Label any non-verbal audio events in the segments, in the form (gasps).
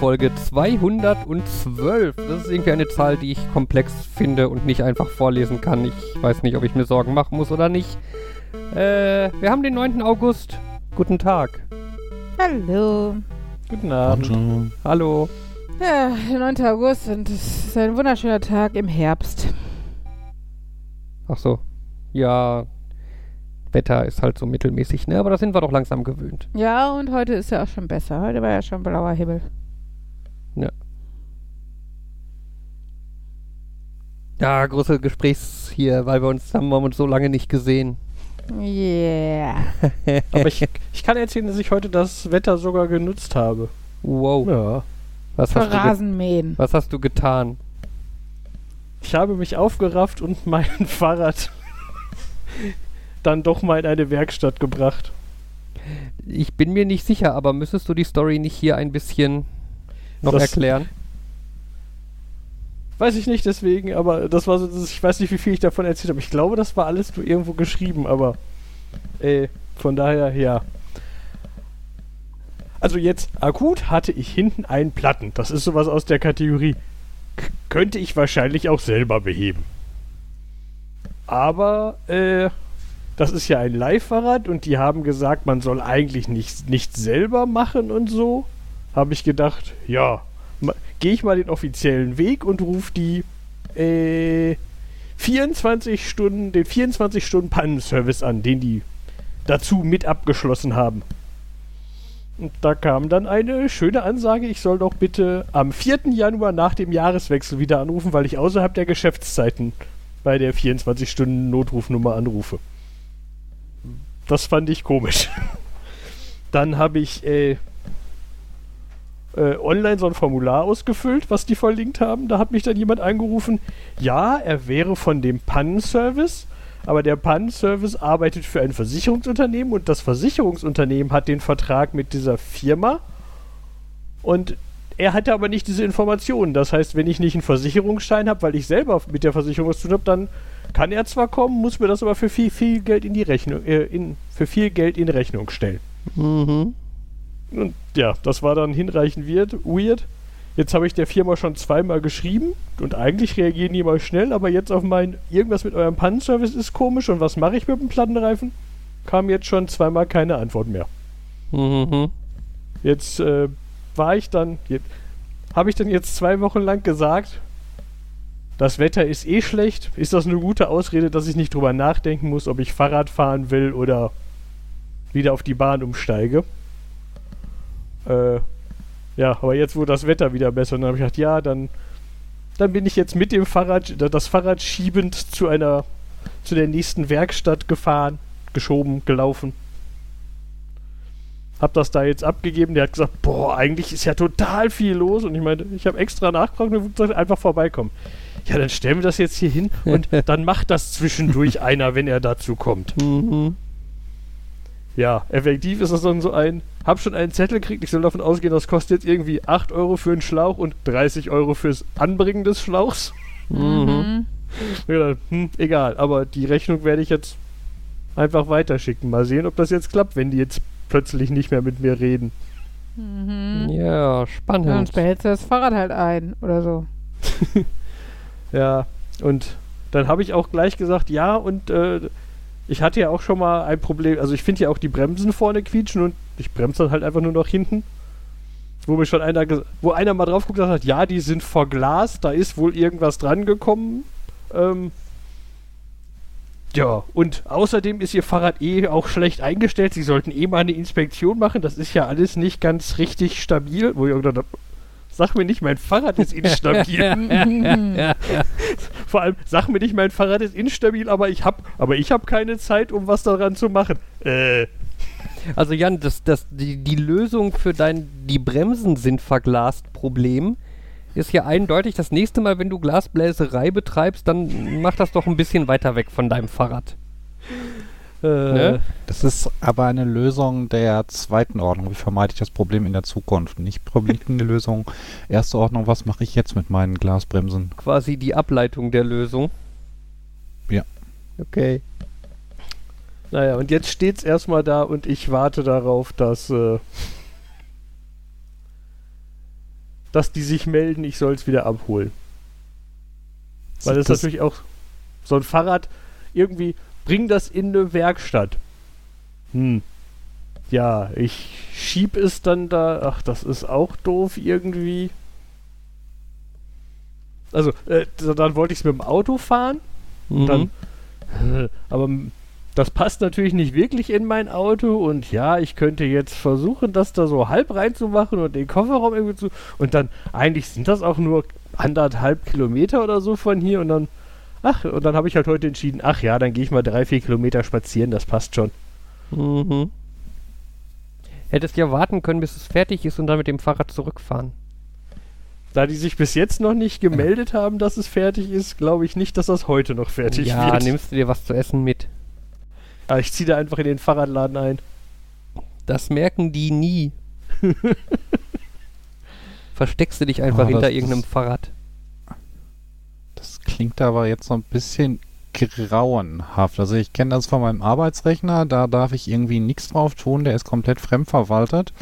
Folge 212. Das ist irgendwie eine Zahl, die ich komplex finde und nicht einfach vorlesen kann. Ich weiß nicht, ob ich mir Sorgen machen muss oder nicht. Äh, wir haben den 9. August. Guten Tag. Hallo. Guten Abend. Hallo. Ja, der 9. August und es ist ein wunderschöner Tag im Herbst. Ach so. Ja, Wetter ist halt so mittelmäßig, ne? Aber da sind wir doch langsam gewöhnt. Ja, und heute ist ja auch schon besser. Heute war ja schon blauer Himmel. Ja. Ja, große Gesprächs hier, weil wir uns haben wir uns so lange nicht gesehen. Yeah. (laughs) Aber ich, ich kann erzählen, dass ich heute das Wetter sogar genutzt habe. Wow. Ja. Was Für hast, du ge- Rasenmähen. was hast du getan? Ich habe mich aufgerafft und mein (laughs) Fahrrad dann doch mal in eine Werkstatt gebracht. Ich bin mir nicht sicher, aber müsstest du die Story nicht hier ein bisschen noch Das- erklären? Weiß ich nicht deswegen, aber das war so, das, ich weiß nicht, wie viel ich davon erzählt habe. Ich glaube, das war alles nur irgendwo geschrieben, aber äh, von daher, ja. Also jetzt akut hatte ich hinten einen Platten. Das ist sowas aus der Kategorie. K könnte ich wahrscheinlich auch selber beheben. Aber äh, das ist ja ein Leihfahrrad und die haben gesagt, man soll eigentlich nicht, nicht selber machen und so. Habe ich gedacht, ja, gehe ich mal den offiziellen Weg und rufe die äh, 24 Stunden, den 24 Stunden Pannenservice an, den die dazu mit abgeschlossen haben. Und da kam dann eine schöne Ansage, ich soll doch bitte am 4. Januar nach dem Jahreswechsel wieder anrufen, weil ich außerhalb der Geschäftszeiten bei der 24-Stunden-Notrufnummer anrufe. Das fand ich komisch. (laughs) Dann habe ich äh, äh, online so ein Formular ausgefüllt, was die verlinkt haben. Da hat mich dann jemand angerufen, ja, er wäre von dem Pannenservice, aber der Pannenservice arbeitet für ein Versicherungsunternehmen und das Versicherungsunternehmen hat den Vertrag mit dieser Firma und er hatte aber nicht diese Informationen. Das heißt, wenn ich nicht einen Versicherungsschein habe, weil ich selber mit der Versicherung was zu tun habe, dann kann er zwar kommen, muss mir das aber für viel, viel Geld in die Rechnung, äh, in, für viel Geld in Rechnung stellen. Mhm. Und ja, das war dann hinreichend weird. weird. Jetzt habe ich der Firma schon zweimal geschrieben und eigentlich reagieren die mal schnell, aber jetzt auf mein irgendwas mit eurem Pannenservice ist komisch und was mache ich mit dem Plattenreifen? Kam jetzt schon zweimal keine Antwort mehr. Mhm. Jetzt äh, war ich dann, habe ich dann jetzt zwei Wochen lang gesagt, das Wetter ist eh schlecht. Ist das eine gute Ausrede, dass ich nicht drüber nachdenken muss, ob ich Fahrrad fahren will oder wieder auf die Bahn umsteige? Äh, ja, aber jetzt wurde das Wetter wieder besser und dann habe ich gedacht, ja, dann, dann bin ich jetzt mit dem Fahrrad, das Fahrrad schiebend zu einer, zu der nächsten Werkstatt gefahren, geschoben, gelaufen hab das da jetzt abgegeben. Der hat gesagt, boah, eigentlich ist ja total viel los. Und ich meinte, ich habe extra nachgefragt und gesagt, einfach vorbeikommen. Ja, dann stellen wir das jetzt hier hin (laughs) und dann macht das zwischendurch einer, wenn er dazu kommt. Mhm. Ja, effektiv ist das dann so ein, hab schon einen Zettel gekriegt, ich soll davon ausgehen, das kostet jetzt irgendwie 8 Euro für einen Schlauch und 30 Euro fürs Anbringen des Schlauchs. Mhm. Gedacht, hm, egal, aber die Rechnung werde ich jetzt einfach weiterschicken. Mal sehen, ob das jetzt klappt, wenn die jetzt plötzlich nicht mehr mit mir reden. Mhm. Ja, Sonst spannend. behältst du das Fahrrad halt ein oder so. (laughs) Ja, und dann habe ich auch gleich gesagt, ja, und äh, ich hatte ja auch schon mal ein Problem, also ich finde ja auch die Bremsen vorne quietschen und ich bremse dann halt einfach nur noch hinten. Wo mir schon einer, wo einer mal drauf geguckt hat, ja, die sind verglast, da ist wohl irgendwas dran gekommen. Ähm, ja, und außerdem ist ihr Fahrrad eh auch schlecht eingestellt. Sie sollten eh mal eine Inspektion machen. Das ist ja alles nicht ganz richtig stabil. Wo ich habe, sag mir nicht, mein Fahrrad ist instabil. (laughs) Vor allem, sag mir nicht, mein Fahrrad ist instabil, aber ich hab, aber ich hab keine Zeit, um was daran zu machen. Äh, Also Jan, das, das, die, die Lösung für dein die Bremsen sind verglast Problem ist ja eindeutig, das nächste Mal, wenn du Glasbläserei betreibst, dann mach das doch ein bisschen weiter weg von deinem Fahrrad. Äh, Ne? Das ist aber eine Lösung der zweiten Ordnung. Wie vermeide ich das Problem in der Zukunft? Nicht eine (laughs) Lösung. Erste Ordnung, was mache ich jetzt mit meinen Glasbremsen? Quasi die Ableitung der Lösung. Ja. Okay. Naja, und jetzt steht's erstmal da und ich warte darauf, dass, äh, dass die sich melden, ich soll es wieder abholen. Weil das, ist natürlich auch so ein Fahrrad irgendwie, bring das in eine Werkstatt. Hm. Ja, ich schieb es dann da. Ach, das ist auch doof irgendwie. Also, äh, dann wollte ich es mit dem Auto fahren. Mhm. Dann, äh, aber das passt natürlich nicht wirklich in mein Auto und ja, ich könnte jetzt versuchen, das da so halb reinzumachen und den Kofferraum irgendwie zu. Und dann, eigentlich sind das auch nur anderthalb Kilometer oder so von hier und dann, ach, und dann habe ich halt heute entschieden, ach ja, dann gehe ich mal drei, vier Kilometer spazieren, das passt schon. Mhm. Hättest ja warten können, bis es fertig ist und dann mit dem Fahrrad zurückfahren. Da die sich bis jetzt noch nicht gemeldet haben, dass es fertig ist, glaube ich nicht, dass das heute noch fertig ja, wird. nimmst du dir was zu essen mit. Aber ich ziehe da einfach in den Fahrradladen ein. Das merken die nie. (laughs) Versteckst du dich einfach Ah, hinter irgendeinem Fahrrad. Klingt aber jetzt so ein bisschen grauenhaft. Also ich kenne das von meinem Arbeitsrechner, da darf ich irgendwie nichts drauf tun, der ist komplett fremdverwaltet.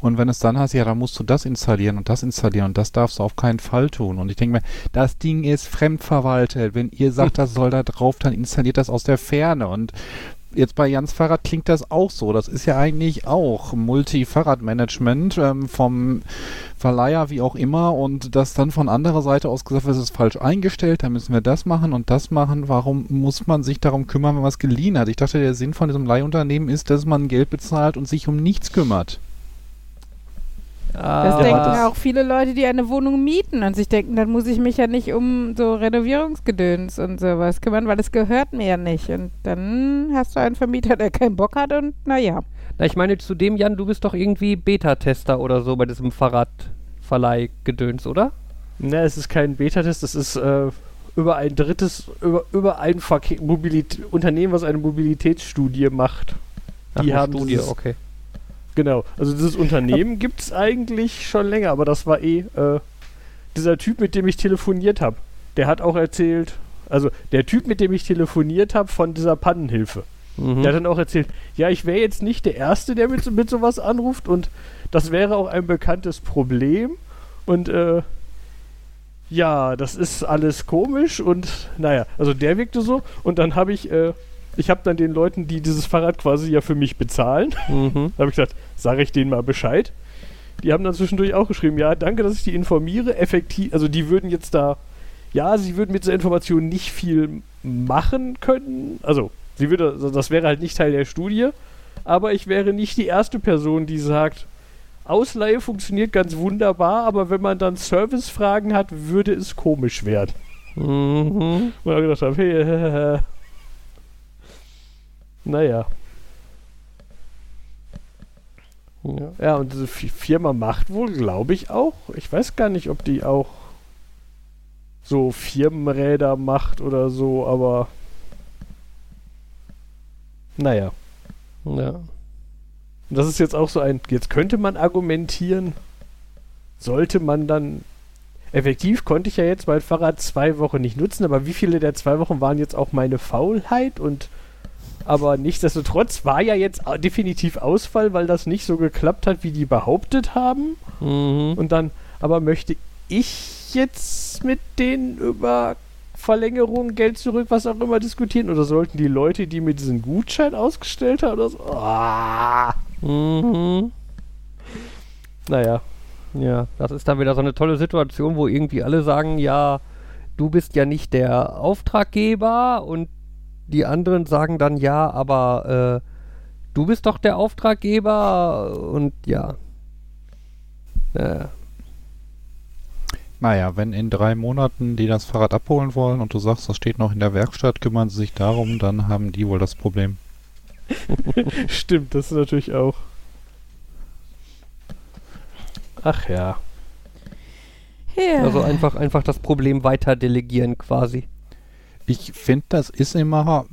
Und wenn es dann heißt, ja, da musst du das installieren und das installieren und das darfst du auf keinen Fall tun. Und ich denke mir, das Ding ist fremdverwaltet. Wenn ihr sagt, das soll da drauf, dann installiert das aus der Ferne. Und jetzt bei Jans Fahrrad klingt das auch so. Das ist ja eigentlich auch Multi-Fahrradmanagement ähm, vom Verleiher, wie auch immer, und das dann von anderer Seite aus gesagt wird, es ist falsch eingestellt, da müssen wir das machen und das machen. Warum muss man sich darum kümmern, wenn man es geliehen hat? Ich dachte, der Sinn von diesem Leihunternehmen ist, dass man Geld bezahlt und sich um nichts kümmert. Das Aber denken das- auch viele Leute, die eine Wohnung mieten und sich denken, dann muss ich mich ja nicht um so Renovierungsgedöns und sowas kümmern, weil es gehört mir ja nicht. Und dann hast du einen Vermieter, der keinen Bock hat und naja. Na, ich meine, zudem, Jan, du bist doch irgendwie Beta-Tester oder so bei diesem Fahrradverleih-Gedöns, oder? Ne, es ist kein Beta-Test, es ist äh, über ein drittes, über, über ein Verke Mobilit Unternehmen, was eine Mobilitätsstudie macht. Ach, Die eine haben Studie, okay. Genau, also dieses Unternehmen gibt es eigentlich schon länger, aber das war eh äh, dieser Typ, mit dem ich telefoniert habe. Der hat auch erzählt, also der Typ, mit dem ich telefoniert habe von dieser Pannenhilfe. Mhm. Der hat dann auch erzählt, ja, ich wäre jetzt nicht der Erste, der mit, so- mit sowas anruft und das wäre auch ein bekanntes Problem und äh, ja, das ist alles komisch und naja, also der wirkte so und dann habe ich, äh, ich habe dann den Leuten, die dieses Fahrrad quasi ja für mich bezahlen, Mhm. (laughs) da habe ich gesagt, sage ich denen mal Bescheid. Die haben dann zwischendurch auch geschrieben, ja, danke, dass ich die informiere. Effektiv, also die würden jetzt da, ja, sie würden mit dieser Information nicht viel machen können. Also, sie würde, also das wäre halt nicht Teil der Studie. Aber ich wäre nicht die erste Person, die sagt, Ausleihe funktioniert ganz wunderbar, aber wenn man dann Servicefragen hat, würde es komisch werden. Mhm. Und ich gedacht habe, hey, (laughs) naja. Ja. Ja, und diese Fi- Firma macht wohl, glaube ich, auch. Ich weiß gar nicht, ob die auch so Firmenräder macht oder so, aber naja. ja. Und das ist jetzt auch so ein, jetzt könnte man argumentieren, sollte man dann, effektiv konnte ich ja jetzt mein Fahrrad zwei Wochen nicht nutzen, aber wie viele der zwei Wochen waren jetzt auch meine Faulheit und aber nichtsdestotrotz war ja jetzt definitiv Ausfall, weil das nicht so geklappt hat, wie die behauptet haben. Mhm. Und dann, aber möchte ich jetzt mit denen über Verlängerung, Geld zurück, was auch immer diskutieren? Oder sollten die Leute, die mir diesen Gutschein ausgestellt haben, oder so? Ah, Mhm. naja. Ja, das ist dann wieder so eine tolle Situation, wo irgendwie alle sagen, ja, du bist ja nicht der Auftraggeber und die anderen sagen dann, ja, aber äh, du bist doch der Auftraggeber und ja. Äh, Naja, wenn in drei Monaten die das Fahrrad abholen wollen und du sagst, das steht noch in der Werkstatt, kümmern sie sich darum, dann haben die wohl das Problem. (laughs) Stimmt, das ist natürlich auch. Ach ja. Ja. also einfach, einfach das Problem weiter delegieren quasi. Ich finde, das ist immer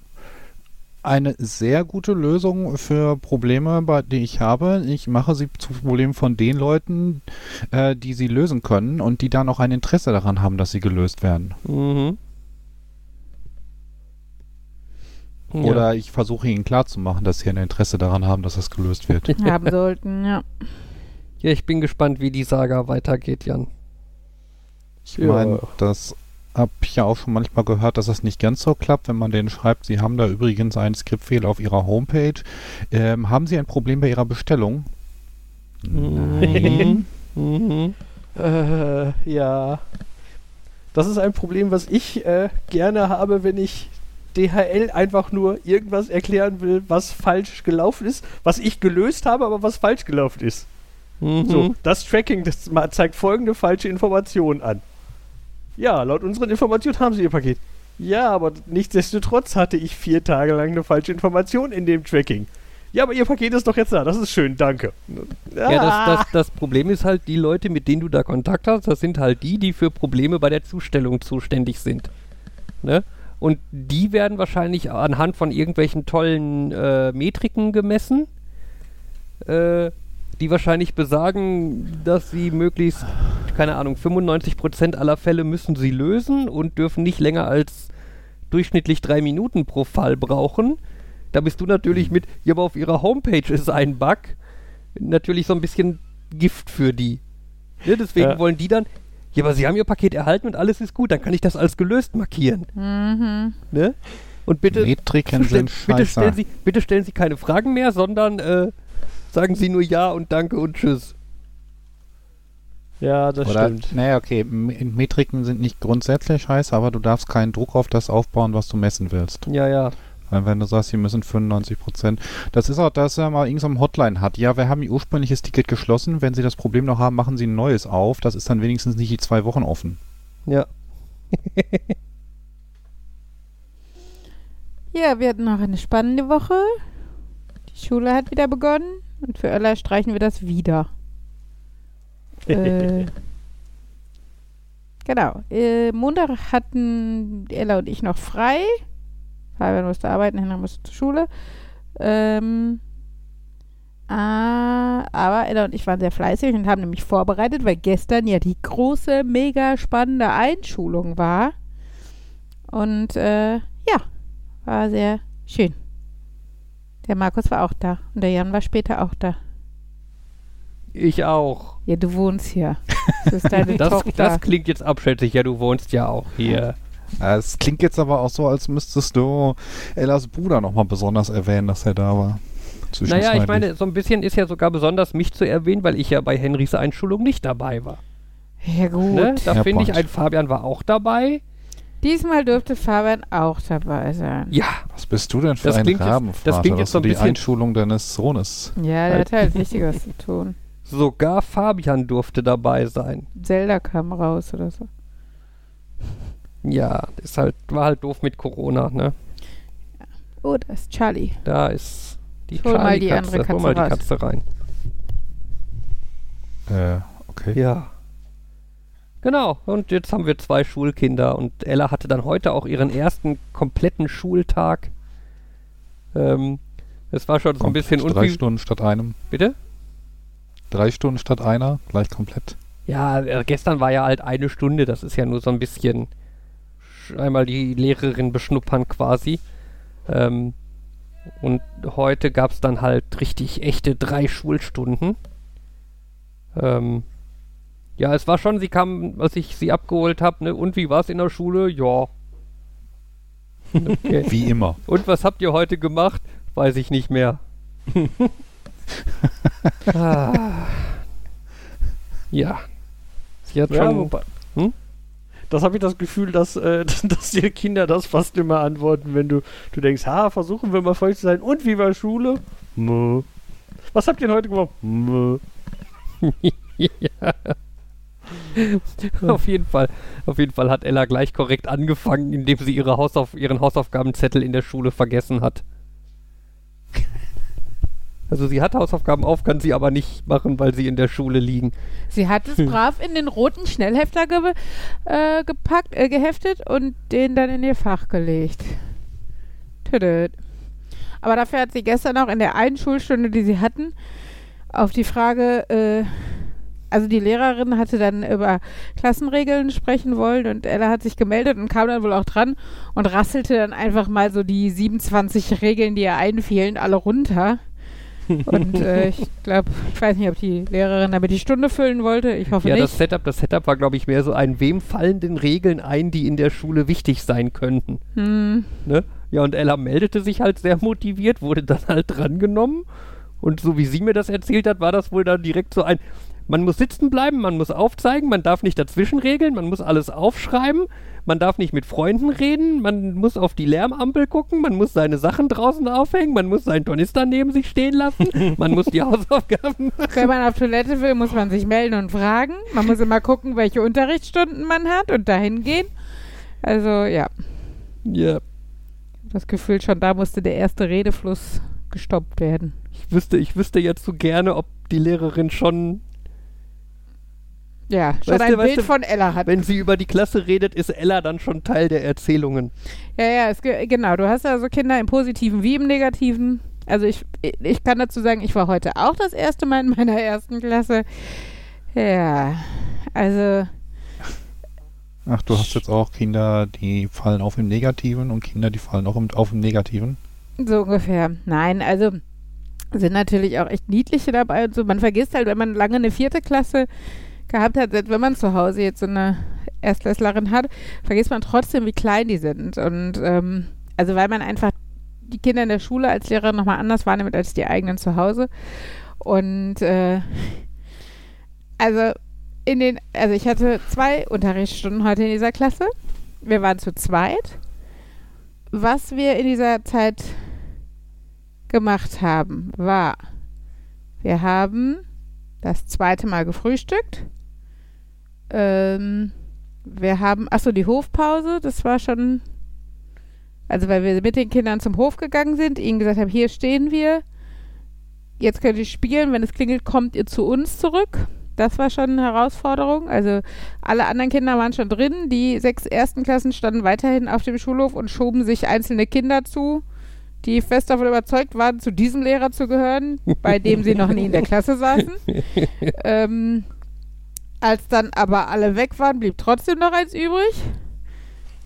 eine sehr gute Lösung für Probleme, die ich habe. Ich mache sie zu Problemen von den Leuten, äh, die sie lösen können und die dann auch ein Interesse daran haben, dass sie gelöst werden. Mhm. Ja. Oder ich versuche ihnen klarzumachen, dass sie ein Interesse daran haben, dass das gelöst wird. (laughs) haben sollten, ja. Ja, ich bin gespannt, wie die Saga weitergeht, Jan. Ich Ja. meine, das habe ich ja auch schon manchmal gehört, dass das nicht ganz so klappt, wenn man denen schreibt, Sie haben da übrigens einen Skriptfehler auf Ihrer Homepage. Ähm, haben Sie ein Problem bei Ihrer Bestellung? Mhm. Mhm. (laughs) Äh, ja. Das ist ein Problem, was ich äh, gerne habe, wenn ich DHL einfach nur irgendwas erklären will, was falsch gelaufen ist, was ich gelöst habe, aber was falsch gelaufen ist. Mhm. So, das Tracking das zeigt folgende falsche Informationen an. Ja, laut unseren Informationen haben sie ihr Paket. Ja, aber nichtsdestotrotz hatte ich vier Tage lang eine falsche Information in dem Tracking. Ja, aber ihr Paket ist doch jetzt da. Das ist schön, danke. Ja, das, das, das Problem ist halt, die Leute, mit denen du da Kontakt hast, das sind halt die, die für Probleme bei der Zustellung zuständig sind. Ne? Und die werden wahrscheinlich anhand von irgendwelchen tollen äh, Metriken gemessen, äh, die wahrscheinlich besagen, dass sie möglichst, keine Ahnung, 95% aller Fälle müssen sie lösen und dürfen nicht länger als durchschnittlich drei Minuten pro Fall brauchen. Da bist du natürlich mit, ja, aber auf ihrer Homepage ist ein Bug, natürlich so ein bisschen Gift für die. Ne, deswegen Ja. wollen die dann, ja, aber sie haben ihr Paket erhalten und alles ist gut, dann kann ich das als gelöst markieren. Mhm. Ne? Und bitte, Metriken stell- sind bitte, stellen sie, bitte stellen Sie keine Fragen mehr, sondern äh, sagen Sie nur Ja und Danke und Tschüss. Ja, das Oder, stimmt. naja, okay, M- Metriken sind nicht grundsätzlich scheiße, aber du darfst keinen Druck auf das aufbauen, was du messen willst. Ja, ja. Weil wenn du sagst, sie müssen 95 Prozent, das ist auch, dass er mal irgendein Hotline hat. Ja, wir haben ihr ursprüngliches Ticket geschlossen. Wenn sie das Problem noch haben, machen sie ein neues auf. Das ist dann wenigstens nicht die zwei Wochen offen. Ja. (laughs) Ja, wir hatten noch eine spannende Woche. Die Schule hat wieder begonnen und für Ella streichen wir das wieder. (laughs) äh, genau. Äh, Montag hatten Ella und ich noch frei. Fabian musste arbeiten, Henry musste zur Schule. Ähm, ah, aber Ella und ich waren sehr fleißig und haben nämlich vorbereitet, weil gestern ja die große, mega spannende Einschulung war. Und äh, ja, war sehr schön. Der Markus war auch da und der Jan war später auch da. Ich auch. Ja, du wohnst hier. Das ist deine (laughs) Das, Tochter. das klingt jetzt abschätzig. Ja, du wohnst ja auch hier. Es klingt jetzt aber auch so, als müsstest du Ellas Bruder nochmal besonders erwähnen, dass er da war. Naja, ich meine, so ein bisschen ist ja sogar besonders mich zu erwähnen, weil ich ja bei Henrys Einschulung nicht dabei war. ja, gut. Ne? Da Ja, finde ich, ein Fabian war auch dabei. Diesmal dürfte Fabian auch dabei sein. Ja, Was bist du denn für Das ein klingt jetzt- Rabenvater, das klingt jetzt so ein die bisschen- Einschulung deines Sohnes... Ja, der hat halt Wichtiges zu tun. (laughs) sogar Fabian durfte dabei sein. Zelda kam raus oder so. Ja, ist halt, war halt doof mit Corona, ne? Oh, da ist Charlie. Da ist die Hol mal die Charlie-Katze. andere Hol mal die Katze raus. Katze rein. Äh, okay. Ja. Genau, und jetzt haben wir zwei Schulkinder und Ella hatte dann heute auch ihren ersten kompletten Schultag. Ähm, es war schon so ein bisschen drei unwie... Stunden statt einem. Bitte? Drei Stunden statt einer, gleich komplett. Ja, äh, gestern war ja halt eine Stunde, das ist ja nur so ein bisschen sch- einmal die Lehrerin beschnuppern quasi. Ähm, und heute gab es dann halt richtig echte drei Schulstunden. Ähm, ja, es war schon, sie kam, als ich sie abgeholt habe, ne, und wie war es in der Schule? Ja. Okay. Wie immer. Und was habt ihr heute gemacht? Weiß ich nicht mehr. (laughs) ah. Ja. Sie hat Ja, schon. Hm? Das habe ich das Gefühl, dass, äh, (laughs) dass die Kinder das fast immer antworten, wenn du, du denkst, ha, versuchen wir mal fröhlich zu sein. Und wie war Schule? Mö. Was habt ihr denn heute gemacht? Mö. (laughs) ja. Auf jeden Fall. Auf jeden Fall hat Ella gleich korrekt angefangen, indem sie ihre Hausauf ihren Hausaufgabenzettel in der Schule vergessen hat. Also sie hat Hausaufgaben auf, kann sie aber nicht machen, weil sie in der Schule liegen. Sie hat es (laughs) brav in den roten Schnellhefter ge äh, gepackt, äh, geheftet und den dann in ihr Fach gelegt. Tüdüt. Aber dafür hat sie gestern auch in der einen Schulstunde, die sie hatten, auf die Frage, äh, also die Lehrerin hatte dann über Klassenregeln sprechen wollen und Ella hat sich gemeldet und kam dann wohl auch dran und rasselte dann einfach mal so die 27 Regeln, die ihr einfielen, alle runter. (laughs) Und äh, ich glaube, ich weiß nicht, ob die Lehrerin damit die Stunde füllen wollte. Ich hoffe Ja, nicht. das Setup, das Setup war, glaube ich, mehr so ein, wem fallen denn Regeln ein, die in der Schule wichtig sein könnten? hm. Ne? Ja, und Ella meldete sich halt sehr motiviert, wurde dann halt drangenommen. Und so wie sie mir das erzählt hat, war das wohl dann direkt so ein, man muss sitzen bleiben, man muss aufzeigen, man darf nicht dazwischen regeln, man muss alles aufschreiben, man darf nicht mit Freunden reden, man muss auf die Lärmampel gucken, man muss seine Sachen draußen aufhängen, man muss seinen Tornister neben sich stehen lassen, (laughs) man muss die Hausaufgaben machen. Wenn man auf Toilette will, muss man sich melden und fragen. Man muss immer gucken, welche Unterrichtsstunden man hat und dahin gehen. Also ja, Ja, das Gefühl schon, da musste der erste Redefluss gestoppt werden. ich wüsste, ich wüsste jetzt so gerne, ob die Lehrerin schon Ja, schon Weißt ein du, weißt Bild du, von Ella hat. Wenn sie über die Klasse redet, ist Ella dann schon Teil der Erzählungen. Ja, ja, es, ge- genau. Du hast also Kinder im Positiven wie im Negativen. Also ich, ich kann dazu sagen, ich war heute auch das erste Mal in meiner ersten Klasse. Ja, also Ach, du hast jetzt auch Kinder, die fallen auf im Negativen und Kinder, die fallen auch im, auf im Negativen. so ungefähr. Nein, also sind natürlich auch echt niedliche dabei und so. Man vergisst halt, wenn man lange eine vierte Klasse gehabt hat, selbst wenn man zu Hause jetzt so eine Erstklässlerin hat, vergisst man trotzdem, wie klein die sind. Und ähm, also weil man einfach die Kinder in der Schule als Lehrer nochmal anders wahrnimmt als die eigenen zu Hause. Und äh, also in den, also ich hatte zwei Unterrichtsstunden heute in dieser Klasse. Wir waren zu zweit. Was wir in dieser Zeit gemacht haben, war, wir haben das zweite Mal gefrühstückt. Ähm, wir haben, achso, die Hofpause, das war schon, also weil wir mit den Kindern zum Hof gegangen sind, ihnen gesagt haben, hier stehen wir, jetzt könnt ihr spielen, wenn es klingelt, kommt ihr zu uns zurück. Das war schon eine Herausforderung. Also alle anderen Kinder waren schon drin. Die sechs ersten Klassen standen weiterhin auf dem Schulhof und schoben sich einzelne Kinder zu, die fest davon überzeugt waren, zu diesem Lehrer zu gehören, bei dem sie noch nie in der Klasse saßen. (laughs) ähm, als dann aber alle weg waren, blieb trotzdem noch eins übrig.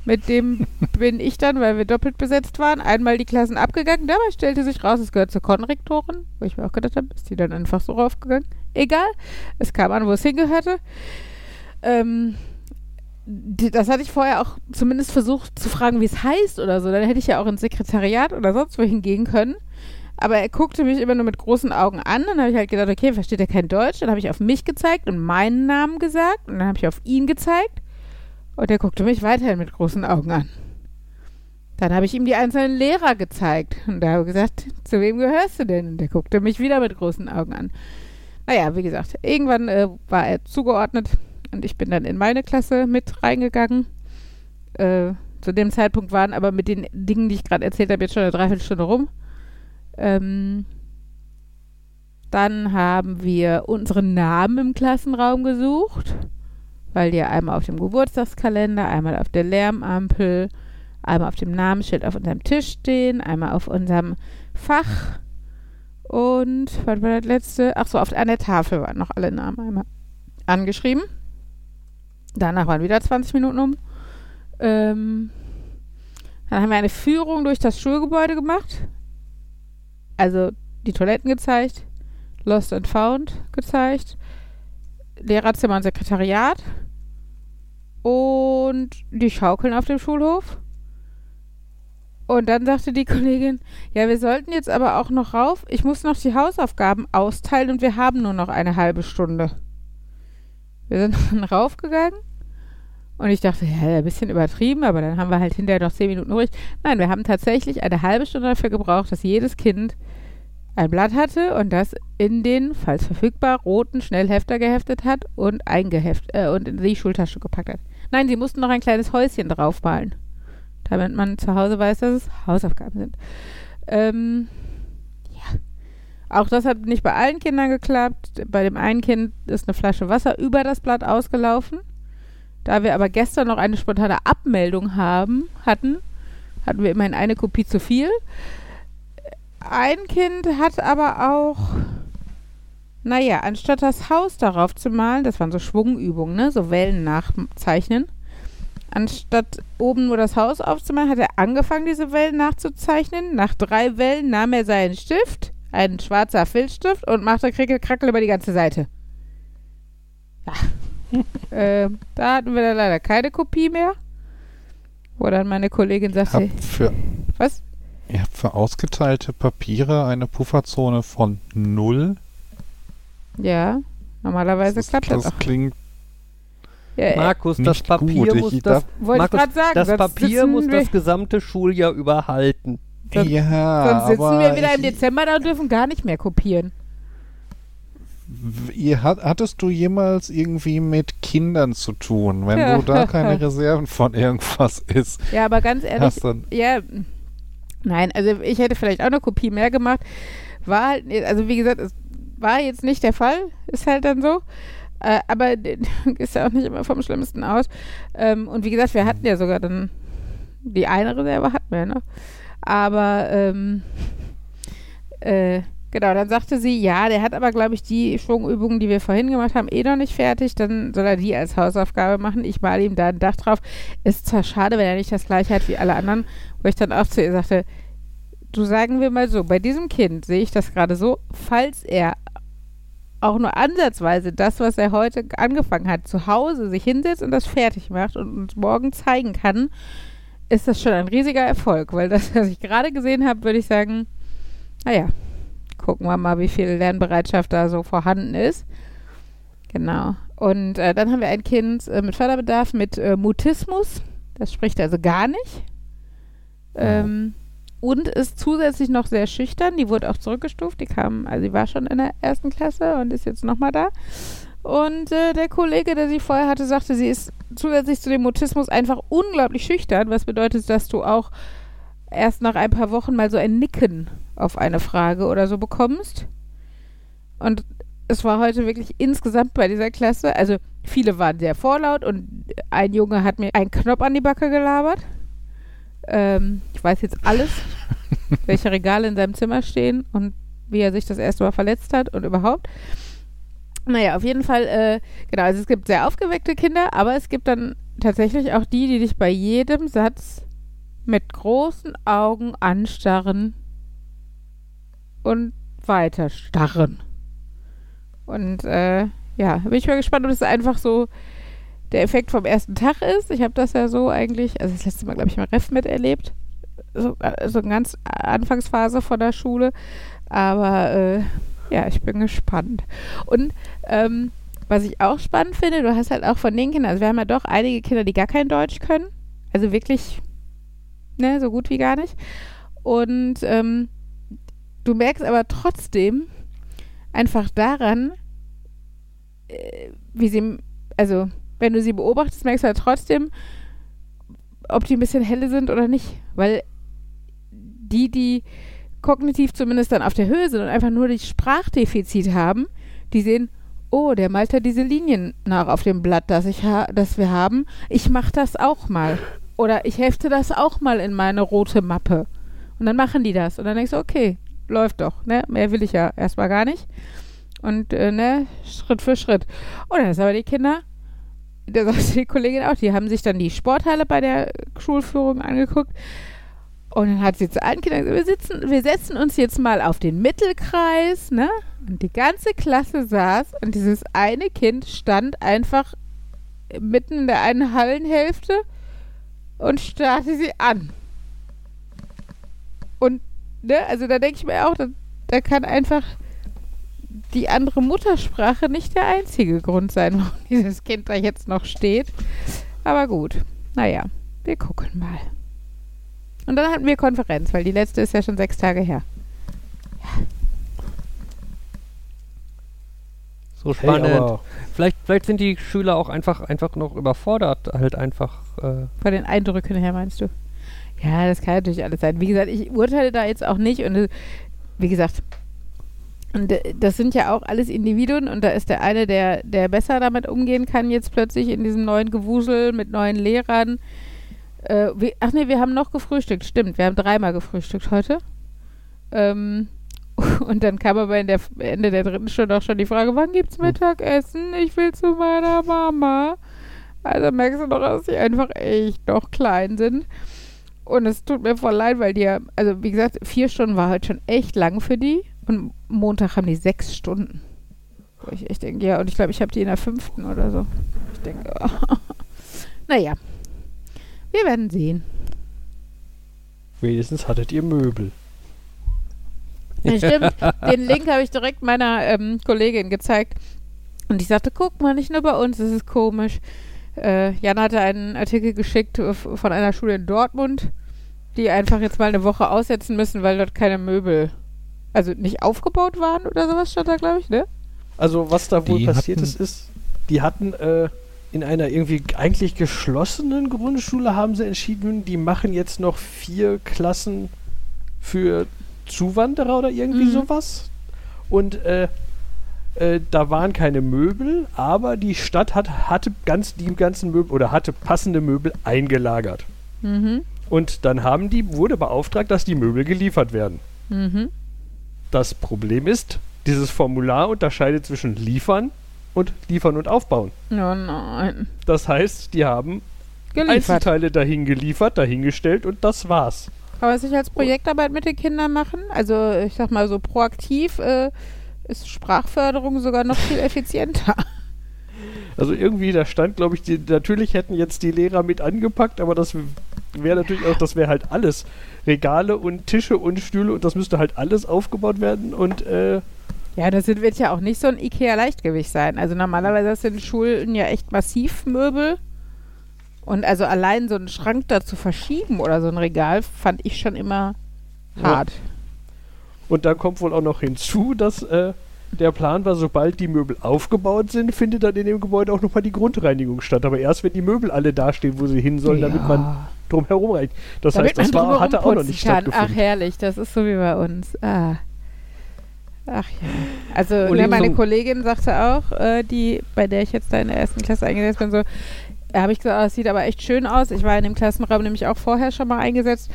Mit dem (laughs) bin ich dann, weil wir doppelt besetzt waren, einmal die Klassen abgegangen. Dabei stellte sich raus, es gehört zur Konrektorin, wo ich mir auch gedacht habe, ist die dann einfach so raufgegangen? Egal, es kam an, wo es hingehörte. Ähm, die, das hatte ich vorher auch zumindest versucht zu fragen, wie es heißt oder so. Dann hätte ich ja auch ins Sekretariat oder sonst wo hingehen können. Aber er guckte mich immer nur mit großen Augen an. Dann habe ich halt gedacht, okay, versteht er kein Deutsch? Dann habe ich auf mich gezeigt und meinen Namen gesagt. Und dann habe ich auf ihn gezeigt. Und er guckte mich weiterhin mit großen Augen an. Dann habe ich ihm die einzelnen Lehrer gezeigt. Und da habe ich gesagt, zu wem gehörst du denn? Und der guckte mich wieder mit großen Augen an. Naja, wie gesagt, irgendwann äh, war er zugeordnet und ich bin dann in meine Klasse mit reingegangen. Äh, zu dem Zeitpunkt waren aber mit den Dingen, die ich gerade erzählt habe, jetzt schon eine Dreiviertelstunde rum. Ähm, dann haben wir unseren Namen im Klassenraum gesucht, weil die einmal auf dem Geburtstagskalender, einmal auf der Lärmampel, einmal auf dem Namensschild auf unserem Tisch stehen, einmal auf unserem Fach und was war das letzte? Ach so, auf, an der Tafel waren noch alle Namen einmal angeschrieben. Danach waren wieder 20 Minuten um. Ähm, dann haben wir eine Führung durch das Schulgebäude gemacht. Also die Toiletten gezeigt, Lost and Found gezeigt, Lehrerzimmer und Sekretariat und die Schaukeln auf dem Schulhof. Und dann sagte die Kollegin, ja, wir sollten jetzt aber auch noch rauf. Ich muss noch die Hausaufgaben austeilen und wir haben nur noch eine halbe Stunde. Wir sind (laughs) dann raufgegangen und ich dachte, ja, ein bisschen übertrieben, aber dann haben wir halt hinterher noch zehn Minuten ruhig. Nein, wir haben tatsächlich eine halbe Stunde dafür gebraucht, dass jedes Kind ein Blatt hatte und das in den, falls verfügbar, roten Schnellhefter geheftet hat und eingeheft äh, und in die Schultasche gepackt hat. Nein, sie mussten noch ein kleines Häuschen draufmalen, damit man zu Hause weiß, dass es Hausaufgaben sind. Ähm, ja. Auch das hat nicht bei allen Kindern geklappt. Bei dem einen Kind ist eine Flasche Wasser über das Blatt ausgelaufen. Da wir aber gestern noch eine spontane Abmeldung haben, hatten, hatten wir immerhin eine Kopie zu viel. Ein Kind hat aber auch, naja, anstatt das Haus darauf zu malen, das waren so Schwungübungen, ne, so Wellen nachzeichnen, anstatt oben nur das Haus aufzumalen, hat er angefangen, diese Wellen nachzuzeichnen. Nach drei Wellen nahm er seinen Stift, ein schwarzer Filzstift und machte Krickel-Krackel über die ganze Seite. Ja. (laughs) äh, da hatten wir dann leider keine Kopie mehr. Wo dann meine Kollegin sagte, für, was? ihr habt für ausgeteilte Papiere eine Pufferzone von null. Ja, normalerweise das, klappt das, das auch. klingt Ja, Markus, das Papier gut. muss Ich das, Markus, sagen. das Papier muss das gesamte Schuljahr überhalten. Sonst- ja, Sonst sitzen aber wir wieder im Dezember da und dürfen gar nicht mehr kopieren. Ihr, hat, hattest du jemals irgendwie mit Kindern zu tun, wenn Ja. du da keine (laughs) Reserven von irgendwas ist? Ja, aber ganz ehrlich, ja, nein, also ich hätte vielleicht auch eine Kopie mehr gemacht. War halt, also wie gesagt, es war jetzt nicht der Fall, ist halt dann so. Äh, aber (laughs) ist ja auch nicht immer vom Schlimmsten aus. Ähm, und wie gesagt, wir hatten ja sogar dann die eine Reserve hatten wir, ne? Aber ähm, äh, genau, dann sagte sie, ja, der hat aber, glaube ich, die Schwungübungen, die wir vorhin gemacht haben, eh noch nicht fertig. Dann soll er die als Hausaufgabe machen. Ich male ihm da ein Dach drauf. Ist zwar schade, wenn er nicht das gleiche hat wie alle anderen, wo ich dann auch zu ihr sagte, du sagen wir mal so, bei diesem Kind sehe ich das gerade so, falls er auch nur ansatzweise das, was er heute angefangen hat, zu Hause sich hinsetzt und das fertig macht und uns morgen zeigen kann, ist das schon ein riesiger Erfolg, weil das, was ich gerade gesehen habe, würde ich sagen, naja, gucken wir mal, wie viel Lernbereitschaft da so vorhanden ist. Genau. Und äh, dann haben wir ein Kind äh, mit Förderbedarf mit äh, Mutismus. Das spricht also gar nicht. Ähm, und ist zusätzlich noch sehr schüchtern. Die wurde auch zurückgestuft. Die kam, also die war schon in der ersten Klasse und ist jetzt nochmal da. Und äh, der Kollege, der sie vorher hatte, sagte, sie ist zusätzlich zu dem Mutismus einfach unglaublich schüchtern, was bedeutet, dass du auch erst nach ein paar Wochen mal so ein Nicken auf eine Frage oder so bekommst. Und es war heute wirklich insgesamt bei dieser Klasse, also viele waren sehr vorlaut und ein Junge hat mir einen Knopf an die Backe gelabert. Ähm, ich weiß jetzt alles, (laughs) welche Regale in seinem Zimmer stehen und wie er sich das erste Mal verletzt hat und überhaupt. Naja, auf jeden Fall, äh, genau, also es gibt sehr aufgeweckte Kinder, aber es gibt dann tatsächlich auch die, die dich bei jedem Satz mit großen Augen anstarren und weiter starren. Und äh, ja, bin ich mal gespannt, ob das einfach so der Effekt vom ersten Tag ist. Ich habe das ja so eigentlich, also das letzte Mal, glaube ich, im Ref miterlebt. So, äh, so eine ganz Anfangsphase von der Schule. Aber äh, ja, ich bin gespannt. Und ähm, was ich auch spannend finde, du hast halt auch von den Kindern, also wir haben ja doch einige Kinder, die gar kein Deutsch können. Also wirklich, ne, so gut wie gar nicht. Und ähm, du merkst aber trotzdem einfach daran, äh, wie sie, also wenn du sie beobachtest, merkst du halt trotzdem, ob die ein bisschen helle sind oder nicht. Weil die, die kognitiv zumindest dann auf der Höhe sind und einfach nur das Sprachdefizit haben, die sehen, oh, der malt ja diese Linien nach auf dem Blatt, das, ich ha das wir haben. Ich mache das auch mal. Oder ich hefte das auch mal in meine rote Mappe. Und dann machen die das. Und dann denkst du, okay, läuft doch. Ne? Mehr will ich ja erstmal gar nicht. Und äh, ne, Schritt für Schritt. Und dann ist aber die Kinder, da sagte die Kollegin auch, die haben sich dann die Sporthalle bei der Schulführung angeguckt. Und dann hat sie zu allen Kindern gesagt, wir, sitzen, wir setzen uns jetzt mal auf den Mittelkreis, ne? Und die ganze Klasse saß und dieses eine Kind stand einfach mitten in der einen Hallenhälfte und starrte sie an. Und, ne, also da denke ich mir auch, da, da kann einfach die andere Muttersprache nicht der einzige Grund sein, (laughs) warum dieses Kind da jetzt noch steht. Aber gut, naja, wir gucken mal. Und dann hatten wir Konferenz, weil die letzte ist ja schon sechs Tage her. So Hey, spannend. aber vielleicht, vielleicht sind die Schüler auch einfach, einfach noch überfordert, halt einfach. Äh, Von den Eindrücken her, meinst du? Ja, das kann natürlich alles sein. Wie gesagt, ich urteile da jetzt auch nicht. Und äh, wie gesagt, und äh, das sind ja auch alles Individuen. Und da ist der eine, der, der besser damit umgehen kann, jetzt plötzlich in diesem neuen Gewusel mit neuen Lehrern. Äh, wir, ach nee, wir haben noch gefrühstückt. Stimmt, wir haben dreimal gefrühstückt heute. Ähm, (laughs) und dann kam aber in der Ende der dritten Stunde auch schon die Frage, wann gibt's Mittagessen? Ich will zu meiner Mama. Also merkst du doch, dass die einfach echt noch klein sind. Und es tut mir voll leid, weil die ja, also wie gesagt, vier Stunden war halt schon echt lang für die. Und Montag haben die sechs Stunden. Wo ich echt denke, ja, und ich glaube, ich habe die in der fünften oder so. Ich denke, (laughs) naja, wir werden sehen. Wenigstens hattet ihr Möbel. Ja, stimmt, (laughs) den Link habe ich direkt meiner ähm, Kollegin gezeigt. Und ich sagte, guck mal, nicht nur bei uns, das ist komisch. Äh, Jan hatte einen Artikel geschickt äh, von einer Schule in Dortmund, die einfach jetzt mal eine Woche aussetzen müssen, weil dort keine Möbel, also nicht aufgebaut waren oder sowas stand da, glaube ich, ne? Also was da wohl Die passiert ist, ist, die hatten äh, in einer irgendwie eigentlich geschlossenen Grundschule haben sie entschieden, die machen jetzt noch vier Klassen für Zuwanderer oder irgendwie Mhm. sowas. Und äh, äh, da waren keine Möbel, aber die Stadt hat, hatte ganz die ganzen Möbel oder hatte passende Möbel eingelagert. Mhm. Und dann haben die, wurde beauftragt, dass die Möbel geliefert werden. Mhm. Das Problem ist, dieses Formular unterscheidet zwischen liefern und liefern und aufbauen. Oh nein. Das heißt, die haben Geliefert. Einzelteile dahin geliefert, dahingestellt und das war's. Kann man es nicht als Projektarbeit mit den Kindern machen? Also, ich sag mal so proaktiv äh, ist Sprachförderung sogar noch viel effizienter. (laughs) Also irgendwie, da stand, glaube ich, die, natürlich hätten jetzt die Lehrer mit angepackt, aber das wäre natürlich auch, das wäre halt alles. Regale und Tische und Stühle und das müsste halt alles aufgebaut werden und äh, Ja, das wird ja auch nicht so ein Ikea-Leichtgewicht sein. Also normalerweise sind Schulen ja echt Massivmöbel. Und also allein so einen Schrank da zu verschieben oder so ein Regal fand ich schon immer Ja. Und dann kommt wohl auch noch hinzu, dass äh, der Plan war, sobald die Möbel aufgebaut sind, findet dann in dem Gebäude auch nochmal die Grundreinigung statt. Aber erst wenn die Möbel alle dastehen, wo sie hin sollen, damit man drum herum reinigt. Das Damit heißt, das war, drumherum hatte auch noch nicht kann. stattgefunden. Ach herrlich, das ist so wie bei uns. Ah. Ach ja. Also ne, meine so- Kollegin sagte auch, äh, die, bei der ich jetzt da in der ersten Klasse eingesetzt bin, so, da habe ich gesagt, oh, das sieht aber echt schön aus. Ich war in dem Klassenraum nämlich auch vorher schon mal eingesetzt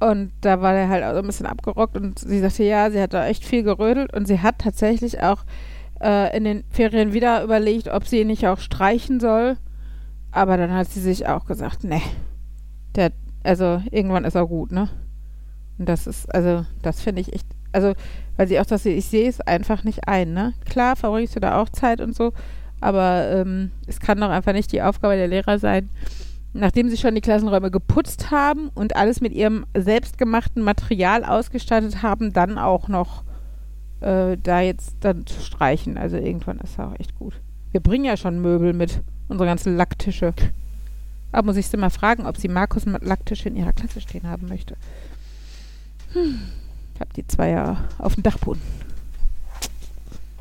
und da war der halt auch so ein bisschen abgerockt und sie sagte, ja, sie hat da echt viel gerödelt und sie hat tatsächlich auch äh, in den Ferien wieder überlegt, ob sie ihn nicht auch streichen soll. Aber dann hat sie sich auch gesagt, ne, der, also irgendwann ist er gut, ne? Und das ist, also, das finde ich echt, also, weil sie auch das, ich sehe es einfach nicht ein, ne? Klar, verbringst du da auch Zeit und so, aber ähm, es kann doch einfach nicht die Aufgabe der Lehrer sein, nachdem sie schon die Klassenräume geputzt haben und alles mit ihrem selbstgemachten Material ausgestattet haben, dann auch noch äh, da jetzt dann zu streichen. Also irgendwann ist er auch echt gut. Wir bringen ja schon Möbel mit, unsere ganzen Lacktische. Aber muss ich sie mal fragen, ob sie Markus mit Lacktische in ihrer Klasse stehen haben möchte. Hm. Ich habe die zwei ja auf dem Dachboden.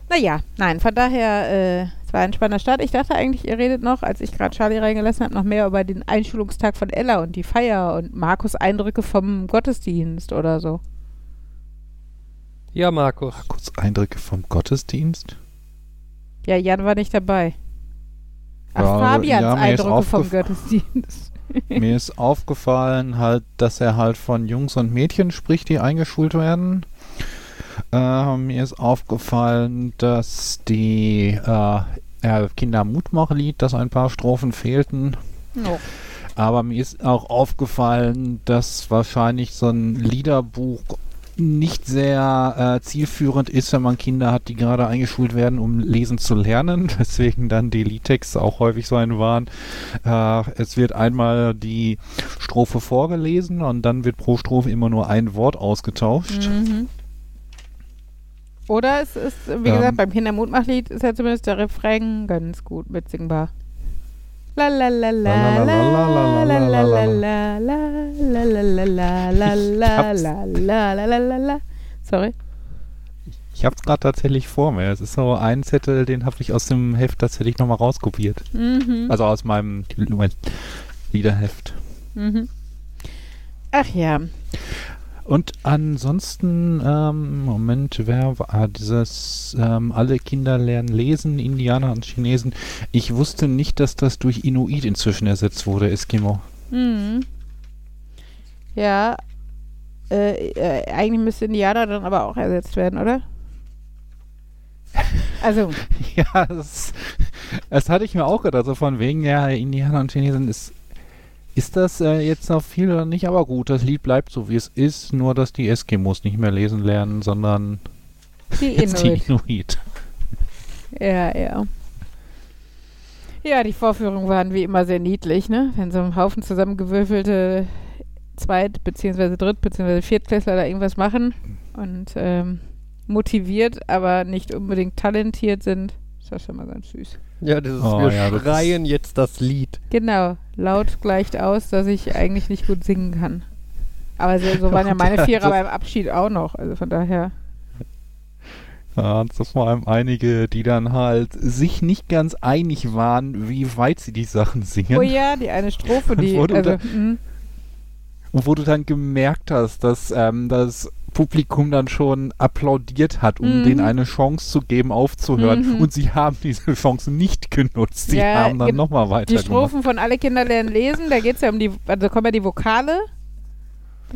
Naja, nein, von daher, äh, war ein spannender Start. Ich dachte eigentlich, ihr redet noch, als ich gerade Charlie reingelassen habe, noch mehr über den Einschulungstag von Ella und die Feier und Markus Eindrücke vom Gottesdienst oder so. Ja, Markus. Kurz Eindrücke vom Gottesdienst. Ja, Jan war nicht dabei. Ach, Ja, Fabians ja, Eindrücke vom Gottesdienst. (laughs) Mir ist aufgefallen halt, dass er halt von Jungs und Mädchen spricht, die eingeschult werden. Äh, mir ist aufgefallen, dass die äh, ja, Kindermutmachlied, dass ein paar Strophen fehlten. Oh. Aber mir ist auch aufgefallen, dass wahrscheinlich so ein Liederbuch nicht sehr äh, zielführend ist, wenn man Kinder hat, die gerade eingeschult werden, um lesen zu lernen. (laughs) Deswegen dann die Liedtexte auch häufig so ein waren. Äh, es wird einmal die Strophe vorgelesen und dann wird pro Strophe immer nur ein Wort ausgetauscht. Mhm. Oder es ist, wie ähm, gesagt, beim Kindermutmachlied ist ja zumindest der Refrain ganz gut mitsingbar. Sorry. Ich hab's gerade tatsächlich vor mir. Es ist so ein Zettel, den habe ich aus dem Heft tatsächlich nochmal rauskopiert. Mhm. Also aus meinem Liederheft. Mhm. Ach ja. Und ansonsten, ähm, Moment, wer war dieses, ähm, alle Kinder lernen lesen, Indianer und Chinesen. Ich wusste nicht, dass das durch Inuit inzwischen ersetzt wurde, Eskimo. Mhm. Ja. Äh, äh, eigentlich müsste Indianer dann aber auch ersetzt werden, oder? Also, (laughs) ja, das, das hatte ich mir auch gedacht, so von wegen, ja, Indianer und Chinesen ist, ist das äh, jetzt noch viel oder nicht, aber gut, das Lied bleibt so, wie es ist, nur dass die Eskimos nicht mehr lesen lernen, sondern Die (laughs) Jetzt die Inuit. Inuit. Ja, ja. Ja, die Vorführungen waren wie immer sehr niedlich, ne? Wenn so ein Haufen zusammengewürfelte Zweit- bzw. Dritt- bzw. Viertklässler da irgendwas machen und ähm, motiviert, aber nicht unbedingt talentiert sind, ist das schon mal ganz süß. Ja, dieses, Oh, wir ja, das schreien jetzt das Lied. Genau, laut gleicht aus, dass ich eigentlich nicht gut singen kann. Aber so, so waren ja (laughs) meine Vierer beim Abschied auch noch, also von daher. Ja, das vor allem einige, die dann halt sich nicht ganz einig waren, wie weit sie die Sachen singen. Oh ja, die eine Strophe, (laughs) die, Wurde also, unter- mh, Und wo du dann gemerkt hast, dass ähm, das Publikum dann schon applaudiert hat, um Mhm. denen eine Chance zu geben, aufzuhören. Mhm. Und sie haben diese Chance nicht genutzt. Sie Ja, haben dann nochmal die weitergemacht. Strophen von Alle Kinder lernen lesen, da geht es ja um die, also kommen ja die Vokale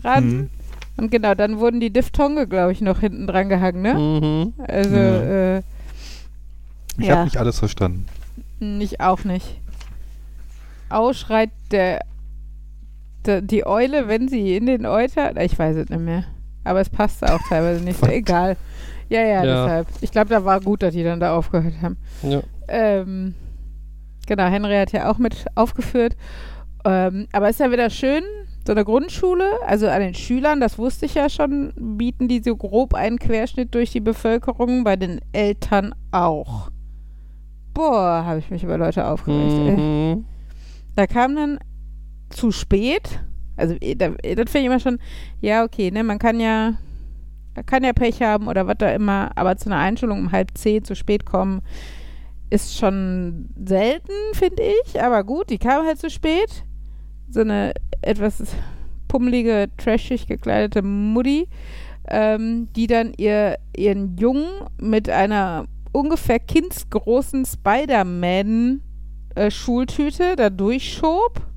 dran. Mhm. Und genau, dann wurden die Diphthonge, glaube ich, noch hinten dran gehangen, ne? Mhm. Also, Ja. äh, Ich Ja. habe nicht alles verstanden. ich auch nicht. Au schreit der, der, die Eule, wenn sie in den Euter, ich weiß es nicht mehr. Aber es passt auch teilweise nicht. Egal. Ja, ja, Ja. deshalb. Ich glaube, da war gut, dass die dann da aufgehört haben. Ja. Ähm, genau, Henry hat ja auch mit aufgeführt. Ähm, aber ist ja wieder schön, so eine Grundschule, also an den Schülern, das wusste ich ja schon, bieten die so grob einen Querschnitt durch die Bevölkerung, bei den Eltern auch. Boah, habe ich mich über Leute aufgeregt. Mhm. Da kam dann zu spät. Also eh, eh, das finde ich immer schon, ja, okay, ne, man kann ja, kann ja Pech haben oder was da immer, aber zu einer Einschulung um halb zehn zu spät kommen, ist schon selten, finde ich. Aber gut, die kam halt zu spät. So eine etwas pummelige, trashig gekleidete Mutti, ähm, die dann ihr, ihren Jungen mit einer ungefähr kindsgroßen Spider-Man-Schultüte da durchschob,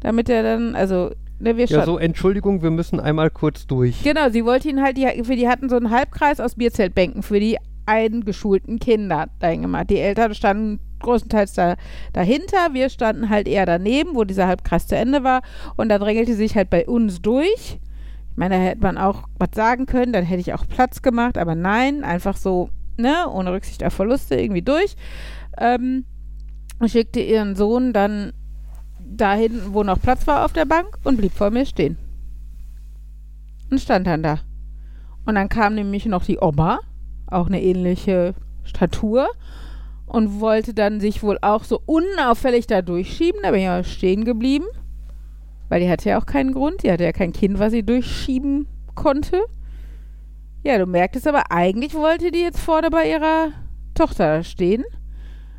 damit er dann, also, ne, wir Ja, standen- so, Entschuldigung, wir müssen einmal kurz durch. Genau, sie wollte ihn halt, die, für die hatten so einen Halbkreis aus Bierzeltbänken für die eingeschulten Kinder dahin gemacht. Die Eltern standen größtenteils da, dahinter, wir standen halt eher daneben, wo dieser Halbkreis zu Ende war und da drängelte sie sich halt bei uns durch. Ich meine, da hätte man auch was sagen können, dann hätte ich auch Platz gemacht, aber nein, einfach so, ne, ohne Rücksicht auf Verluste irgendwie durch. Ähm, und schickte ihren Sohn dann dahin, wo noch Platz war auf der Bank und blieb vor mir stehen und stand dann da. Und dann kam nämlich noch die Oma, auch eine ähnliche Statur, und wollte dann sich wohl auch so unauffällig da durchschieben. Da bin ich aber stehen geblieben, weil die hatte ja auch keinen Grund. Die hatte ja kein Kind, was sie durchschieben konnte. Ja, du merktest aber, eigentlich wollte die jetzt vorne bei ihrer Tochter stehen.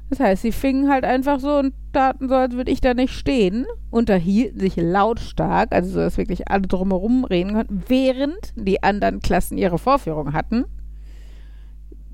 Das heißt, sie fingen halt einfach so und taten so, als würde ich da nicht stehen, unterhielten sich lautstark, also so, dass wirklich alle drumherum reden konnten, während die anderen Klassen ihre Vorführung hatten.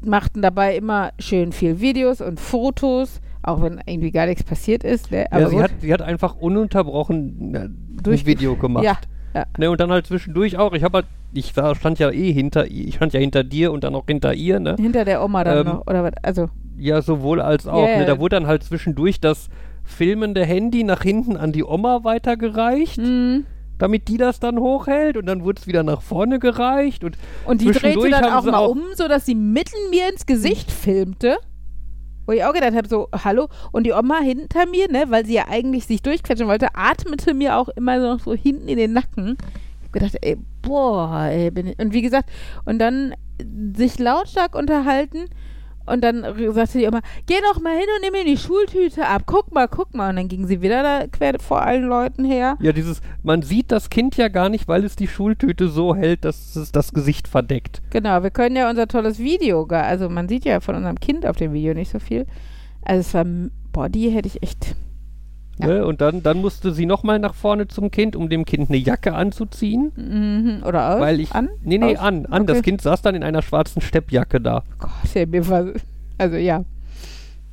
Machten dabei immer schön viel Videos und Fotos, auch wenn irgendwie gar nichts passiert ist. Ne? Aber ja, sie hat, sie hat einfach ununterbrochen äh, Durch- ein Video gemacht. Ja, ja. Ne, und dann halt zwischendurch auch. Ich habe halt, ich war, stand ja eh hinter, ich stand ja hinter dir und dann auch hinter ihr, ne? hinter der Oma dann Ähm, noch, oder was? Also, Ja, sowohl als auch. Ja. Ne? Da wurde dann halt zwischendurch das filmende Handy nach hinten an die Oma weitergereicht, mh. damit die das dann hochhält und dann wurde es wieder nach vorne gereicht und Und die drehte dann auch mal auch- um, sodass sie mitten mir ins Gesicht filmte. Wo ich auch gedacht habe, so, hallo. Und die Oma hinter mir, ne, weil sie ja eigentlich sich durchquetschen wollte, atmete mir auch immer noch so hinten in den Nacken. Ich habe gedacht, ey, boah, ey, bin ich. Und wie gesagt, und dann sich lautstark unterhalten. Und dann sagte die Oma, geh doch mal hin und nimm mir die Schultüte ab. Guck mal, guck mal. Und dann ging sie wieder da quer vor allen Leuten her. ja, dieses, man sieht das Kind ja gar nicht, weil es die Schultüte so hält, dass es das Gesicht verdeckt. Genau, wir können ja unser tolles Video, gar, also man sieht ja von unserem Kind auf dem Video nicht so viel. Also es war, boah, die hätte ich echt, Ja. Ne? Und dann, dann musste sie nochmal nach vorne zum Kind, um dem Kind eine Jacke anzuziehen. mhm, oder aus, Weil ich. an? Nee, nee, Aus? an. an. Das Okay. Kind saß dann in einer schwarzen Steppjacke da. Gott, ey, mir war, also ja.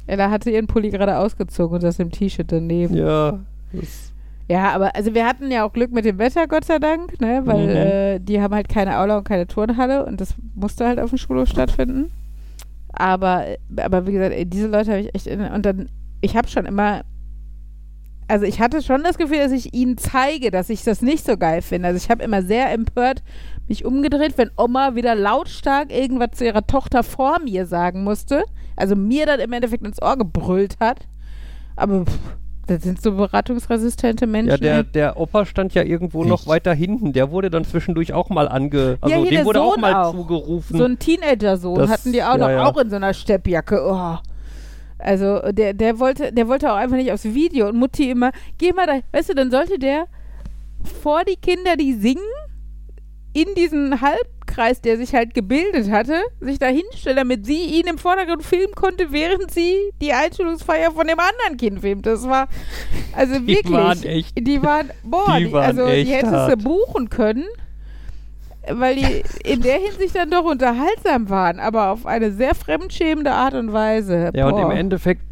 Ella hatte ihren Pulli gerade ausgezogen und das im T-Shirt daneben. Ja. Das, Ja, aber also wir hatten ja auch Glück mit dem Wetter, Gott sei Dank, ne? Weil Mhm. äh, die haben halt keine Aula und keine Turnhalle und das musste halt auf dem Schulhof stattfinden. Aber, aber wie gesagt, ey, diese Leute habe ich echt in, und dann, ich habe schon immer, also ich hatte schon das Gefühl, dass ich ihnen zeige, dass ich das nicht so geil finde. Also ich habe immer sehr empört mich umgedreht, wenn Oma wieder lautstark irgendwas zu ihrer Tochter vor mir sagen musste. Also mir dann im Endeffekt ins Ohr gebrüllt hat. Aber pff, das sind so beratungsresistente Menschen. Ja, der, der Opa stand ja irgendwo noch Ich- weiter hinten. Der wurde dann zwischendurch auch mal ange... Also hier dem wurde auch Sohn mal auch. zugerufen. So ein Teenager-Sohn hatten die auch ja, noch, ja. auch in so einer Steppjacke. Oh. Also der, der wollte, der wollte auch einfach nicht aufs Video und Mutti immer, geh mal da, weißt du, dann sollte der vor die Kinder, die singen, in diesen Halbkreis, der sich halt gebildet hatte, sich da hinstellen, damit sie ihn im Vordergrund filmen konnte, während sie die Einschulungsfeier von dem anderen Kind filmt. Das war, also Die wirklich. waren echt- Die waren, boah, die die, waren also die hättest du buchen können weil die in der Hinsicht dann doch unterhaltsam waren, aber auf eine sehr fremdschämende Art und Weise. Ja, und im Boah. Endeffekt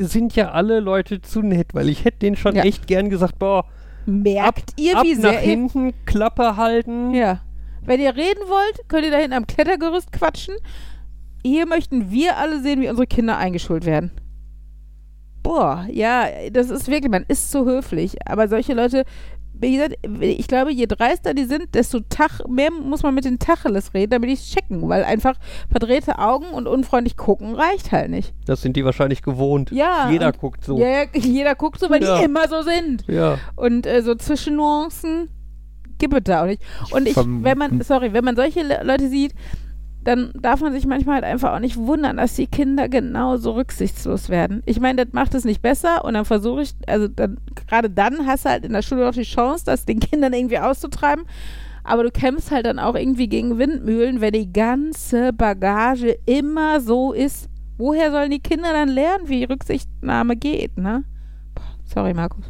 sind ja alle Leute zu nett, weil ich hätte denen schon Ja. echt gern gesagt, boah, merkt ihr, ab wie nach sehr ihr, hinten, Klappe halten. ja, wenn ihr reden wollt, könnt ihr da hinten am Klettergerüst quatschen. Hier möchten wir alle sehen, wie unsere Kinder eingeschult werden. Boah, ja, das ist wirklich, man ist so höflich, aber solche Leute, ich glaube, je dreister die sind, desto Tach, mehr muss man mit den Tacheles reden, damit die es checken, weil einfach verdrehte Augen und unfreundlich gucken reicht halt nicht. Das sind die wahrscheinlich gewohnt. Ja, Jeder guckt so. Ja, (laughs) jeder guckt so, weil Ja. die immer so sind. Ja. Und äh, so Zwischennuancen gibt es da auch nicht. Und ich, wenn man, sorry, wenn man solche Le Leute sieht, dann darf man sich manchmal halt einfach auch nicht wundern, dass die Kinder genauso rücksichtslos werden. Ich meine, das macht es nicht besser und dann versuche ich, also dann, gerade dann hast du halt in der Schule auch die Chance, das den Kindern irgendwie auszutreiben. Aber du kämpfst halt dann auch irgendwie gegen Windmühlen, wenn die ganze Bagage immer so ist. Woher sollen die Kinder dann lernen, wie Rücksichtnahme geht, ne? Sorry, Markus.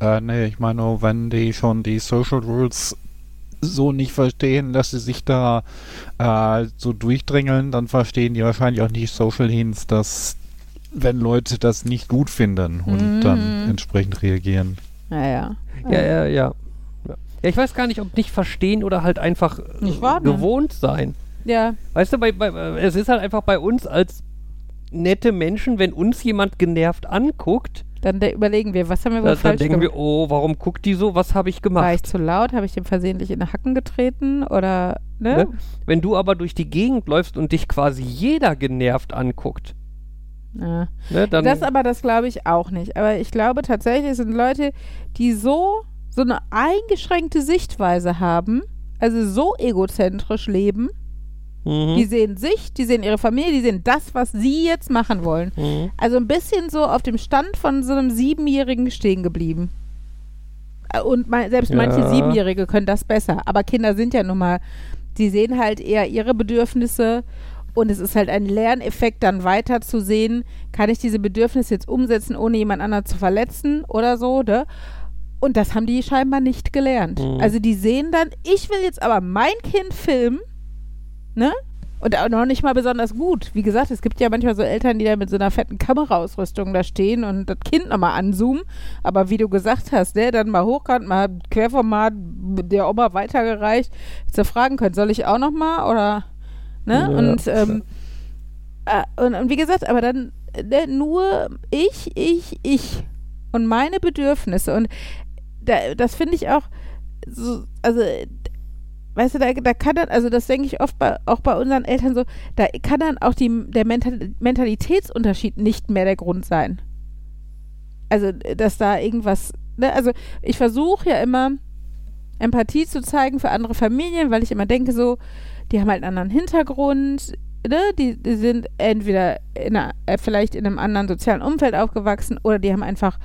Äh, nee, ich meine nur, wenn die schon die Social Rules so nicht verstehen, dass sie sich da äh, so durchdrängeln, dann verstehen die wahrscheinlich auch nicht Social Hints, dass wenn Leute das nicht gut finden und Mhm. dann entsprechend reagieren. Naja. Ja, ja, ja. Ja, Ja, ich weiß gar nicht, ob nicht verstehen oder halt einfach äh, gewohnt sein. Ja, Weißt du, bei, bei, es ist halt einfach bei uns als nette Menschen, wenn uns jemand genervt anguckt, dann überlegen wir, was haben wir wohl da, dann denken gemacht? wir, oh, warum guckt die so? Was habe ich War gemacht? ich zu laut? Habe ich dem versehentlich in den Hacken getreten? Oder, ne? Ne? Wenn du aber durch die Gegend läufst und dich quasi jeder genervt anguckt, Ja. ne, Das aber, das glaube ich auch nicht. Aber ich glaube tatsächlich, es sind Leute, die so, so eine eingeschränkte Sichtweise haben, also so egozentrisch leben. Mhm. Die sehen sich, die sehen ihre Familie, die sehen das, was sie jetzt machen wollen. Mhm. Also ein bisschen so auf dem Stand von so einem Siebenjährigen stehen geblieben. Äh, Und mein, selbst manche Ja. Siebenjährige können das besser. Aber Kinder sind ja nun mal, die sehen halt eher ihre Bedürfnisse und es ist halt ein Lerneffekt, dann weiter zu sehen, kann ich diese Bedürfnisse jetzt umsetzen, ohne jemand anderen zu verletzen oder so, ne? Und das haben die scheinbar nicht gelernt. Mhm. Also die sehen dann, ich will jetzt aber mein Kind filmen, ne? Und auch noch nicht mal besonders gut. Wie gesagt, es gibt ja manchmal so Eltern, die da mit so einer fetten Kameraausrüstung da stehen und das Kind nochmal anzoomen. Aber wie du gesagt hast, ne, dann mal hochkant, mal Querformat der Oma weitergereicht. Hättest du fragen können, soll ich auch nochmal oder, ne? Ja. Und, ähm, äh, und, und wie gesagt, aber dann ne, nur ich, ich, ich und meine Bedürfnisse. Und da, das finde ich auch so, also weißt du, da, da kann dann, also das denke ich oft bei, auch bei unseren Eltern so, da kann dann auch die, der Mental, Mentalitätsunterschied nicht mehr der Grund sein. Also, dass da irgendwas, ne, also ich versuche ja immer Empathie zu zeigen für andere Familien, weil ich immer denke so, die haben halt einen anderen Hintergrund, ne, die, die sind entweder in einer, äh, vielleicht in einem anderen sozialen Umfeld aufgewachsen oder die haben einfach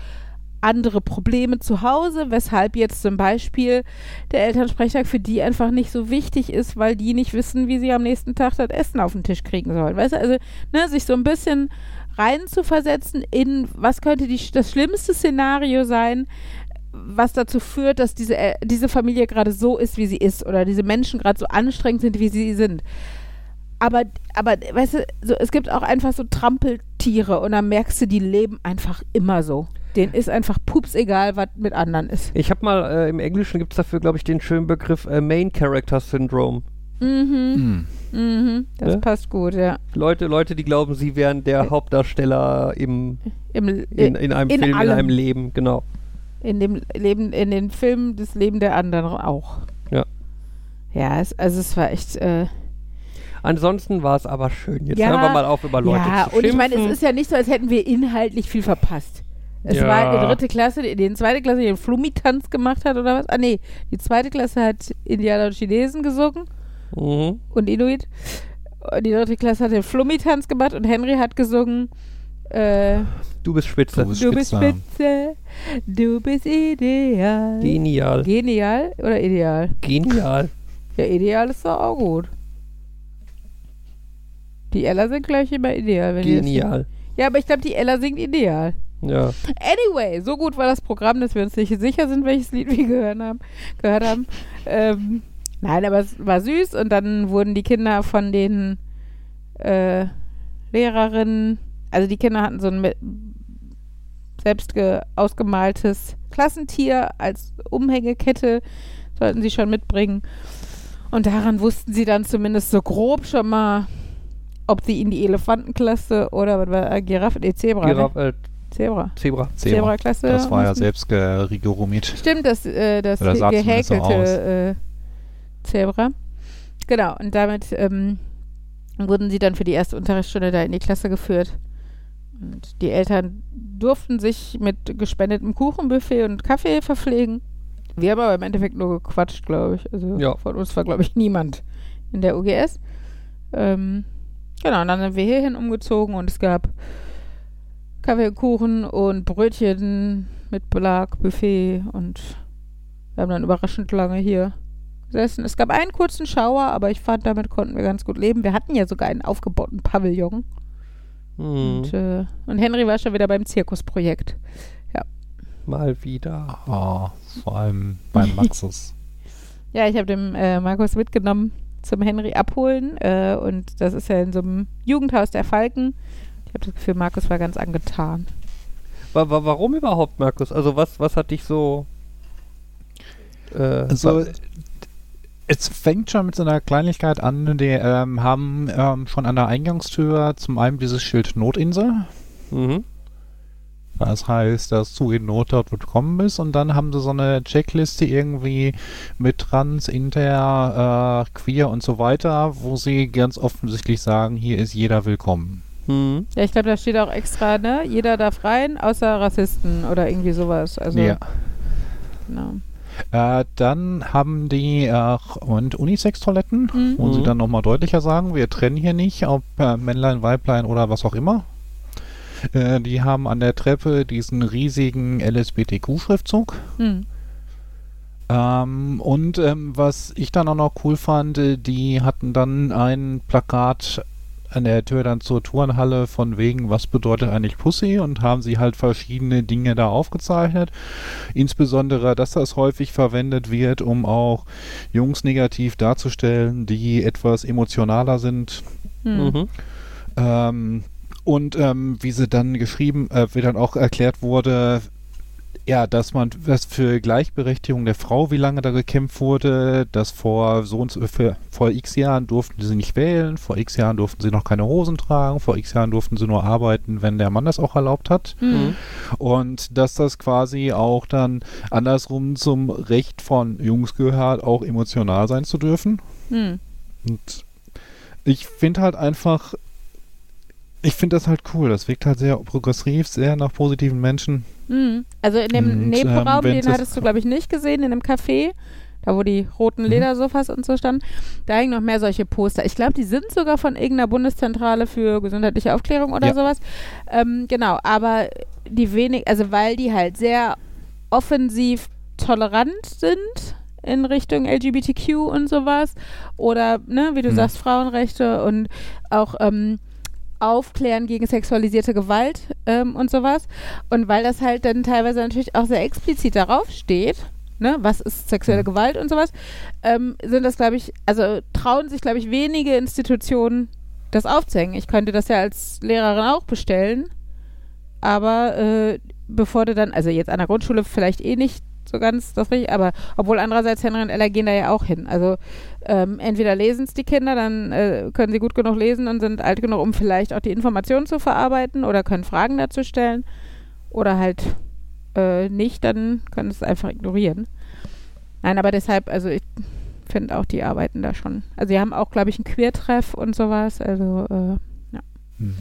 andere Probleme zu Hause, weshalb jetzt zum Beispiel der Elternsprechtag für die einfach nicht so wichtig ist, weil die nicht wissen, wie sie am nächsten Tag das Essen auf den Tisch kriegen sollen. Weißt du, also ne, sich so ein bisschen rein zu versetzen in, was könnte die, das schlimmste Szenario sein, was dazu führt, dass diese, äh, diese Familie gerade so ist, wie sie ist oder diese Menschen gerade so anstrengend sind, wie sie sind. Aber, aber, weißt du, so, es gibt auch einfach so Trampeltiere und dann merkst du, die leben einfach immer so. Denen ist einfach pups egal, was mit anderen ist. Ich habe mal, äh, im Englischen gibt es dafür, glaube ich, den schönen Begriff äh, Main Character Syndrome. Mhm, Hm. mhm, das Ja? passt gut, ja. Leute, Leute, die glauben, sie wären der Hauptdarsteller im, Im, in, in einem in Film, in allem. einem Leben, genau. in dem Leben, in den Filmen des Leben der anderen auch. Ja. Ja, es, also es war echt. Äh, Ansonsten war es aber schön. Jetzt Ja. hören wir mal auf, über Leute ja, zu und ich meine, es ist ja nicht so, als hätten wir inhaltlich viel verpasst. Es Ja. war die dritte Klasse, die die zweite Klasse, die den Flummi-Tanz gemacht hat oder was? Ah, nee, die zweite Klasse hat Indianer und Chinesen gesungen Mhm. und Inuit. Und die dritte Klasse hat den Flummi-Tanz gemacht und Henry hat gesungen. Äh, Du bist Spitze. Du bist du bist Spitze. du bist ideal. Genial. Genial oder ideal? Genial. Ja, ideal ist doch auch gut. Die Ella singt gleich immer ideal. Wenn Genial. Ja, aber ich glaube, die Ella singt ideal. Ja. Anyway, so gut war das Programm, dass wir uns nicht sicher sind, welches Lied wir gehört haben. Gehört haben. Ähm, nein, aber es war süß und dann wurden die Kinder von den äh, Lehrerinnen, also die Kinder hatten so ein selbst ge- ausgemaltes Klassentier als Umhängekette, sollten sie schon mitbringen. Und daran wussten sie dann zumindest so grob schon mal, ob sie in die Elefantenklasse oder was war äh, Giraffe, nee, Zebra, Giraffe, ne? Äh, Zebra. Zebra. Zebra. Zebra-Klasse. Das war ja selbst gerigoromit. Stimmt, das, äh, das Oder zumindest so gehäkelte äh, Zebra. Genau, und damit ähm, wurden sie dann für die erste Unterrichtsstunde da in die Klasse geführt. Und die Eltern durften sich mit gespendetem Kuchenbuffet und Kaffee verpflegen. Wir haben aber im Endeffekt nur gequatscht, glaube ich. Also Ja. von uns war, glaube ich, niemand in der UGS. Ähm, genau, und dann sind wir hierhin umgezogen und es gab Kaffee und Kuchen und Brötchen mit Belag, Buffet und wir haben dann überraschend lange hier gesessen. Es gab einen kurzen Schauer, aber ich fand, damit konnten wir ganz gut leben. Wir hatten ja sogar einen aufgebauten Pavillon. Mhm. Und, äh, und Henry war schon wieder beim Zirkusprojekt. Mal wieder. Oh, vor allem beim (laughs) Maxus. Ja, ich habe den äh, Markus mitgenommen zum Henry abholen äh, und das ist ja in so einem Jugendhaus der Falken. Ich habe das Gefühl, Markus war ganz angetan. Wa wa warum überhaupt, Markus? Also was, was hat dich so... Äh, Also, es fängt schon mit so einer Kleinigkeit an. Die ähm, haben ähm, schon an der Eingangstür zum einen dieses Schild Notinsel. mhm. Das heißt, dass du in Not dort willkommen bist. Und dann haben sie so eine Checkliste irgendwie mit Trans, Inter, äh, Queer und so weiter, wo sie ganz offensichtlich sagen, hier ist jeder willkommen. Mhm. Ja, ich glaube, da steht auch extra, ne? Jeder darf rein, außer Rassisten oder irgendwie sowas. Also, ja. genau. Äh, dann haben die äh, und Unisex-Toiletten, Mhm. wo sie Mhm. dann nochmal deutlicher sagen, wir trennen hier nicht, ob äh, Männlein, Weiblein oder was auch immer. Äh, die haben an der Treppe diesen riesigen LSBTQ-Schriftzug. Hm. Ähm, und ähm, was ich dann auch noch cool fand, äh, die hatten dann ein Plakat an der Tür dann zur Turnhalle von wegen, was bedeutet eigentlich Pussy und haben sie halt verschiedene Dinge da aufgezeichnet. Insbesondere, dass das häufig verwendet wird, um auch Jungs negativ darzustellen, die etwas emotionaler sind. Hm. Mhm. Ähm, und ähm, wie sie dann geschrieben, äh, wie dann auch erklärt wurde, ja, dass man was für Gleichberechtigung der Frau, wie lange da gekämpft wurde, dass vor so und so, für, vor x Jahren durften sie nicht wählen, vor x Jahren durften sie noch keine Hosen tragen, vor x Jahren durften sie nur arbeiten, wenn der Mann das auch erlaubt hat. Hm. Und dass das quasi auch dann andersrum zum Recht von Jungs gehört, auch emotional sein zu dürfen. Hm. Und ich finde halt einfach, ich finde das halt cool. Das wirkt halt sehr progressiv, sehr nach positiven Menschen. Hm. Also in dem Und, Nebenraum, ähm, den hattest du, glaube ich, nicht gesehen, in dem Café, da wo die roten Mhm. Ledersofas und so standen. Da hängen noch mehr solche Poster. Ich glaube, die sind sogar von irgendeiner Bundeszentrale für gesundheitliche Aufklärung oder Ja. sowas. Ähm, genau, aber die wenig, also weil die halt sehr offensiv tolerant sind in Richtung LGBTQ und sowas. Oder, ne, wie du Mhm. sagst, Frauenrechte und auch ähm, Aufklären gegen sexualisierte Gewalt ähm, und sowas. Und weil das halt dann teilweise natürlich auch sehr explizit darauf steht, ne, was ist sexuelle Mhm. Gewalt und sowas, ähm, sind das, glaube ich, also trauen sich, glaube ich, wenige Institutionen das aufzuhängen. Ich könnte das ja als Lehrerin auch bestellen, aber äh, bevor du dann, also jetzt an der Grundschule vielleicht eh nicht so ganz das richtig, aber obwohl andererseits Henry und Ella gehen da ja auch hin. Also ähm, entweder lesen es die Kinder, dann äh, können sie gut genug lesen und sind alt genug, um vielleicht auch die Informationen zu verarbeiten oder können Fragen dazu stellen oder halt äh, nicht, dann können sie es einfach ignorieren. Nein, aber deshalb, also ich finde auch, die arbeiten da schon. Also die haben auch, glaube ich, einen Queertreff und sowas. Also äh, Hm.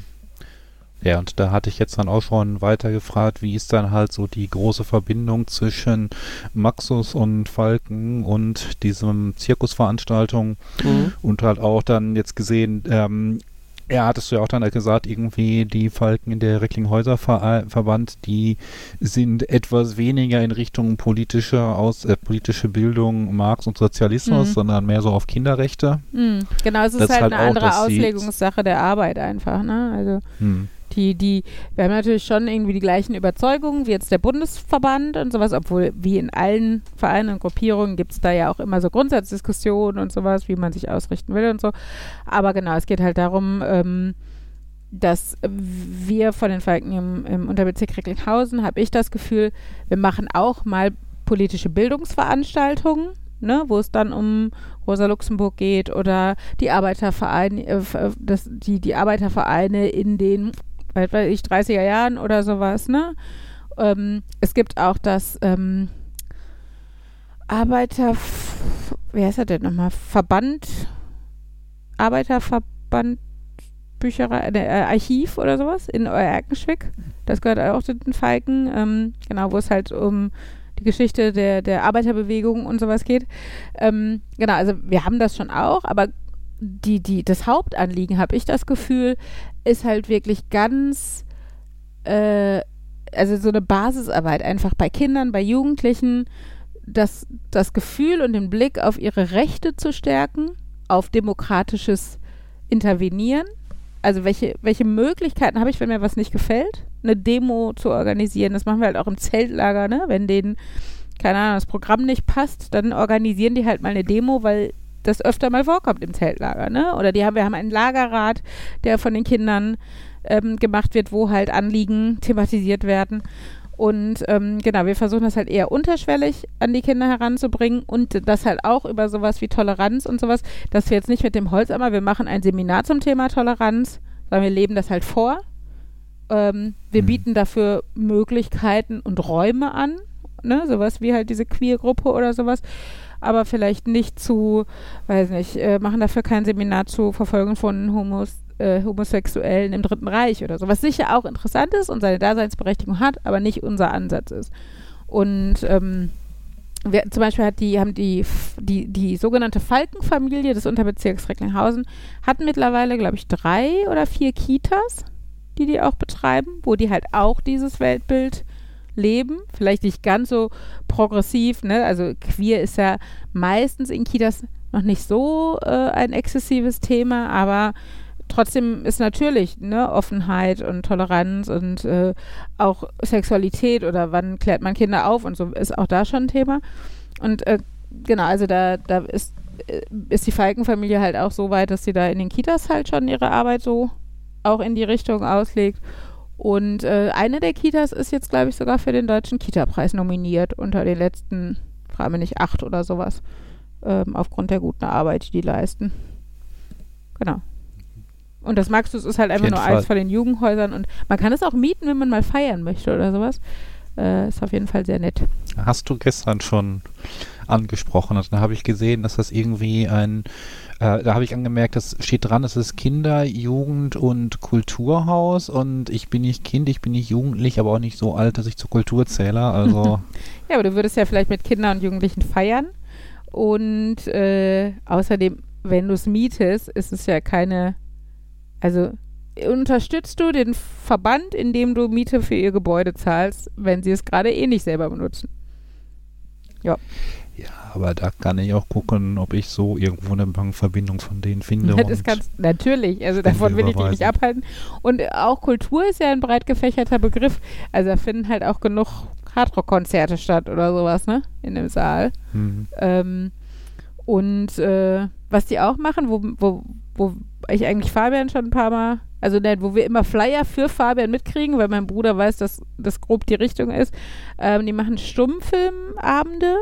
Ja, und da hatte ich jetzt dann auch schon weiter gefragt, wie ist dann halt so die große Verbindung zwischen Maxus und Falken und diesem Zirkusveranstaltung Mhm. und halt auch dann jetzt gesehen, ähm, ja, hattest du ja auch dann halt gesagt, irgendwie die Falken in der Recklinghäuser Ver Verband, die sind etwas weniger in Richtung politische aus äh, politische Bildung, Marx und Sozialismus, Mhm. sondern mehr so auf Kinderrechte. mh, genau, es ist halt, halt eine auch, andere Auslegungssache der Arbeit einfach. Ne? Also Hm. Die, die, wir haben natürlich schon irgendwie die gleichen Überzeugungen wie jetzt der Bundesverband und sowas, obwohl wie in allen Vereinen und Gruppierungen gibt es da ja auch immer so Grundsatzdiskussionen und sowas, wie man sich ausrichten will und so. Aber genau, es geht halt darum, ähm, dass wir von den Falken im, im Unterbezirk Recklinghausen, habe ich das Gefühl, wir machen auch mal politische Bildungsveranstaltungen, ne, wo es dann um Rosa Luxemburg geht oder die Arbeitervereine, äh, äh, das, die, die Arbeitervereine in den, was weiß ich, 30er Jahren oder sowas, ne? Ähm, es gibt auch das ähm, Arbeiter, wie heißt er denn nochmal? Verband, Arbeiterverband Bücherei, äh, äh, Archiv oder sowas in Erkenschwick. Das gehört auch zu den Falken, ähm, genau, wo es halt um die Geschichte der, der Arbeiterbewegung und sowas geht. Ähm, genau, also wir haben das schon auch, aber die, die, das Hauptanliegen, habe ich das Gefühl, ist halt wirklich ganz, äh, also so eine Basisarbeit einfach bei Kindern, bei Jugendlichen, das, das Gefühl und den Blick auf ihre Rechte zu stärken, auf demokratisches Intervenieren. Also welche, welche Möglichkeiten habe ich, wenn mir was nicht gefällt, eine Demo zu organisieren. Das machen wir halt auch im Zeltlager, ne? Wenn denen, keine Ahnung, das Programm nicht passt, dann organisieren die halt mal eine Demo, weil das öfter mal vorkommt im Zeltlager, ne? Oder die haben, wir haben einen Lagerrat, der von den Kindern ähm, gemacht wird, wo halt Anliegen thematisiert werden. Und ähm, genau, wir versuchen das halt eher unterschwellig an die Kinder heranzubringen und das halt auch über sowas wie Toleranz und sowas, dass wir jetzt nicht mit dem Holzhammer, wir machen ein Seminar zum Thema Toleranz, sondern wir leben das halt vor. Ähm, wir Mhm. bieten dafür Möglichkeiten und Räume an, ne, sowas wie halt diese Queer-Gruppe oder sowas, aber vielleicht nicht zu, weiß nicht, äh, machen dafür kein Seminar zu Verfolgung von Homos, äh, Homosexuellen im Dritten Reich oder so, was sicher auch interessant ist und seine Daseinsberechtigung hat, aber nicht unser Ansatz ist. Und ähm, wir, zum Beispiel hat die, haben die, die, die sogenannte Falkenfamilie des Unterbezirks Recklinghausen hat mittlerweile, glaube ich, drei oder vier Kitas, die die auch betreiben, wo die halt auch dieses Weltbild leben. Vielleicht nicht ganz so progressiv, ne? Also queer ist ja meistens in Kitas noch nicht so äh, ein exzessives Thema, aber trotzdem ist natürlich ne, Offenheit und Toleranz und äh, auch Sexualität oder wann klärt man Kinder auf und so ist auch da schon ein Thema. Und äh, genau, also da, da ist, äh, ist die Falkenfamilie halt auch so weit, dass sie da in den Kitas halt schon ihre Arbeit so auch in die Richtung auslegt. Und äh, eine der Kitas ist jetzt, glaube ich, sogar für den Deutschen Kita-Preis nominiert unter den letzten, frage mich nicht, acht oder sowas, ähm, aufgrund der guten Arbeit, die die leisten. Genau. Und das Maxus ist halt einfach nur Fall. eins von den Jugendhäusern und man kann es auch mieten, wenn man mal feiern möchte oder sowas. Äh, ist auf jeden Fall sehr nett. Hast du gestern schon angesprochen. Und da habe ich gesehen, dass das irgendwie ein, äh, da habe ich angemerkt, das steht dran, es ist Kinder-, Jugend- und Kulturhaus und ich bin nicht Kind, ich bin nicht jugendlich, aber auch nicht so alt, dass ich zur Kultur zähle. Also (laughs) Ja, aber du würdest ja vielleicht mit Kindern und Jugendlichen feiern. Und äh, außerdem, wenn du es mietest, ist es ja keine. Also unterstützt du den Verband, indem du Miete für ihr Gebäude zahlst, wenn sie es gerade eh nicht selber benutzen. ja, aber da kann ich auch gucken, ob ich so irgendwo eine Bankverbindung von denen finde. das kannst natürlich, also davon will ich dich nicht abhalten. Und auch Kultur ist ja ein breit gefächerter Begriff. Also da finden halt auch genug Hardrock-Konzerte statt oder sowas, ne? In dem Saal. Hm. Ähm, und äh, was die auch machen, wo, wo, wo ich eigentlich Fabian schon ein paar Mal, also nein, wo wir immer Flyer für Fabian mitkriegen, weil mein Bruder weiß, dass das grob die Richtung ist. Ähm, die machen Stummfilmabende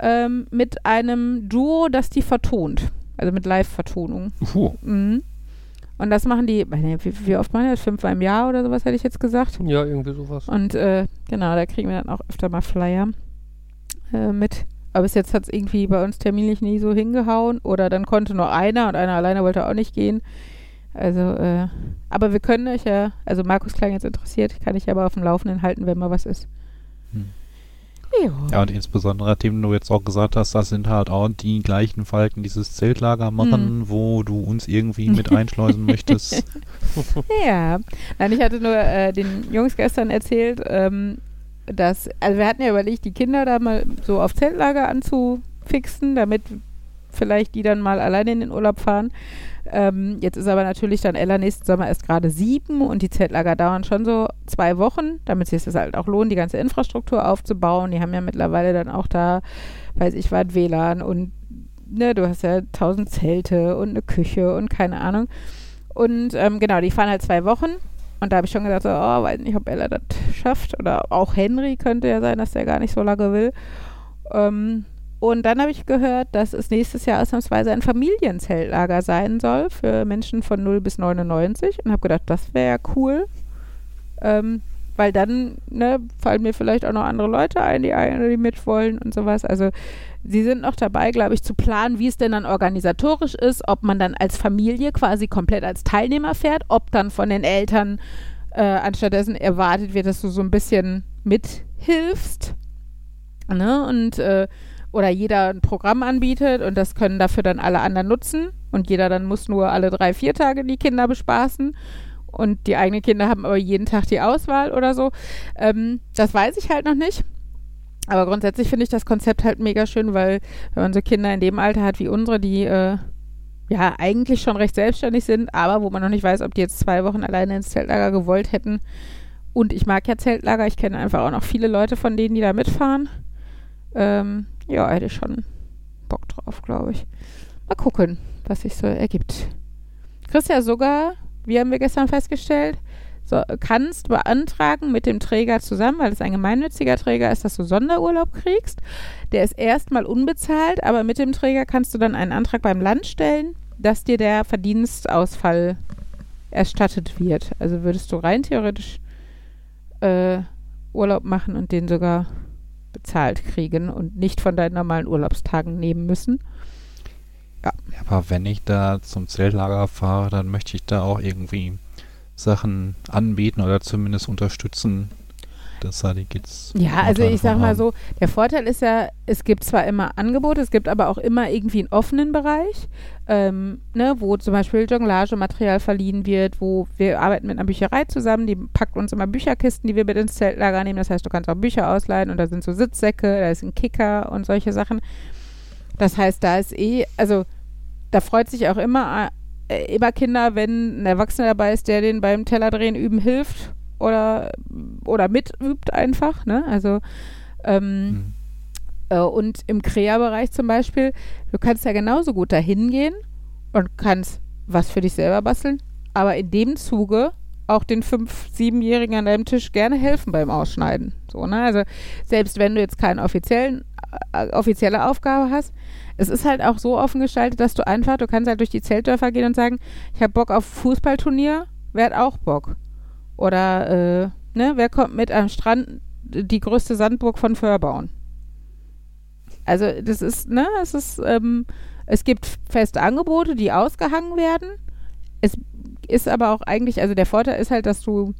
ähm, mit einem Duo, das die vertont. Also mit Live-Vertonung. Puh. Mhm. Und das machen die, wie, wie oft machen die das? Fünfmal im Jahr oder sowas hätte ich jetzt gesagt. Ja, irgendwie sowas. Und äh, genau, da kriegen wir dann auch öfter mal Flyer äh, mit. Aber bis jetzt hat es irgendwie bei uns terminlich nie so hingehauen. Oder dann konnte nur einer und einer alleine wollte auch nicht gehen. Also, äh, aber wir können euch ja, also Markus klang jetzt interessiert, kann ich aber auf dem Laufenden halten, wenn mal was ist. Hm. Jo. Ja, und insbesondere, nachdem du jetzt auch gesagt hast, das sind halt auch die gleichen Falken, dieses Zeltlager machen, wo du uns irgendwie mit (laughs) einschleusen möchtest. Ja. Nein, ich hatte nur äh, den Jungs gestern erzählt, ähm, dass, also wir hatten ja überlegt, die Kinder da mal so auf Zeltlager anzufixen, damit vielleicht die dann mal alleine in den Urlaub fahren. Ähm, jetzt ist aber natürlich dann Ella nächsten Sommer erst gerade sieben und die Zeltlager dauern schon so zwei Wochen, damit sich das halt auch lohnt, die ganze Infrastruktur aufzubauen. Die haben ja mittlerweile dann auch da, weiß ich was, WLAN und ne, du hast ja tausend Zelte und eine Küche und keine Ahnung. Und ähm, genau, die fahren halt zwei Wochen. Und da habe ich schon gedacht, so, oh, weiß nicht, ob Ella das schafft. Oder auch Henry könnte ja sein, dass der gar nicht so lange will. Ähm, und dann habe ich gehört, dass es nächstes Jahr ausnahmsweise ein Familienzeltlager sein soll für Menschen von 0 bis 99. Und habe gedacht, das wäre ja cool. Ähm, weil dann ne, fallen mir vielleicht auch noch andere Leute ein, die, die mit wollen und sowas. Also sie sind noch dabei, glaube ich, zu planen, wie es denn dann organisatorisch ist, ob man dann als Familie quasi komplett als Teilnehmer fährt, ob dann von den Eltern äh, anstattdessen erwartet wird, dass du so ein bisschen mithilfst. Ne? Und äh, oder jeder ein Programm anbietet und das können dafür dann alle anderen nutzen und jeder dann muss nur alle drei, vier Tage die Kinder bespaßen und die eigenen Kinder haben aber jeden Tag die Auswahl oder so. Ähm, das weiß ich halt noch nicht. Aber grundsätzlich finde ich das Konzept halt mega schön, weil wenn man so Kinder in dem Alter hat wie unsere, die äh, ja eigentlich schon recht selbstständig sind, aber wo man noch nicht weiß, ob die jetzt zwei Wochen alleine ins Zeltlager gewollt hätten. Und ich mag ja Zeltlager, ich kenne einfach auch noch viele Leute von denen, die da mitfahren. Ähm, ja, hätte ich schon Bock drauf, glaube ich. Mal gucken, was sich so ergibt. Kriegst ja sogar, wie haben wir gestern festgestellt, so, kannst beantragen mit dem Träger zusammen, weil es ein gemeinnütziger Träger ist, dass du Sonderurlaub kriegst. Der ist erstmal unbezahlt, aber mit dem Träger kannst du dann einen Antrag beim Land stellen, dass dir der Verdienstausfall erstattet wird. Also würdest du rein theoretisch äh, Urlaub machen und den sogar bezahlt kriegen und nicht von deinen normalen Urlaubstagen nehmen müssen. Ja. Aber wenn ich da zum Zeltlager fahre, dann möchte ich da auch irgendwie Sachen anbieten oder zumindest unterstützen, dass da die Kids. Ja, also ich sag mal so, der Vorteil ist ja, es gibt zwar immer Angebote, es gibt aber auch immer irgendwie einen offenen Bereich, ähm, ne, wo zum Beispiel Jonglagematerial verliehen wird, wo wir arbeiten mit einer Bücherei zusammen, die packt uns immer Bücherkisten, die wir mit ins Zeltlager nehmen. Das heißt, du kannst auch Bücher ausleihen und da sind so Sitzsäcke, da ist ein Kicker und solche Sachen. Das heißt, da ist eh, also da freut sich auch immer äh, immer Kinder, wenn ein Erwachsener dabei ist, der denen beim Tellerdrehen üben hilft oder, oder mitübt einfach. Ne? Also ähm, mhm. äh, und im Krea-Bereich zum Beispiel, du kannst ja genauso gut da hingehen und kannst was für dich selber basteln, aber in dem Zuge auch den fünf-, siebenjährigen an deinem Tisch gerne helfen beim Ausschneiden. So, ne? Also selbst wenn du jetzt keine offiziellen, äh, offizielle Aufgabe hast, es ist halt auch so offen gestaltet, dass du einfach, du kannst halt durch die Zeltdörfer gehen und sagen, ich habe Bock auf Fußballturnier, wer hat auch Bock? Oder, äh, ne, wer kommt mit am Strand die größte Sandburg von Föhr bauen? Also das ist, ne, es ist, ähm, es gibt feste Angebote, die ausgehangen werden. Es ist aber auch eigentlich, also der Vorteil ist halt, dass du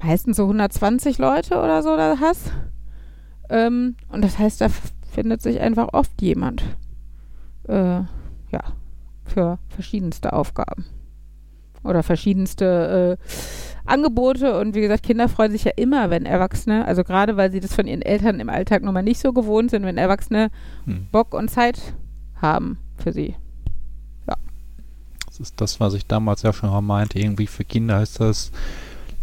meistens so 120 Leute oder so da hast. Ähm, und das heißt, da findet sich einfach oft jemand äh, ja, für verschiedenste Aufgaben oder verschiedenste äh, Angebote. Und wie gesagt, Kinder freuen sich ja immer, wenn Erwachsene, also gerade weil sie das von ihren Eltern im Alltag nun mal nicht so gewohnt sind, wenn Erwachsene hm. Bock und Zeit haben für sie. Ja. Das ist das, was ich damals ja schon mal meinte. Irgendwie für Kinder ist das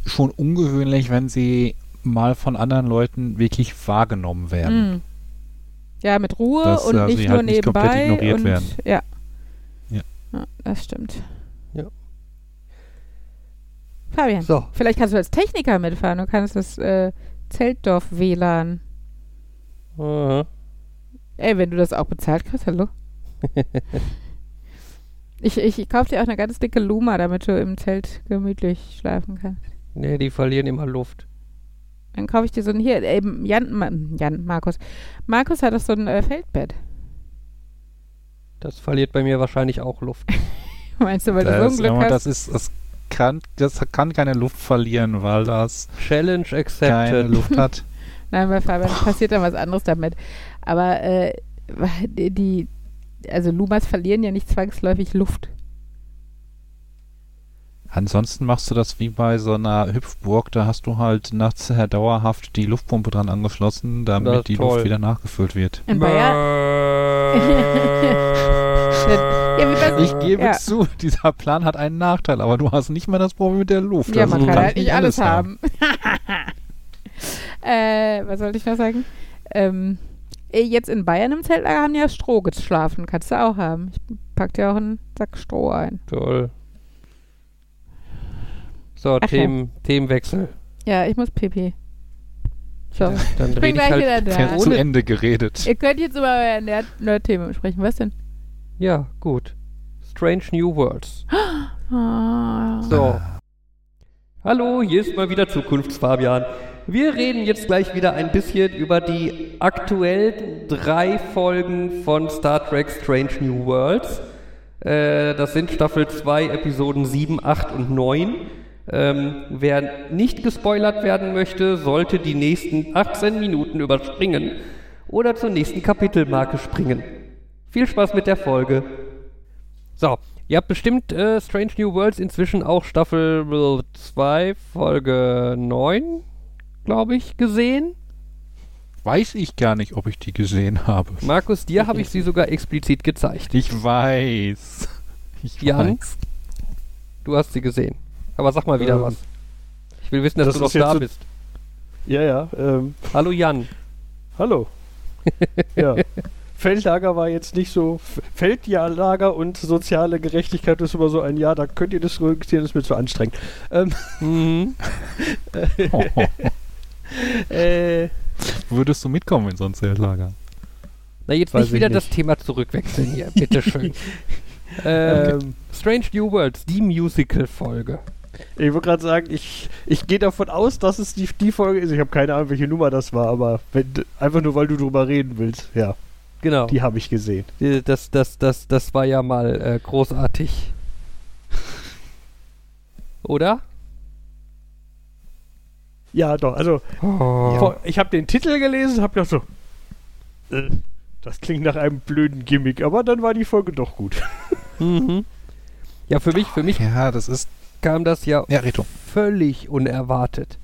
schon ungewöhnlich, wenn sie mal von anderen Leuten wirklich wahrgenommen werden. Mhm. Ja, mit Ruhe Dass, und nicht nur halt nebenbei. Nicht und, werden. Ja. ja. ja. Das stimmt. Ja. Fabian, so. vielleicht kannst du als Techniker mitfahren. Du kannst das äh, Zeltdorf WLAN. Aha. Ey, wenn du das auch bezahlt kriegst, hallo? (laughs) ich, ich, ich kaufe dir auch eine ganz dicke Luma, damit du im Zelt gemütlich schlafen kannst. Nee, die verlieren immer Luft. Dann kaufe ich dir so ein hier, eben Jan, Ma- Jan, Markus. Markus hat doch so ein äh, Feldbett. Das verliert bei mir wahrscheinlich auch Luft. (laughs) Meinst du, weil du so ein Das, Glück aber hast? das ist, das kann, das kann keine Luft verlieren, weil das Challenge keine accepted. Luft hat. (laughs) Nein, bei Fabian passiert dann was anderes damit. Aber äh, die, die, also Lumas verlieren ja nicht zwangsläufig Luft. Ansonsten machst du das wie bei so einer Hüpfburg, da hast du halt nachts äh, dauerhaft die Luftpumpe dran angeschlossen, Das damit ist die toll. Luft wieder nachgefüllt wird. In Bayern. (laughs) bei Ich gebe ja. zu, dieser Plan hat einen Nachteil, aber du hast nicht mehr das Problem mit der Luft. Ja, Also man kann halt nicht alles haben. (laughs) äh, was sollte ich noch sagen? Ähm, eh, jetzt in Bayern im Zeltlager haben die ja Stroh geschlafen. Kannst du auch haben. Ich pack dir auch einen Sack Stroh ein. Toll. So, Ach ja. Themen, Themenwechsel. Ja, ich muss pipi. So. Dann Ich bin rede ich gleich halt. wieder da. Zu Ende geredet. Ihr könnt jetzt über euer Nerd- Nerd-Thema sprechen. Was denn? Ja, gut. Strange New Worlds. (gasps) Ah. So. Hallo, hier ist mal wieder Zukunftsfabian. Wir reden jetzt gleich wieder ein bisschen über die aktuellen drei Folgen von Star Trek Strange New Worlds. Äh, das sind Staffel 2, Episoden 7, 8 und 9. Ähm, wer nicht gespoilert werden möchte, sollte die nächsten 18 Minuten überspringen oder zur nächsten Kapitelmarke springen. Viel Spaß mit der Folge. So, ihr habt bestimmt äh, Strange New Worlds inzwischen auch Staffel 2, Folge 9, glaube ich, gesehen. Weiß ich gar nicht, ob ich die gesehen habe. Markus, dir habe ich sie sogar explizit gezeigt. Ich weiß. Ich Jan? weiß. Du hast sie gesehen. Aber sag mal wieder Ähm, was. Ich will wissen, dass das du noch da so- bist. Ja, ja. Ähm, Hallo Jan. hallo. (laughs) ja. Feldlager war jetzt nicht so. Feldjahrlager und soziale Gerechtigkeit ist immer so ein Jahr, da könnt ihr das registrieren, das ist mir zu anstrengend. Ähm, Mhm. (laughs) äh, Würdest du mitkommen in so ein Zeltlager? Na, jetzt Weiß nicht ich wieder nicht. das Thema zurückwechseln hier, bitteschön. (laughs) ähm, ähm, Strange New Worlds, die Musical-Folge. Ich wollte gerade sagen, ich, ich gehe davon aus, dass es die, die Folge ist. Ich habe keine Ahnung, welche Nummer das war, aber wenn, einfach nur, weil du drüber reden willst. Ja, Genau. die habe ich gesehen. Das, das, das, das war ja mal äh, großartig. Oder? Ja, doch. Also, Oh. ich habe den Titel gelesen, habe gedacht so, äh, das klingt nach einem blöden Gimmick, aber dann war die Folge doch gut. Mhm. Ja, für mich, für mich Ja, das ist. Kam das ja Ja, völlig unerwartet.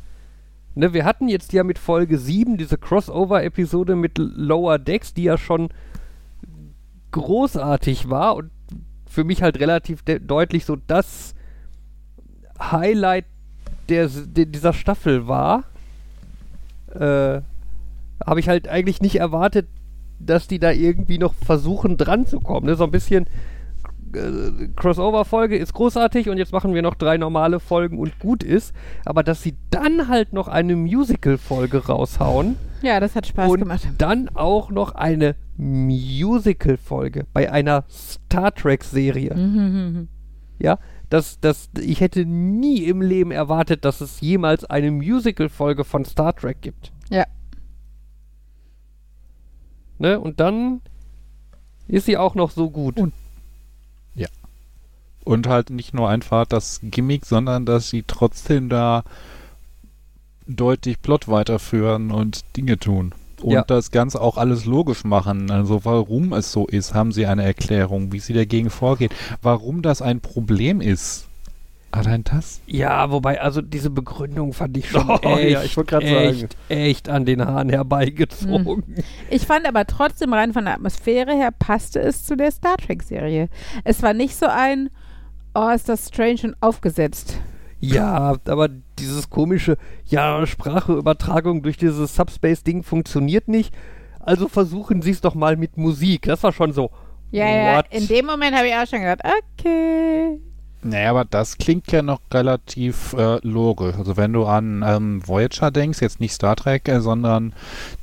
Ne, wir hatten jetzt ja mit Folge 7 diese Crossover-Episode mit Lower Decks, die ja schon großartig war und für mich halt relativ de- deutlich so das Highlight der, S- de- dieser Staffel war. Äh, Habe ich halt eigentlich nicht erwartet, dass die da irgendwie noch versuchen dran zu kommen. Ne? So ein bisschen äh, Crossover-Folge ist großartig und jetzt machen wir noch drei normale Folgen und gut ist. Aber dass sie dann halt noch eine Musical-Folge raushauen Ja, das hat Spaß und gemacht. dann auch noch eine Musical-Folge bei einer Star Trek-Serie. Mhm. Ja, das, das, ich hätte nie im Leben erwartet, dass es jemals eine Musical-Folge von Star Trek gibt. Ja. Ne? Und dann ist sie auch noch so gut. Und- Und halt nicht nur einfach das Gimmick, sondern dass sie trotzdem da deutlich Plot weiterführen und Dinge tun. Und Ja. das Ganze auch alles logisch machen. Also warum es so ist, haben sie eine Erklärung, wie sie dagegen vorgehen. Warum das ein Problem ist. Allein das? Ja, wobei, also diese Begründung fand ich schon (laughs) Oh, echt, ja, ich wollte gerade echt, sagen. echt an den Haaren herbeigezogen. Ich fand aber trotzdem rein von der Atmosphäre her passte es zu der Star Trek-Serie. Es war nicht so ein, oh, ist das strange und aufgesetzt. Ja, aber dieses komische, ja, Spracheübertragung durch dieses Subspace-Ding funktioniert nicht. Also versuchen sie es doch mal mit Musik. Das war schon so. Ja, ja, What? in dem Moment habe ich auch schon gedacht, okay. Naja, aber das klingt ja noch relativ äh, logisch. Also wenn du an ähm, Voyager denkst, jetzt nicht Star Trek, äh, sondern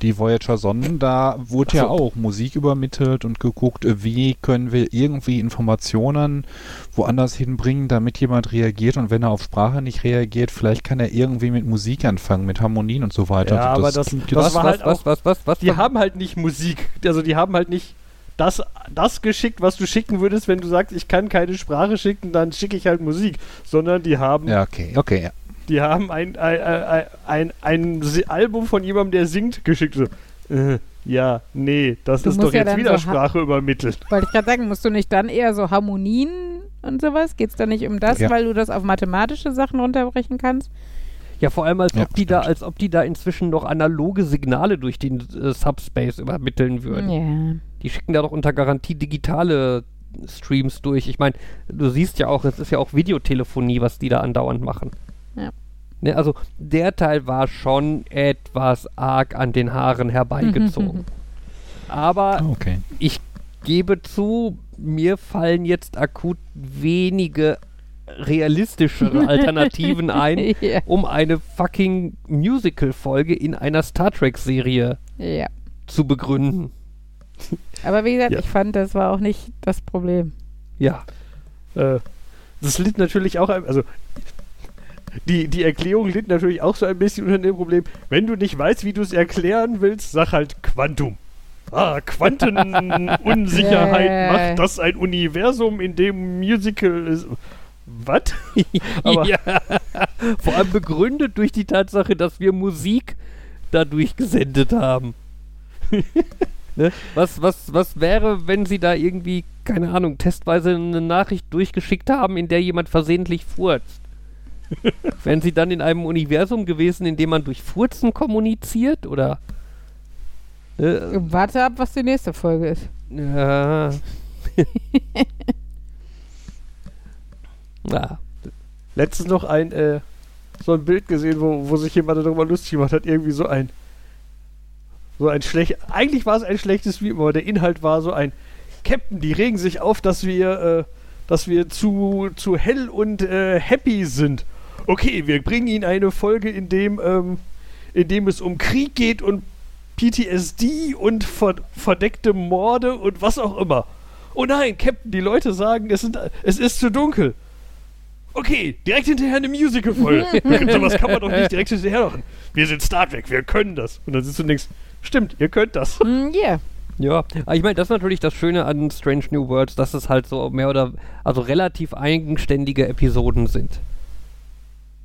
die Voyager-Sonden, da wurde Ach ja so. auch Musik übermittelt und geguckt, äh, wie können wir irgendwie Informationen woanders hinbringen, damit jemand reagiert und wenn er auf Sprache nicht reagiert, vielleicht kann er irgendwie mit Musik anfangen, mit Harmonien und so weiter. Ja, also aber das- das jetzt- war was, halt was, auch- was, was, was, Die was, haben halt nicht Musik. Also die haben halt nicht das, das geschickt, was du schicken würdest, wenn du sagst, ich kann keine Sprache schicken, dann schicke ich halt Musik. Sondern die haben, ja, okay, okay, ja. die haben ein, ein, ein, ein, ein Album von jemandem, der singt, geschickt. So, äh, ja, nee, das Du ist doch ja jetzt wieder so Sprache übermitteln. Wollte ich gerade sagen, musst du nicht dann eher so Harmonien und sowas? Geht es da nicht um das, Ja. weil du das auf mathematische Sachen runterbrechen kannst? Ja, vor allem, als Ja, ob die da, als ob die da inzwischen noch analoge Signale durch den äh, Subspace übermitteln würden. Ja. Die schicken da doch unter Garantie digitale Streams durch. Ich meine, du siehst ja auch, es ist ja auch Videotelefonie, was die da andauernd machen. Ja. Ne, also der Teil war schon etwas arg an den Haaren herbeigezogen. (laughs) Aber Ah, okay. ich gebe zu, mir fallen jetzt akut wenige realistischere (laughs) Alternativen ein, (laughs) ja. um eine fucking Musical-Folge in einer Star Trek-Serie ja. zu begründen. Aber wie gesagt, Ja. ich fand, das war auch nicht das Problem. Ja. Äh, das litt natürlich auch, also die, die Erklärung litt natürlich auch so ein bisschen unter dem Problem, wenn du nicht weißt, wie du es erklären willst, sag halt Quantum. Ah, Quantenunsicherheit (laughs) Ja. macht das ein Universum, in dem Musical ist. Was? (laughs) Ja. Vor allem begründet durch die Tatsache, dass wir Musik dadurch gesendet haben. (laughs) ne? was, was, was wäre, wenn sie da irgendwie, keine Ahnung, testweise eine Nachricht durchgeschickt haben, in der jemand versehentlich furzt? (laughs) Wären sie dann in einem Universum gewesen, in dem man durch Furzen kommuniziert? Oder? Ne? Warte ab, was die nächste Folge ist. Ja. (laughs) ja. Letztens noch ein, äh, so ein Bild gesehen, wo, wo sich jemand darüber lustig gemacht hat, irgendwie so ein, so ein schlecht, eigentlich war es ein schlechtes Video, aber der Inhalt war so ein, Captain, die regen sich auf, dass wir, äh, dass wir zu, zu hell und äh, happy sind. Okay, wir bringen ihnen eine Folge, in dem, ähm, in dem es um Krieg geht und PTSD und ver verdeckte Morde und was auch immer. Oh nein, Captain, die Leute sagen, es, sind, es ist zu dunkel. Okay, direkt hinterher eine Musical-Folge. (laughs) Sowas kann man doch nicht direkt hinterher machen. Wir sind Star Trek, wir können das. Und dann sitzt du und denkst, stimmt, ihr könnt das. Hm, yeah. Ja, ich meine, das ist natürlich das Schöne an Strange New Worlds, dass es halt so mehr oder also relativ eigenständige Episoden sind.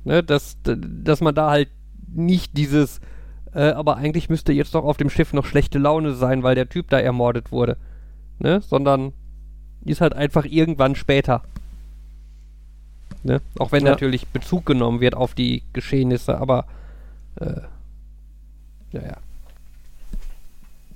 Ne, dass, dass man da halt nicht dieses, äh, aber eigentlich müsste jetzt doch auf dem Schiff noch schlechte Laune sein, weil der Typ da ermordet wurde. Ne, sondern ist halt einfach irgendwann später. Ne? Auch wenn Ja. natürlich Bezug genommen wird auf die Geschehnisse, aber äh, ja,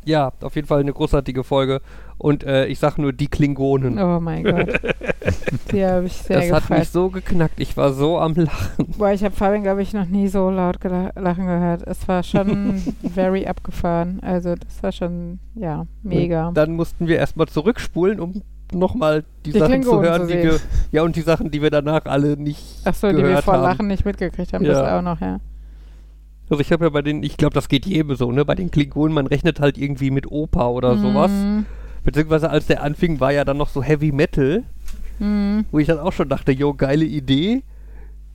ja. Auf jeden Fall eine großartige Folge. Und äh, ich sag nur die Klingonen. Oh mein Gott. (laughs) Die habe ich sehr das hat gefeiert. mich so geknackt. Ich war so am Lachen. Boah, ich habe Fabian, glaube ich, noch nie so laut lachen gehört. Es war schon (laughs) very abgefahren. Also das war schon, ja, mega. Und dann mussten wir erstmal zurückspulen, um nochmal die, Die Sachen zu Klingonen hören, zu die wir, ja, und die Sachen, die wir danach alle nicht Ach so, die wir vor haben. Lachen nicht mitgekriegt haben, das Ja. auch noch, ja. Also ich habe ja bei den, ich glaube, das geht jedem so, ne? Bei den Klingonen, man rechnet halt irgendwie mit Opa oder sowas. Mhm. Beziehungsweise als der anfing, war ja dann noch so Heavy Metal, Mhm. wo ich dann auch schon dachte, jo, geile Idee.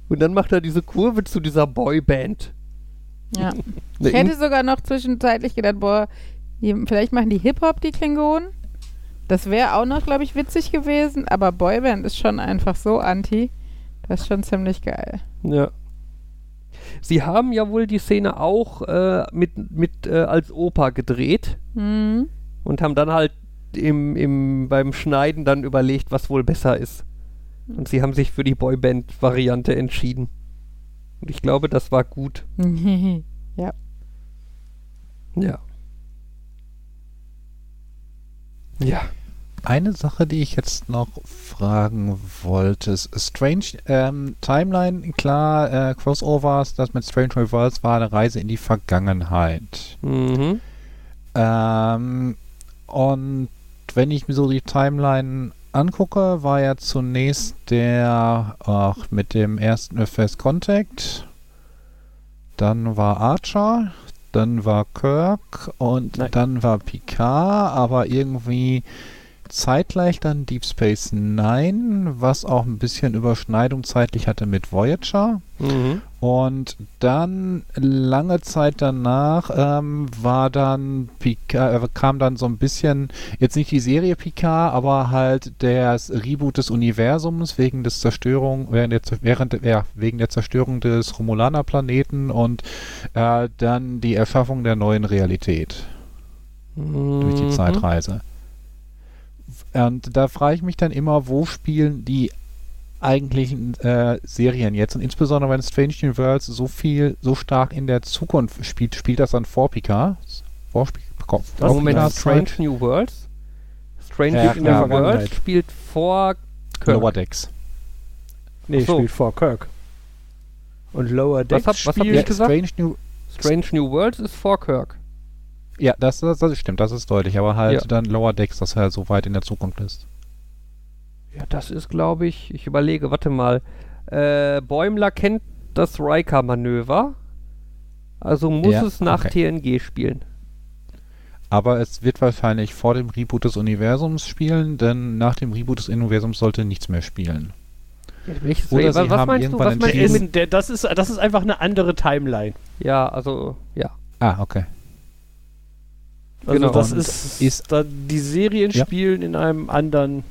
Und dann macht er diese Kurve zu dieser Boyband. Ja. (laughs) Ne, Ich hätte sogar noch zwischenzeitlich gedacht, boah, vielleicht machen die Hip-Hop, die Klingonen. Das wäre auch noch, glaube ich, witzig gewesen, aber Boyband ist schon einfach so anti. Das ist schon ziemlich geil. Ja. Sie haben ja wohl die Szene auch äh, mit, mit äh, als Opa gedreht Mhm. und haben dann halt im, im, beim Schneiden dann überlegt, was wohl besser ist. Und sie haben sich für die Boyband-Variante entschieden. Und ich glaube, das war gut. (laughs) Ja. Ja. Eine Sache, die ich jetzt noch fragen wollte, ist Strange ähm, Timeline, klar, äh, Crossovers, das mit Strange Worlds war eine Reise in die Vergangenheit. Mhm. Ähm, und wenn ich mir so die Timeline angucke, war ja zunächst der ach, mit dem ersten First Contact. Dann war Archer, dann war Kirk und Nein. dann war Picard, aber irgendwie zeitgleich dann Deep Space Nine, was auch ein bisschen Überschneidung zeitlich hatte mit Voyager. Mhm. Und dann lange Zeit danach ähm, war dann Picard, äh, kam dann so ein bisschen, jetzt nicht die Serie Picard, aber halt das Reboot des Universums wegen des Zerstörung, während der, während, ja, wegen der Zerstörung des Romulaner-Planeten und äh, dann die Erschaffung der neuen Realität durch die Mhm. Zeitreise. Und da frage ich mich dann immer, wo spielen die eigentlichen äh, Serien jetzt? Und insbesondere wenn Strange New Worlds so viel, so stark in der Zukunft spielt, spielt das dann vor Picard? Vor, Oh, Moment, Picard Strange Zeit? New Worlds? Strange Ja, New ja, Worlds spielt vor Kirk. Lower Decks. Nee, so. spielt vor Kirk. Und Lower Decks hab- was hab spielt ich gesagt? Strange New Strange New Worlds ist vor Kirk. Ja, das, das, das stimmt, das ist deutlich, aber halt Ja. dann Lower Decks, das halt so weit in der Zukunft ist. Ja, das ist, glaube ich, ich überlege, warte mal. Äh, Bäumler kennt das Riker-Manöver. Also muss Ja, es nach okay. TNG spielen. Aber es wird wahrscheinlich vor dem Reboot des Universums spielen, denn nach dem Reboot des Universums sollte nichts mehr spielen. Ja, Oder was, sie was haben meinst du? irgendwann Was meinst du mit, ist, der, das, ist, das ist einfach eine andere Timeline. ja, also, ja. Ah, okay. Also Genau. das ist, ist- da, die Serien Ja. spielen in einem anderen.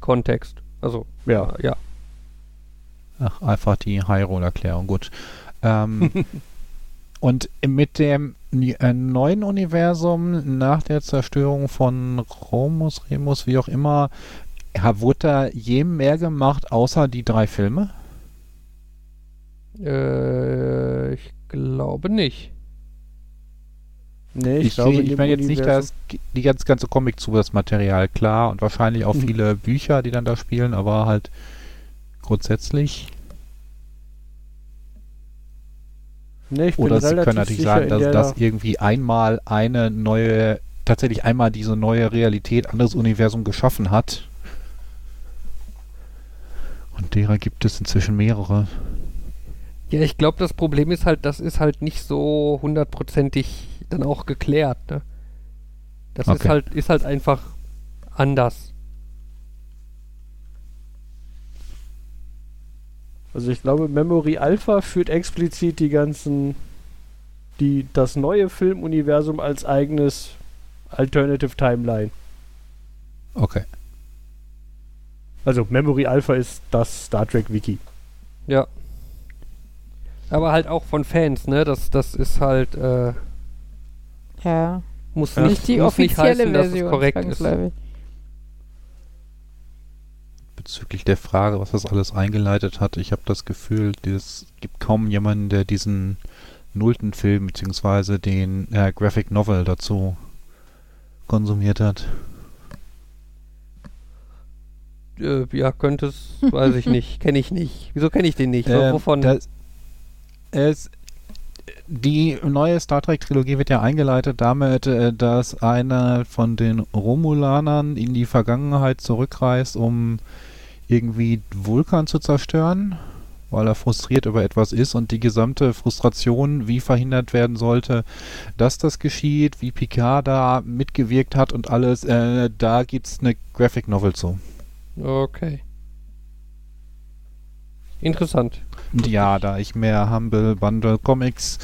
Kontext. Also, Ja. äh, ja. Ach, einfach die Hyrule-Erklärung, gut. Ähm, (laughs) und mit dem äh, neuen Universum nach der Zerstörung von Romus, Remus, wie auch immer, wurde da je mehr gemacht, außer die drei Filme? Äh, ich glaube nicht. Nee, Ich, ich, glaube, ich meine jetzt nicht Universum- das, die ganze, ganze Comic zu das Material, klar, und wahrscheinlich auch Mhm. viele Bücher, die dann da spielen, aber halt grundsätzlich. Nee, ich bin Oder sie können natürlich sagen, dass das da- irgendwie einmal eine neue, tatsächlich einmal diese neue Realität, anderes Universum geschaffen hat. Und derer gibt es inzwischen mehrere. Ja, ich glaube, das Problem ist halt, das ist halt nicht so hundertprozentig dann auch geklärt, ne? Das ist Okay. halt, ist halt einfach anders. Also ich glaube, Memory Alpha führt explizit die ganzen, die, das neue Filmuniversum als eigenes Alternative Timeline. Okay. Also Memory Alpha ist das Star Trek Wiki. Ja. Aber halt auch von Fans, ne? Das, das ist halt, äh, Ja. muss Ja. nicht, Nicht die muss nicht offizielle heißen, dass Version, es korrekt ist. Bezüglich der Frage, was das alles eingeleitet hat, ich habe das Gefühl, es gibt kaum jemanden, der diesen nullten Film bzw. den äh, Graphic Novel dazu konsumiert hat. Äh, ja, könnte es, weiß ich (laughs) nicht, kenne ich nicht. Wieso kenne ich den nicht? Ähm, Wovon? Das, es, die neue Star Trek Trilogie wird ja eingeleitet damit, äh, dass einer von den Romulanern in die Vergangenheit zurückreist, um irgendwie Vulkan zu zerstören, weil er frustriert über etwas ist und die gesamte Frustration, wie verhindert werden sollte, dass das geschieht, wie Picard da mitgewirkt hat und alles, äh, da gibt's eine Graphic Novel zu. Okay. Interessant. Ja, da ich mehr Humble Bundle Comics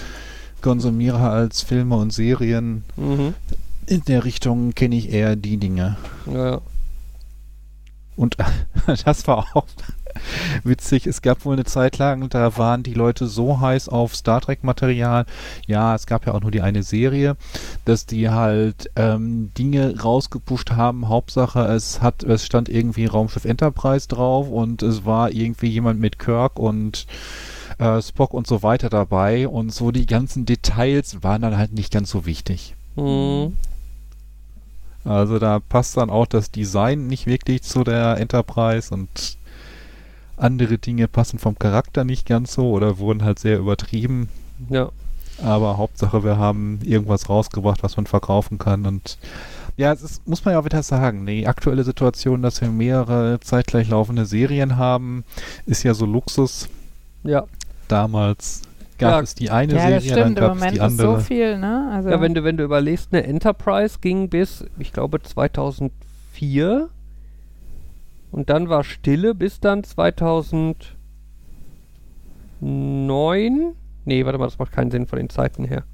konsumiere als Filme und Serien, Mhm. in der Richtung kenne ich eher die Dinge. Ja, ja. Und (laughs) das war auch witzig. Es gab wohl eine Zeit lang, da waren die Leute so heiß auf Star Trek Material. Ja, es gab ja auch nur die eine Serie, dass die halt ähm, Dinge rausgepusht haben. Hauptsache, es hat, es stand irgendwie Raumschiff Enterprise drauf und es war irgendwie jemand mit Kirk und äh, Spock und so weiter dabei. Und so die ganzen Details waren dann halt nicht ganz so wichtig. Mhm. Also da passt dann auch das Design nicht wirklich zu der Enterprise und andere Dinge passen vom Charakter nicht ganz so oder wurden halt sehr übertrieben. Ja. Aber Hauptsache, wir haben irgendwas rausgebracht, was man verkaufen kann und Ja, es ist, muss man ja auch wieder sagen, die aktuelle Situation, dass wir mehrere zeitgleich laufende Serien haben, ist ja so Luxus. Ja. Damals gab Ja. es die eine ja, das Serie, dann stimmt. Im gab es Moment die ist so andere. viel, ne? Also, Ja, wenn du, wenn du überlegst, eine Enterprise ging bis, ich glaube, 2004. Und dann war Stille bis dann 2009. Nee, warte mal, das macht keinen Sinn von den Zeiten her.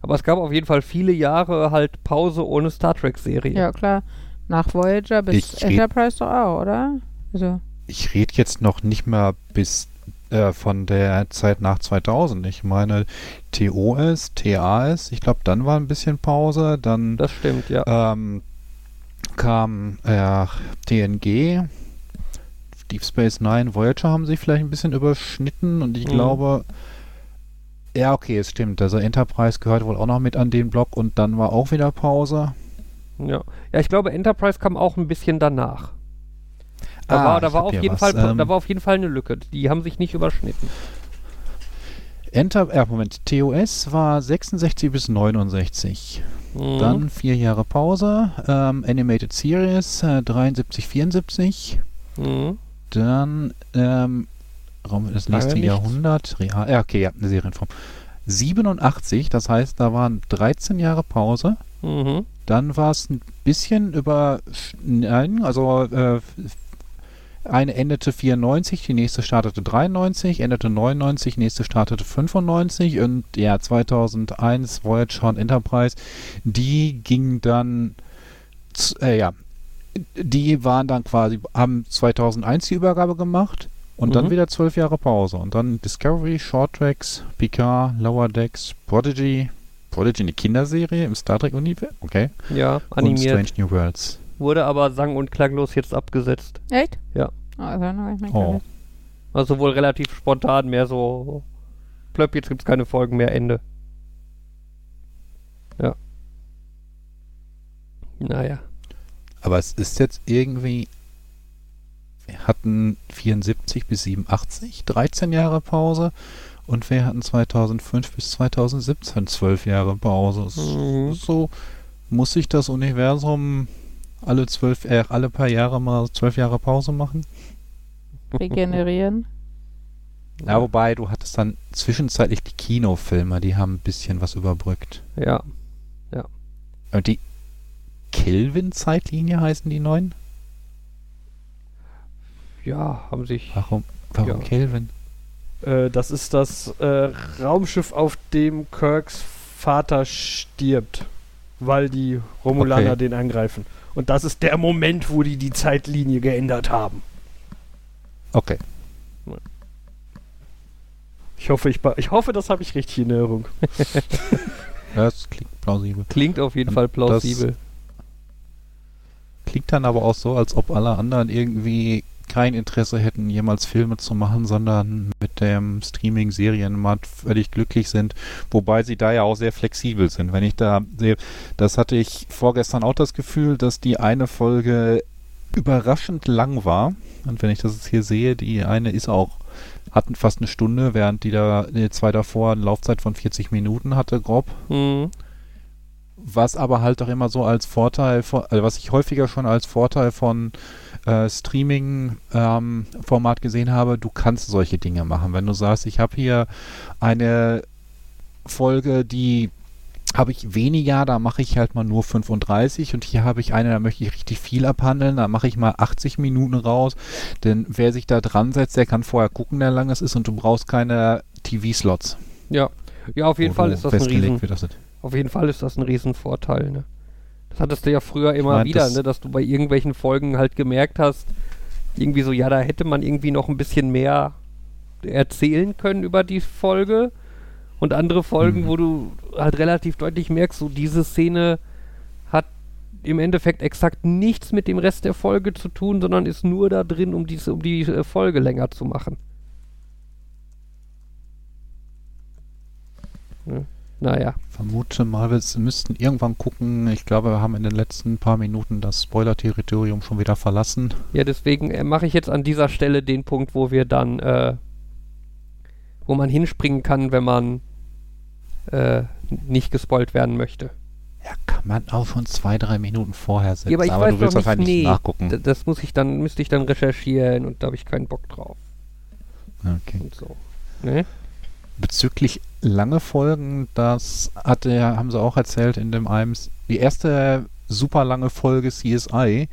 Aber es gab auf jeden Fall viele Jahre halt Pause ohne Star Trek-Serie. ja, klar. Nach Voyager bis Ich Enterprise doch auch, oder? Also, Ich rede jetzt noch nicht mal bis äh, von der Zeit nach 2000. Ich meine TOS, TAS, ich glaube, dann war ein bisschen Pause, dann Das stimmt, ja. ähm, kam äh, TNG, Deep Space Nine, Voyager haben sich vielleicht ein bisschen überschnitten und ich Mhm. glaube, ja, okay, es stimmt. Also Enterprise gehört wohl auch noch mit an den Block und dann war auch wieder Pause. ja. Ja, ich glaube, Enterprise kam auch ein bisschen danach. Da Ah, war, da war hab auf jeden was. Fall, Ähm, da war auf jeden Fall eine Lücke. Die haben sich nicht überschnitten. Enter, äh, Moment, TOS war 66 bis 69. Mhm. Dann vier Jahre Pause. Ähm, Animated Series äh, 73, 74. Mhm. Dann ähm, Raum das nächste nichts. Jahrhundert. Real, ja, okay, ja, eine Serienform. 87, das heißt, da waren 13 Jahre Pause. Mhm. Dann war es ein bisschen über, nein, also äh, eine endete 94, die nächste startete 93, endete 99, nächste startete 95 und ja, 2001 Voyager und Enterprise, die ging dann, äh, ja, die waren dann quasi, haben 2001 die Übergabe gemacht und dann Mhm. wieder zwölf Jahre Pause und dann Discovery, Short Tracks, Picard, Lower Decks, Prodigy, Prodigy eine Kinderserie im Star Trek Universum, okay. Ja, Und animiert. Strange New Worlds. Wurde aber sang- und klanglos jetzt abgesetzt. echt? Ja. Gar nicht Oh. Also wohl relativ spontan, mehr so. Plöpp, jetzt gibt's keine Folgen mehr, Ende. Ja. Naja. Aber es ist jetzt irgendwie. Wir hatten 74 bis 87, 13 Jahre Pause. Und wir hatten 2005 bis 2017 12 Jahre Pause. Es Mhm. So muss sich das Universum alle zwölf, äh, alle paar Jahre mal zwölf Jahre Pause machen. Regenerieren. Ja, wobei du hattest dann zwischenzeitlich die Kinofilme, die haben ein bisschen was überbrückt. Ja. Und die Kelvin-Zeitlinie heißen die neuen? Ja, haben sich. Warum? Warum Ja. Kelvin? Äh, das ist das äh, Raumschiff, auf dem Kirks Vater stirbt, weil die Romulaner Okay. den angreifen. Und das ist der Moment, wo die die Zeitlinie geändert haben. Okay. Ich hoffe, ich, ba- ich hoffe, das habe ich richtig in Erinnerung. (laughs) Das klingt plausibel. Klingt auf jeden Und Fall plausibel. Klingt dann aber auch so, als ob alle anderen irgendwie kein Interesse hätten, jemals Filme zu machen, sondern mit dem Streaming-Serienmarkt völlig glücklich sind, wobei sie da ja auch sehr flexibel sind. Wenn ich da sehe, das hatte ich vorgestern auch das Gefühl, dass die eine Folge überraschend lang war. Und wenn ich das jetzt hier sehe, die eine ist auch, hatten fast eine Stunde, während die da, die zwei davor eine Laufzeit von 40 Minuten hatte, grob. Mhm. Was aber halt auch immer so als Vorteil, von, also was ich häufiger schon als Vorteil von äh, Streaming-Format gesehen habe, du kannst solche Dinge machen. Wenn du sagst, ich habe hier eine Folge, die habe ich weniger, da mache ich halt mal nur 35 und hier habe ich eine, da möchte ich richtig viel abhandeln, da mache ich mal 80 Minuten raus, denn wer sich da dran setzt, der kann vorher gucken, wie lang es ist und du brauchst keine TV-Slots. Ja. Ja, auf jeden Fall ist das ein Riesen, es- auf jeden Fall ist das ein Riesenvorteil, ne? Das hattest du ja früher immer mein, wieder, das- ne? Dass du bei irgendwelchen Folgen halt gemerkt hast, irgendwie so, ja, da hätte man irgendwie noch ein bisschen mehr erzählen können über die Folge. Und andere Folgen, Mhm. wo du halt relativ deutlich merkst, so diese Szene hat im Endeffekt exakt nichts mit dem Rest der Folge zu tun, sondern ist nur da drin, um, diese, um die äh, Folge länger zu machen. Ja. Naja. vermute mal, wir müssten irgendwann gucken. Ich glaube, wir haben in den letzten paar Minuten das Spoiler-Territorium schon wieder verlassen. Ja, deswegen äh, mache ich jetzt an dieser Stelle den Punkt, wo wir dann, äh, wo man hinspringen kann, wenn man äh, nicht gespoilt werden möchte. Ja, kann man auch schon zwei, drei Minuten vorher setzen. Ja, aber ich aber weiß du willst nicht, wahrscheinlich nee, nachgucken. D- Das muss ich dann, müsste ich dann recherchieren und da habe ich keinen Bock drauf. Okay. Und so. Ne? Bezüglich lange Folgen, das hatte, ja- haben sie auch erzählt in dem einem, die erste super lange Folge CSI,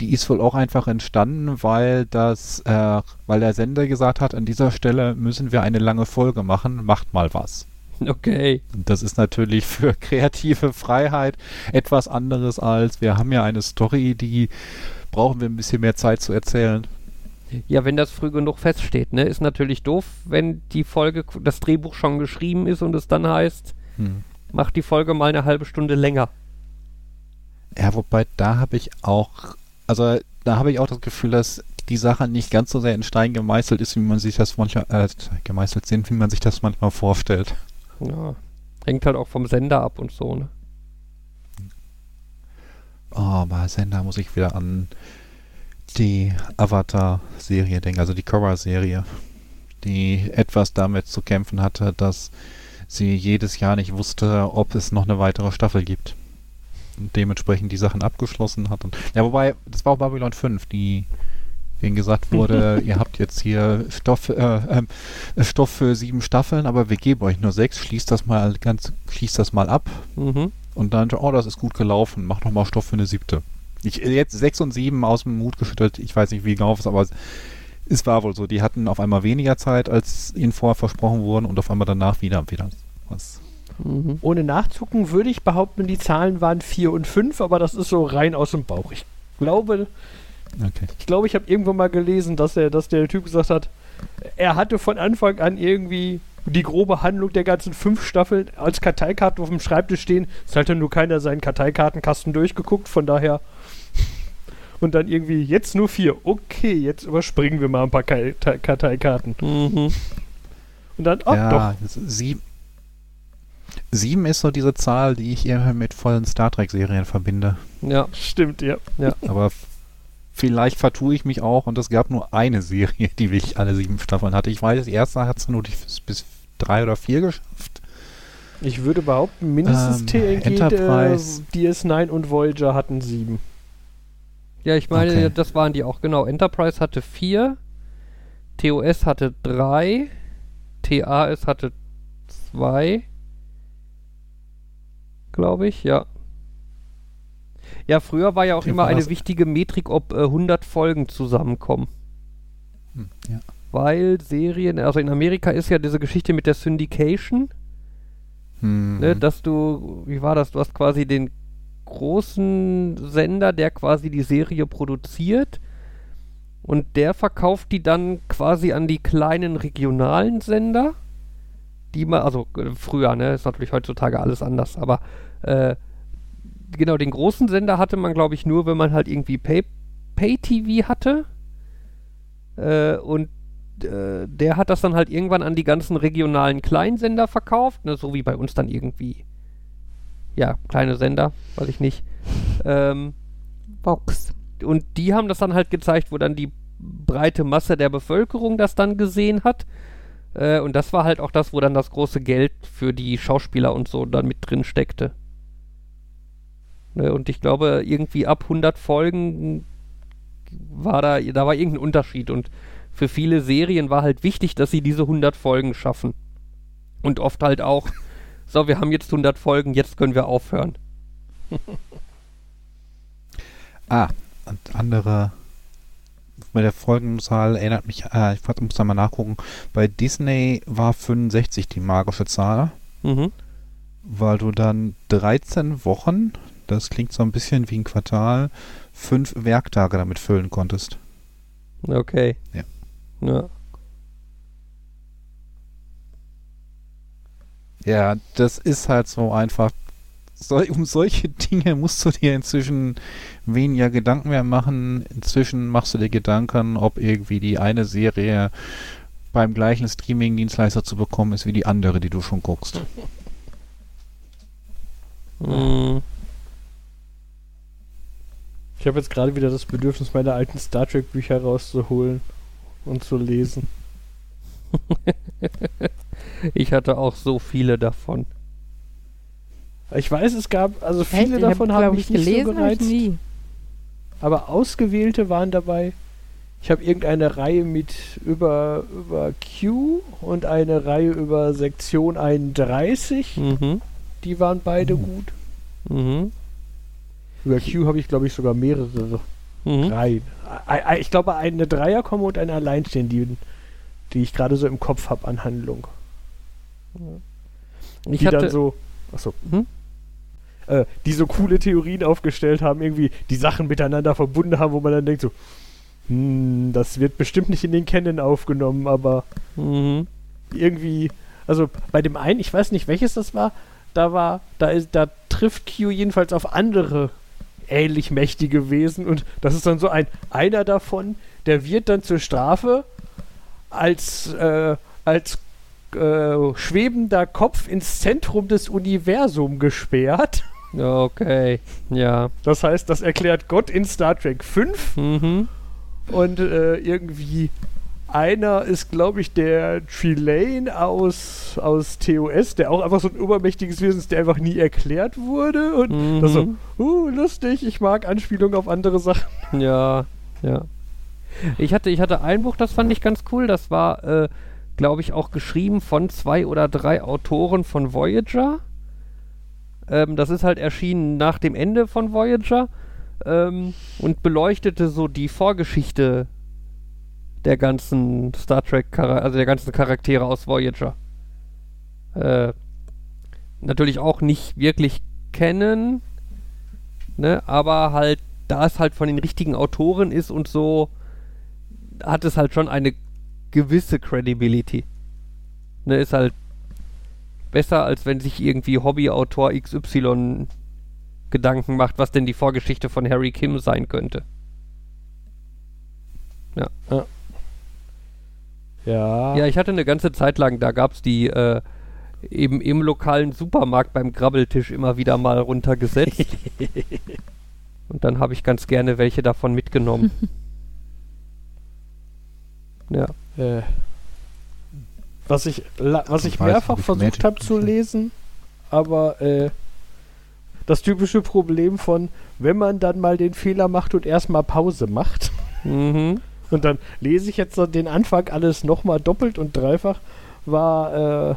die ist wohl auch einfach entstanden, weil das, äh, weil der Sender gesagt hat, an dieser Stelle müssen wir eine lange Folge machen, macht mal was. (laughs) Okay. Das ist natürlich für (laughs) kreative Freiheit etwas anderes als, wir haben ja eine Story, die brauchen wir ein bisschen mehr Zeit zu erzählen. Ja, wenn das früh genug feststeht, ne? Ist natürlich doof, wenn die Folge, das Drehbuch schon geschrieben ist und es dann heißt, Hm. mach die Folge mal eine halbe Stunde länger. Ja, wobei da habe ich auch, also da habe ich auch das Gefühl, dass die Sache nicht ganz so sehr in Stein gemeißelt ist, wie man sich das manchmal, äh, gemeißelt sind, wie man sich das manchmal vorstellt. Ja. Hängt halt auch vom Sender ab und so, ne? Oh, bei Sender muss ich wieder an die Avatar-Serie denken, also die Korra-Serie, die etwas damit zu kämpfen hatte, dass sie jedes Jahr nicht wusste, ob es noch eine weitere Staffel gibt. Und dementsprechend die Sachen abgeschlossen hat. Und, ja, wobei, das war auch Babylon 5, die denen gesagt wurde, (laughs) ihr habt jetzt hier Stoff, äh, ähm, Stoff für sieben Staffeln, aber wir geben euch nur sechs, schließt das mal ganz, schließt das mal ab. Mhm. Und dann, oh, das ist gut gelaufen, mach noch mal Stoff für eine siebte. Ich, jetzt sechs und sieben aus dem Mut geschüttelt, ich weiß nicht, wie genau es ist, aber es, es war wohl so. Die hatten auf einmal weniger Zeit, als ihnen vorher versprochen wurden und auf einmal danach wieder, wieder was. Mhm. Ohne nachzucken würde ich behaupten, die Zahlen waren 4 und 5, aber das ist so rein aus dem Bauch. Ich glaube, Okay. ich glaube, ich habe irgendwo mal gelesen, dass er, dass der Typ gesagt hat, er hatte von Anfang an irgendwie die grobe Handlung der ganzen fünf Staffeln als Karteikarten auf dem Schreibtisch stehen. Es hat dann nur keiner seinen Karteikartenkasten durchgeguckt, von daher. Und dann irgendwie jetzt nur vier. Okay, jetzt überspringen wir mal ein paar Karteikarten. Mhm. Und dann, oh, ja, doch. sieben, sieben ist so diese Zahl, die ich eher mit vollen Star Trek-Serien verbinde. Ja. Stimmt, ja. Aber f- vielleicht vertue ich mich auch und es gab nur eine Serie, (laughs) die wirklich alle sieben Staffeln hatte. Ich weiß, die erste hat es nur bis drei oder vier geschafft. Ich würde behaupten, mindestens Ähm, TNG, Enterprise. äh, DS9 und Voyager hatten sieben. Ja, ich meine, Okay. das waren die auch, genau. Enterprise hatte vier, TOS hatte drei, TAS hatte zwei, glaube ich, ja. Ja, früher war ja auch immer eine wichtige Metrik, ob äh, 100 Folgen zusammenkommen. Hm, ja. Weil Serien, also in Amerika ist ja diese Geschichte mit der Syndication, Hm, ne, dass du, wie war das, du hast quasi den großen Sender, der quasi die Serie produziert und der verkauft die dann quasi an die kleinen regionalen Sender, die man, also äh, früher, ne, ist natürlich heutzutage alles anders, aber äh, genau, den großen Sender hatte man, glaube ich, nur, wenn man halt irgendwie Pay- Pay-TV hatte äh, und äh, der hat das dann halt irgendwann an die ganzen regionalen Kleinsender verkauft, ne, so wie bei uns dann irgendwie. Ja, kleine Sender, weiß ich nicht. Ähm, Box. und die haben das dann halt gezeigt, wo dann die breite Masse der Bevölkerung das dann gesehen hat. Äh, und das war halt auch das, wo dann das große Geld für die Schauspieler und so dann mit drin steckte. Ne, und ich glaube, irgendwie ab 100 Folgen war da, da war irgendein Unterschied. Und für viele Serien war halt wichtig, dass sie diese 100 Folgen schaffen. Und oft halt auch, (laughs) so, wir haben jetzt 100 Folgen, jetzt können wir aufhören. (laughs) Ah, und andere. Bei der Folgenzahl erinnert mich, äh, ich muss da mal nachgucken. Bei Disney war 65 die magische Zahl, Mhm. weil du dann 13 Wochen, das klingt so ein bisschen wie ein Quartal, fünf Werktage damit füllen konntest. Okay. Ja. Ja. Ja, das ist halt so einfach. So, um solche (laughs) Dinge musst du dir inzwischen weniger Gedanken mehr machen. Inzwischen machst du dir Gedanken, ob irgendwie die eine Serie beim gleichen Streaming-Dienstleister zu bekommen ist wie die andere, die du schon guckst. Mhm. Ich habe jetzt gerade wieder das Bedürfnis, meine alten Star Trek Bücher rauszuholen und zu lesen. (laughs) Ich hatte auch so viele davon. Ich weiß, es gab, also Echt? viele Ich davon glaub mich ich, nicht so gelesen, hab ich gereizt, nie. aber ausgewählte waren dabei. Ich habe irgendeine Reihe mit über, über Q und eine Reihe über Sektion 31. Mhm. Die waren beide Mhm. gut. Mhm. Über Q habe ich, glaube ich, sogar mehrere Mhm. Reihen. Ei- ei- Ich glaube, eine Dreierkomme und eine Alleinstehende, die, die ich gerade so im Kopf habe an Handlung. Ich die hatte, dann so, achso, Hm? äh, die so coole Theorien aufgestellt haben, irgendwie die Sachen miteinander verbunden haben, wo man dann denkt so, hm, das wird bestimmt nicht in den Canon aufgenommen, aber mhm. irgendwie, also bei dem einen, ich weiß nicht welches das war, da war, da ist, da trifft Q jedenfalls auf andere ähnlich mächtige Wesen und das ist dann so ein, einer davon, der wird dann zur Strafe als, äh, als äh, schwebender Kopf ins Zentrum des Universums gesperrt. Okay, ja. Das heißt, das erklärt Gott in Star Trek 5 Mhm. und äh, irgendwie einer ist, glaube ich, der Trelane aus, aus TOS, der auch einfach so ein übermächtiges Wesen ist, der einfach nie erklärt wurde. Und Mhm. das so, uh, lustig, ich mag Anspielungen auf andere Sachen. (laughs) Ja, ja. Ich hatte, ich hatte ein Buch, das fand ich ganz cool. Das war, äh, glaube ich, auch geschrieben von zwei oder drei Autoren von Voyager. Ähm, das ist halt erschienen nach dem Ende von Voyager ähm, und beleuchtete so die Vorgeschichte der ganzen Star Trek, also der ganzen Charaktere aus Voyager. Äh, natürlich auch nicht wirklich kennen, ne, aber halt, da es halt von den richtigen Autoren ist und so, hat es halt schon eine gewisse Credibility. Ne, ist halt besser, als wenn sich irgendwie Hobbyautor XY Gedanken macht, was denn die Vorgeschichte von Harry Kim sein könnte. Ja. Ja, ich hatte eine ganze Zeit lang, da gab es die äh, eben im lokalen Supermarkt beim Grabbeltisch immer wieder mal runtergesetzt. (laughs) Und dann habe ich ganz gerne welche davon mitgenommen. (laughs) ja. Äh, was ich, was ich Ich weiß mehrfach versucht habe zu lesen, aber äh, das typische Problem von, wenn man dann mal den Fehler macht und erstmal Pause macht Mhm. Und dann lese ich jetzt so den Anfang alles nochmal doppelt und dreifach, war äh,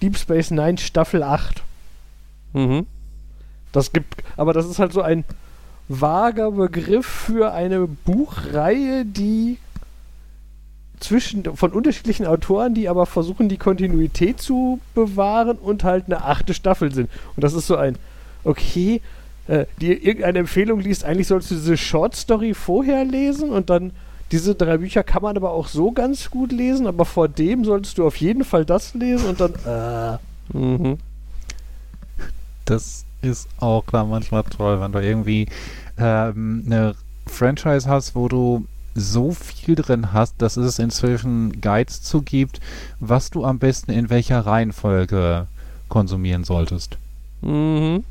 Deep Space Nine Staffel 8. Mhm. Das gibt, aber das ist halt so ein vager Begriff für eine Buchreihe, die zwischen von unterschiedlichen Autoren, die aber versuchen, die Kontinuität zu bewahren und halt eine achte Staffel sind. Und das ist so ein, okay, äh, die irgendeine Empfehlung liest, eigentlich sollst du diese Short Story vorher lesen und dann diese drei Bücher kann man aber auch so ganz gut lesen, aber vor dem solltest du auf jeden Fall das lesen und dann, äh, Mhm. Das ist auch da manchmal toll, wenn du irgendwie ähm, eine Franchise hast, wo du so viel drin hast, dass es inzwischen Guides zu gibt, was du am besten in welcher Reihenfolge konsumieren solltest. Mhm.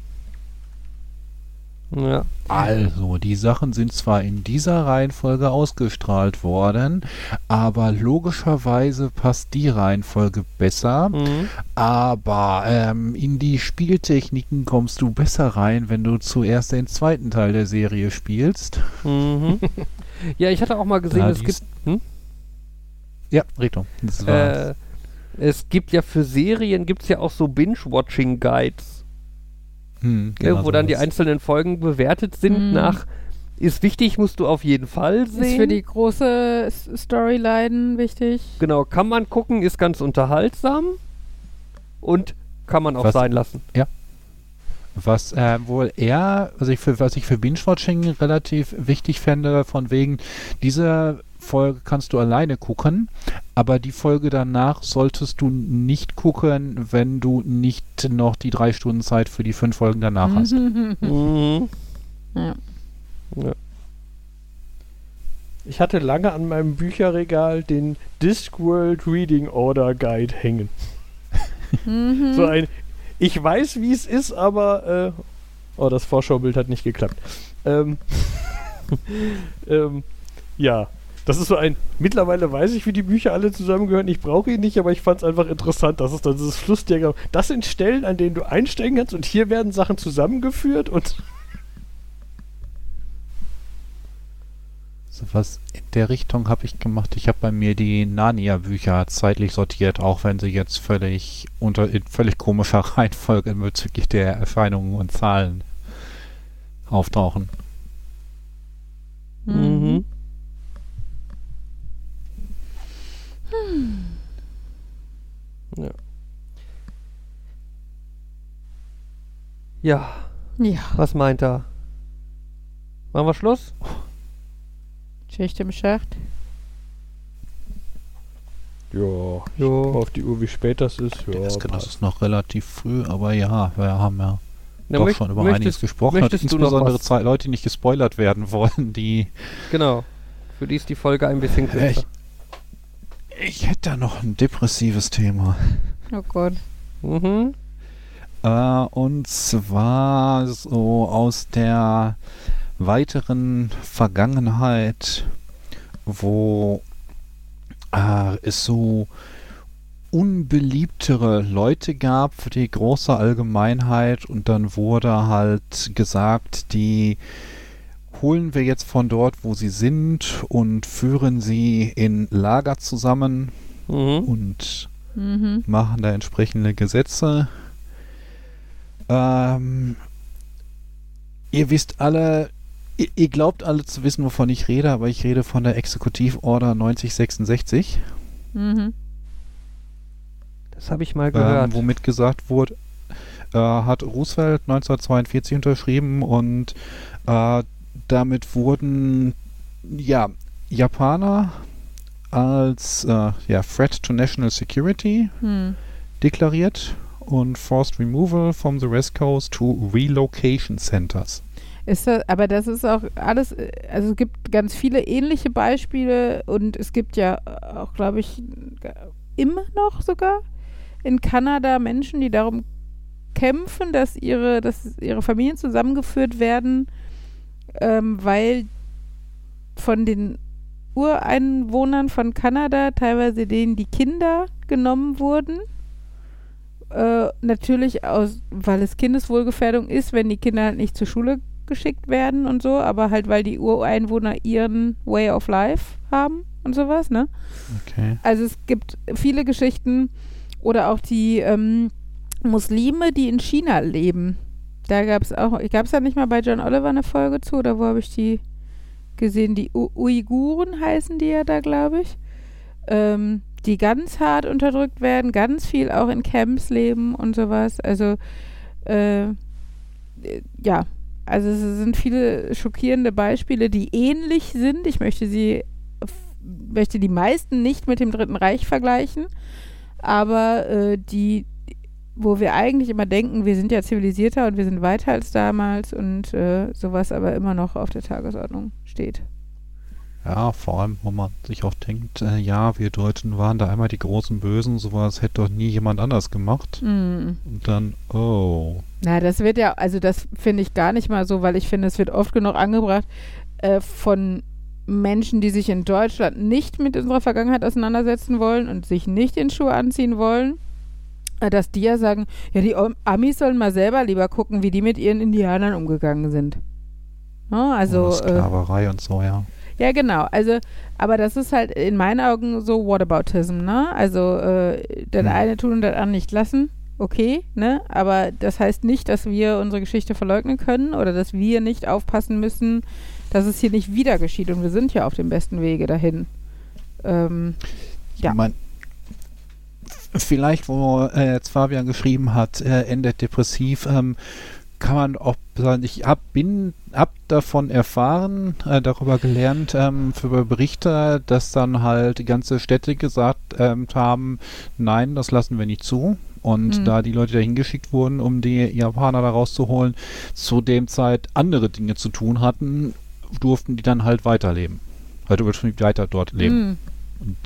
Ja. Also, die Sachen sind zwar in dieser Reihenfolge ausgestrahlt worden, aber logischerweise passt die Reihenfolge besser. Mhm. Aber ähm, in die Spieltechniken kommst du besser rein, wenn du zuerst den zweiten Teil der Serie spielst. Mhm. (laughs) ja, ich hatte auch mal gesehen, Da es gibt. Hm? Ja, Richtung. Das war Äh, es gibt ja für Serien gibt's ja auch so Binge-Watching-Guides, hm, ne, genau wo dann die einzelnen Folgen bewertet sind Mhm. nach ist wichtig, musst du auf jeden Fall sehen. Ist für die große Storyline wichtig. genau, kann man gucken, ist ganz unterhaltsam und kann man auch Was- sein lassen. Was äh, wohl eher, was ich für, was ich für Binge-Watching relativ wichtig fände, von wegen, diese Folge kannst du alleine gucken, aber die Folge danach solltest du nicht gucken, wenn du nicht noch die drei Stunden Zeit für die fünf Folgen danach hast. (laughs) Mhm. Ja. Ja. Ich hatte lange an meinem Bücherregal den Discworld Reading Order Guide hängen. Mhm. So ein, ich weiß, wie es ist, aber äh, oh, das Vorschaubild hat nicht geklappt. Ähm, (laughs) ähm, ja, Das ist so ein, mittlerweile weiß ich, wie die Bücher alle zusammengehören, ich brauche ihn nicht, aber ich fand es einfach interessant, dass es dann dieses Flussdiagramm, das sind Stellen, an denen du einsteigen kannst und hier werden Sachen zusammengeführt und So was in der Richtung habe ich gemacht. Ich habe bei mir die Narnia-Bücher zeitlich sortiert, auch wenn sie jetzt völlig unter in völlig komischer (laughs) Reihenfolge bezüglich der Erscheinungen und Zahlen auftauchen. Mhm. Ja. Ja, Ja, was meint er? Machen wir Schluss? Schicht im Schacht. ja, Jo. auf die Uhr, wie spät das ist. Ja, das, das ist noch relativ früh, aber ja, wir haben ja Na, doch möcht- schon über einiges gesprochen. Und möchtest du noch insbesondere Leute, die nicht gespoilert werden wollen, die Genau. Für die ist die Folge ein bisschen kürzer. Ich hätte da noch ein depressives Thema. Oh Gott. Mhm. Äh, und zwar so aus der weiteren Vergangenheit, wo äh, es so unbeliebtere Leute gab für die große Allgemeinheit und dann wurde halt gesagt, die holen wir jetzt von dort, wo sie sind und führen sie in Lager zusammen Mhm. und Mhm. machen da entsprechende Gesetze. Ähm, ihr wisst alle, ihr, ihr glaubt alle zu wissen, wovon ich rede, aber ich rede von der Exekutivorder 9066, Mhm. Das habe ich mal gehört. ähm, womit gesagt wurde, äh, hat Roosevelt 1942 unterschrieben und äh, damit wurden ja Japaner als äh, ja, Threat to National Security Hm. deklariert und Forced Removal from the West Coast to Relocation Centers. Ist das, aber das ist auch alles, also es gibt ganz viele ähnliche Beispiele und es gibt ja auch, glaube ich, immer noch sogar in Kanada Menschen, die darum kämpfen, dass ihre, dass ihre Familien zusammengeführt werden, ähm, weil von den Ureinwohnern von Kanada teilweise denen die Kinder genommen wurden. Äh, natürlich aus, weil es Kindeswohlgefährdung ist, wenn die Kinder halt nicht zur Schule geschickt werden und so, aber halt weil die Ureinwohner ihren Way of Life haben und sowas, ne? Okay. Also es gibt viele Geschichten oder auch die ähm, Muslime, die in China leben. Da gab es auch, gab es da nicht mal bei John Oliver eine Folge zu oder wo habe ich die gesehen? Die U Uiguren heißen die ja da, glaube ich. Ähm, die ganz hart unterdrückt werden, ganz viel auch in Camps leben und sowas. Also äh, ja, also es sind viele schockierende Beispiele, die ähnlich sind. Ich möchte sie, möchte die meisten nicht mit dem Dritten Reich vergleichen, aber äh, die, wo wir eigentlich immer denken, wir sind ja zivilisierter und wir sind weiter als damals und äh, sowas aber immer noch auf der Tagesordnung steht. Ja, vor allem, wo man sich auch denkt, äh, ja, wir Deutschen waren da einmal die großen Bösen, sowas hätte doch nie jemand anders gemacht. Mm. Und dann, oh. Na, das wird ja, also das finde ich gar nicht mal so, weil ich finde, es wird oft genug angebracht äh, von Menschen, die sich in Deutschland nicht mit unserer Vergangenheit auseinandersetzen wollen und sich nicht in Schuhe anziehen wollen, dass die ja sagen, ja, die Amis sollen mal selber lieber gucken, wie die mit ihren Indianern umgegangen sind. Ja, also, Oder äh, Sklaverei und so, ja. ja, genau. Also, aber das ist halt in meinen Augen so Whataboutism, ne? Also, äh, das Hm. eine tun und das andere nicht lassen. Okay, ne? Aber das heißt nicht, dass wir unsere Geschichte verleugnen können oder dass wir nicht aufpassen müssen, dass es hier nicht wieder geschieht. Und wir sind ja auf dem besten Wege dahin. Ähm, Ja. Ich mein, vielleicht, wo äh, jetzt Fabian geschrieben hat, äh, endet depressiv, ähm, kann man auch sagen, ich hab, bin, hab davon erfahren, äh, darüber gelernt, ähm, für Berichte, dass dann halt die ganze Städte gesagt ähm, haben, nein, das lassen wir nicht zu. Und Mhm. da die Leute dahin geschickt wurden, um die Japaner da rauszuholen, zu dem Zeit andere Dinge zu tun hatten, durften die dann halt weiterleben. Halt übertrieben weiter dort leben. mh, Und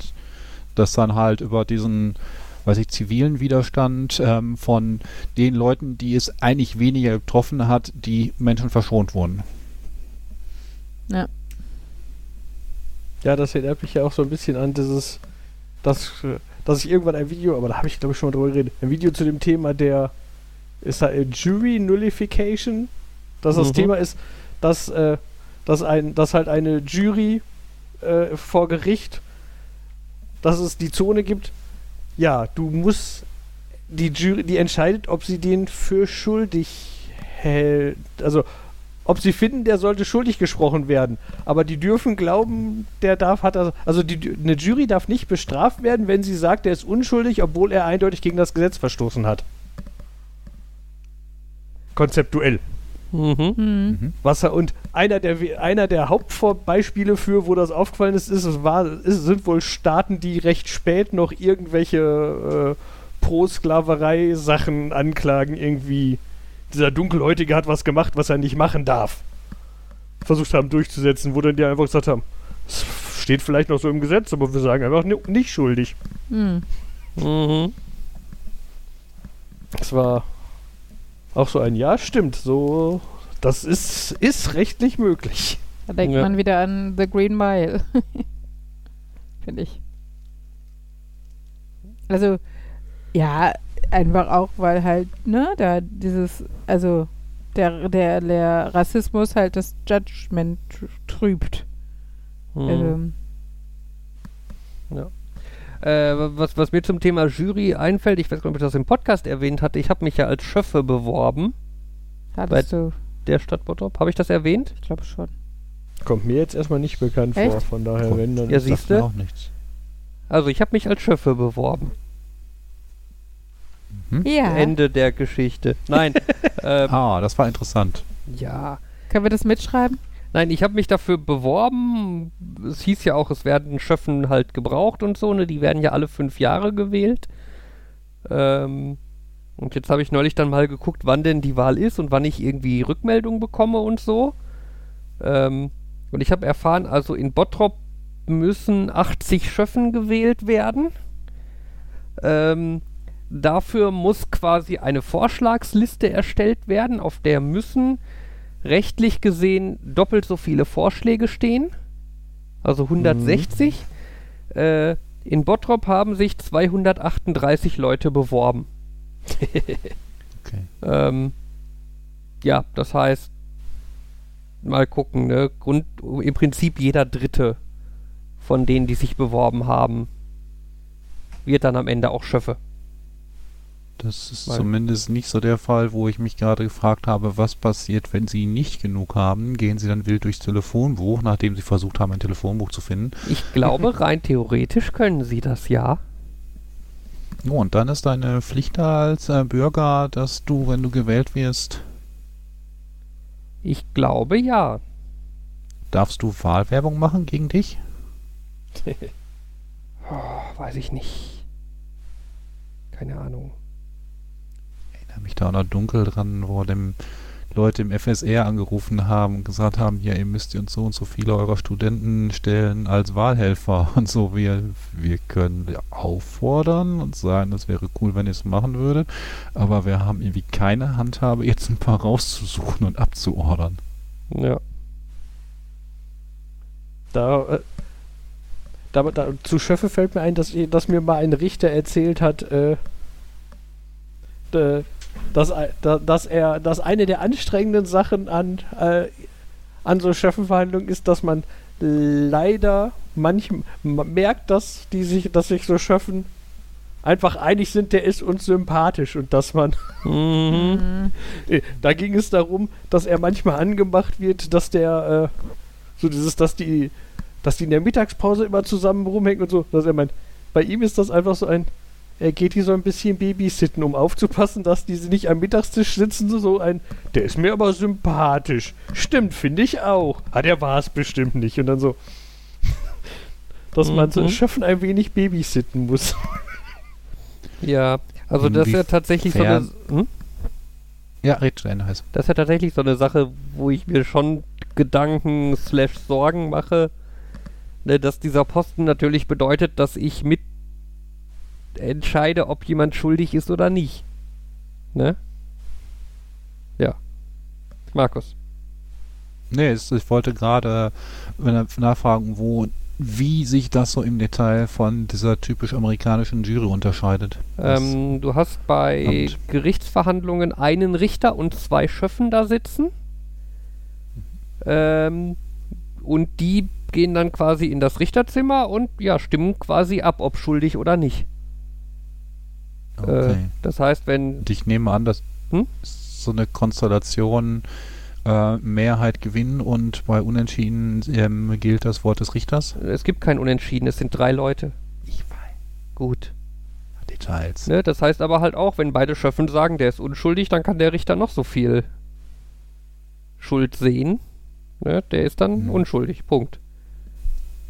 das dann halt über diesen, weiß ich, zivilen Widerstand ähm, von den Leuten, die es eigentlich weniger betroffen hat, die Menschen verschont wurden. Ja, das erinnert mich ja auch so ein bisschen an dieses, dass, dass ich irgendwann ein Video, aber da habe ich glaube ich schon mal drüber geredet, ein Video zu dem Thema der ist da Jury Nullification, dass das Mhm. Thema ist, dass, äh, dass, ein, dass halt eine Jury äh, vor Gericht, dass es die Zone gibt, ja, du musst die Jury, die entscheidet, ob sie den für schuldig hält, also ob sie finden, der sollte schuldig gesprochen werden. Aber die dürfen glauben, der darf, hat er, also die, eine Jury darf nicht bestraft werden, wenn sie sagt, er ist unschuldig, obwohl er eindeutig gegen das Gesetz verstoßen hat. Konzeptuell. Mhm. Hm. Mhm. Was er, und einer der, einer der Hauptbeispiele für, wo das aufgefallen ist, ist, es war, ist, sind wohl Staaten, die recht spät noch irgendwelche äh, Pro-Sklaverei-Sachen anklagen, irgendwie. Dieser Dunkelhäutige hat was gemacht, was er nicht machen darf. Versucht haben durchzusetzen, wo dann die einfach gesagt haben, es steht vielleicht noch so im Gesetz, aber wir sagen einfach ni- nicht schuldig. Hm. Mhm. Das war auch so ein Ja, stimmt, so. Das ist, ist rechtlich möglich. Da denkt Ja. man wieder an The Green Mile. (laughs) Finde ich. Also, ja, einfach auch, weil halt, ne, da dieses, also der, der, der Rassismus halt das Judgment tr- trübt. Mhm. Also, Äh, was, was mir zum Thema Jury einfällt, ich weiß gar nicht, ob ich das im Podcast erwähnt hatte, ich habe mich ja als Schöffe beworben, hattest du, der Stadt Bottrop. Habe ich das erwähnt? ich glaube schon. Kommt mir jetzt erstmal nicht bekannt Echt? vor, von daher, Kommt- wenn dann. Ja, ist siehst du? auch nichts. Also ich habe mich als Schöffe beworben. Ja. Ende der Geschichte. Nein, (laughs) ähm, Ah, das war interessant. ja. Können wir das mitschreiben? Nein, ich habe mich dafür beworben. Es hieß ja auch, es werden Schöffen halt gebraucht und so, ne? Die werden ja alle fünf Jahre gewählt. Ähm, und jetzt habe ich neulich dann mal geguckt, wann denn die Wahl ist und wann ich irgendwie Rückmeldung bekomme und so. Ähm, und ich habe erfahren, also in Bottrop müssen 80 Schöffen gewählt werden. Ähm, dafür muss quasi eine Vorschlagsliste erstellt werden, auf der müssen rechtlich gesehen doppelt so viele Vorschläge stehen. Also 160. Äh, in Bottrop haben sich 238 Leute beworben. (laughs) Okay. Ähm, ja, das heißt, mal gucken, ne? Grund, Im Prinzip jeder Dritte von denen, die sich beworben haben, wird dann am Ende auch Schöffe. Das ist Weil- zumindest nicht so der Fall, wo ich mich gerade gefragt habe, was passiert, wenn Sie nicht genug haben. Gehen Sie dann wild durchs Telefonbuch, nachdem Sie versucht haben, ein Telefonbuch zu finden. Ich glaube, (laughs) rein theoretisch können sie das ja. Oh, und dann ist deine Pflicht als äh, Bürger, dass du, wenn du gewählt wirst, Ich glaube ja. darfst du Wahlwerbung machen gegen dich? (laughs) Oh, weiß ich nicht. Keine Ahnung. Mich da auch noch dunkel dran, wo dem Leute im FSR angerufen haben und gesagt haben, ja, ihr müsst uns so und so viele eurer Studenten stellen als Wahlhelfer (laughs) und so. Wir, wir können auffordern und sagen, es wäre cool, wenn ihr es machen würdet, aber wir haben irgendwie keine Handhabe, jetzt ein paar rauszusuchen und abzuordern. Ja. Da, äh, da, da, zu Schöffe fällt mir ein, dass, dass mir mal ein Richter erzählt hat, äh, dass, dass er, dass eine der anstrengenden Sachen an, äh, an so Schöffenverhandlungen ist, dass man leider manchmal merkt, dass die sich, dass sich so Schöffen einfach einig sind, der ist uns sympathisch und dass man (laughs) Mhm. Hm. äh, Da ging es darum, dass er manchmal angemacht wird, dass der, äh, so dieses, dass die, dass die in der Mittagspause immer zusammen rumhängen und so, dass er meint, bei ihm ist das einfach so ein, geht hier so ein bisschen babysitten, um aufzupassen, dass die nicht am Mittagstisch sitzen, so ein, der ist mir aber sympathisch. Stimmt, finde ich auch. Ah, der war es bestimmt nicht. Und dann so, (laughs) dass man so Mhm. Schöffen ein wenig babysitten muss. Ja, also das ist ja tatsächlich so eine, hm? Ja, red zu Ende heißt. das ist ja tatsächlich so eine Sache, wo ich mir schon Gedanken slash Sorgen mache, ne, dass dieser Posten natürlich bedeutet, dass ich mit entscheide, ob jemand schuldig ist oder nicht. Ne? Ja. Markus. Nee, es, ich wollte gerade äh, nachfragen, wo wie sich das so im Detail von dieser typisch amerikanischen Jury unterscheidet. Ähm, du hast bei Und- Gerichtsverhandlungen einen Richter und zwei Schöffen da sitzen. Ähm, und die gehen dann quasi in das Richterzimmer und ja, stimmen quasi ab, ob schuldig oder nicht. Äh, okay. das heißt, wenn Und ich nehme an, dass Hm? so eine Konstellation äh, Mehrheit gewinnen und bei Unentschieden ähm, gilt das Wort des Richters. es gibt kein Unentschieden, es sind drei Leute. Ich weiß. Gut. Details. Ne? Das heißt aber halt auch, wenn beide Schöffen sagen, der ist unschuldig, dann kann der Richter noch so viel Schuld sehen. Ne? Der ist dann Mhm. unschuldig. Punkt.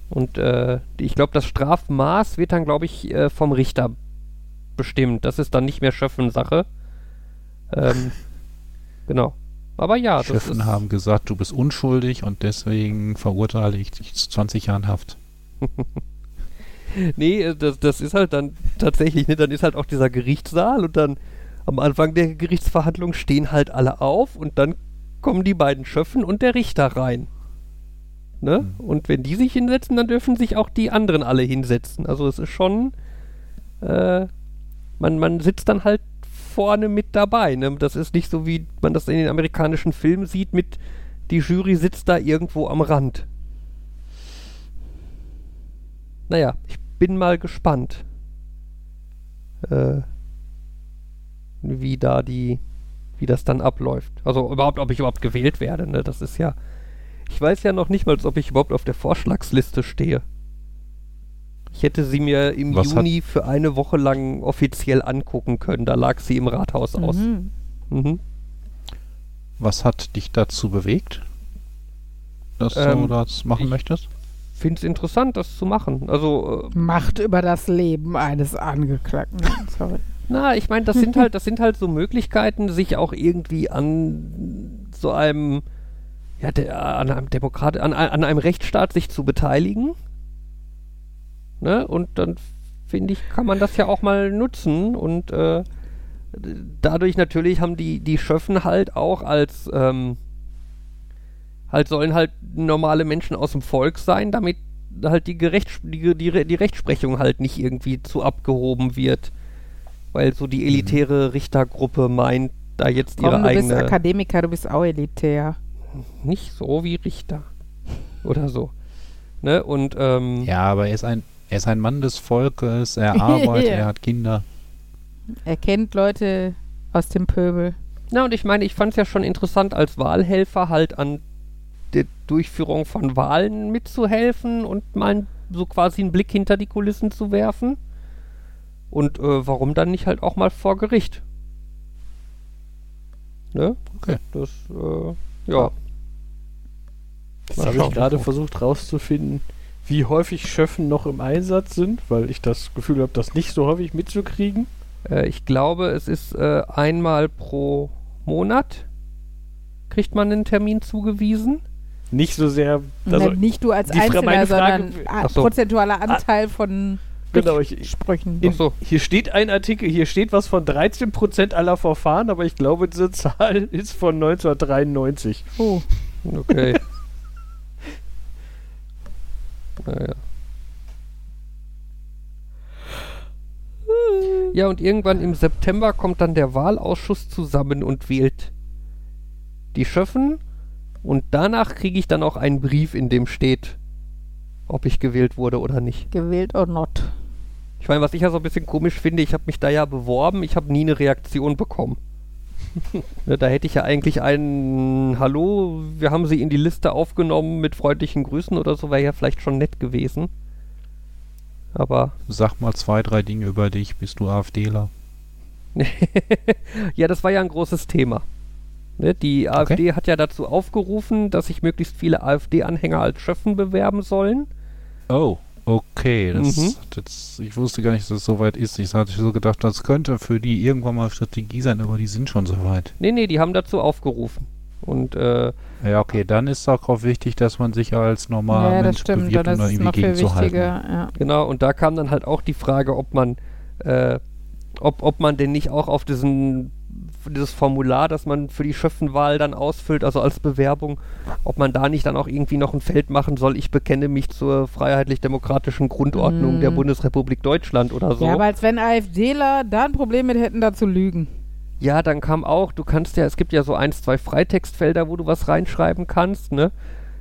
Und äh, ich glaube, das Strafmaß wird dann, glaube ich, äh, vom Richter bestimmt. Das ist dann nicht mehr Schöffen-Sache. Ähm, (laughs) genau. Aber ja, das Chefen ist, haben gesagt, du bist unschuldig und deswegen verurteile ich dich zu 20 Jahren Haft. (laughs) Nee, äh, das, das ist halt dann tatsächlich, ne, dann ist halt auch dieser Gerichtssaal und dann am Anfang der Gerichtsverhandlung stehen halt alle auf und dann kommen die beiden Schöffen und der Richter rein. Ne? Mhm. Und wenn die sich hinsetzen, dann dürfen sich auch die anderen alle hinsetzen. Also es ist schon, äh, man, man sitzt dann halt vorne mit dabei. Ne? Das ist nicht so, wie man das in den amerikanischen Filmen sieht, mit die Jury sitzt da irgendwo am Rand. Naja, ich bin mal gespannt, äh, wie da die, wie das dann abläuft. Also überhaupt, ob ich überhaupt gewählt werde. Ne? Das ist ja, ich weiß ja noch nicht mal, ob ich überhaupt auf der Vorschlagsliste stehe. Ich hätte sie mir im Was Juni für eine Woche lang offiziell angucken können. Da lag sie im Rathaus aus. Mhm. Mhm. Was hat dich dazu bewegt, dass du Ähm, das machen ich- möchtest? Finde es interessant, das zu machen. Also, äh, Macht über das Leben eines Angeklagten. (laughs) Sorry. Na, ich meine, das sind halt, das sind halt so Möglichkeiten, sich auch irgendwie an so einem, ja, der, an einem Demokrat, an, an einem Rechtsstaat sich zu beteiligen. Ne? Und dann finde ich, kann man das ja auch mal nutzen und äh, dadurch natürlich haben die, die Schöffen halt auch als, ähm, halt sollen halt normale Menschen aus dem Volk sein, damit halt die, Gerecht, die, die, die Rechtsprechung halt nicht irgendwie zu abgehoben wird weil so die elitäre Richtergruppe meint, da jetzt ihre Komm, du bist eigene. Akademiker, du bist auch elitär. Nicht so wie Richter. Oder so. Ne? Und ähm, Ja, aber er ist ein, er ist ein Mann des Volkes, er (laughs) arbeitet, Ja. er hat Kinder. Er kennt Leute aus dem Pöbel. na und ich meine, ich fand es ja schon interessant, als Wahlhelfer halt an der Durchführung von Wahlen mitzuhelfen und mal so quasi einen Blick hinter die Kulissen zu werfen. Und äh, warum dann nicht halt auch mal vor Gericht? Ne? Okay. Das, äh, ja. Mal habe ich gerade versucht rauszufinden, wie häufig Schöffen noch im Einsatz sind, weil ich das Gefühl habe, das nicht so häufig mitzukriegen. Äh, ich glaube, es ist äh, einmal pro Monat kriegt man einen Termin zugewiesen. Nicht so sehr. Also, Nein, nicht du als Einzelner, Frage- sondern so. prozentualer Anteil von genau, ich, Sprüchen. in, so. hier steht ein Artikel, hier steht was von 13% aller Verfahren, aber ich glaube, diese Zahl (laughs) ist von 1993. Oh. Okay. (laughs) naja. Ja, und irgendwann im September kommt dann der Wahlausschuss zusammen und wählt die Schöffen. Und danach kriege ich dann auch einen Brief, in dem steht, ob ich gewählt wurde oder nicht. Gewählt or not. Ich meine, was ich ja so ein bisschen komisch finde, ich habe mich da ja beworben, ich habe nie eine Reaktion bekommen. Ne, da hätte ich ja eigentlich einen Hallo, wir haben Sie in die Liste aufgenommen mit freundlichen Grüßen oder so, wäre ja vielleicht schon nett gewesen. Aber Sag mal zwei, drei Dinge über dich, bist du AfDler? (laughs) ja, das war ja ein großes Thema. Ne, die AfD hat ja dazu aufgerufen, dass sich möglichst viele AfD-Anhänger als Schöffen bewerben sollen. Oh, okay. Das, Mhm. das, ich wusste gar nicht, dass es so weit ist. Ich hatte so gedacht, das könnte für die irgendwann mal Strategie sein, aber die sind schon so weit. Nee, nee, die haben dazu aufgerufen. Und äh, Ja, okay, dann ist auch, auch wichtig, dass man sich als normaler ja, das Mensch stimmt. bewirbt, um da ist es irgendwie gegenzuhalten. wichtiger. Ja. Genau, und da kam dann halt auch die Frage, ob man, äh, ob, ob man denn nicht auch auf diesen dieses Formular, das man für die Schöffenwahl dann ausfüllt, also als Bewerbung, ob man da nicht dann auch irgendwie noch ein Feld machen soll, ich bekenne mich zur freiheitlich-demokratischen Grundordnung Mm. der Bundesrepublik Deutschland oder so. Ja, aber als wenn AfDler da ein Problem mit hätten, da zu lügen. Ja, dann kam auch, du kannst ja, es gibt ja so eins, zwei Freitextfelder, wo du was reinschreiben kannst, ne?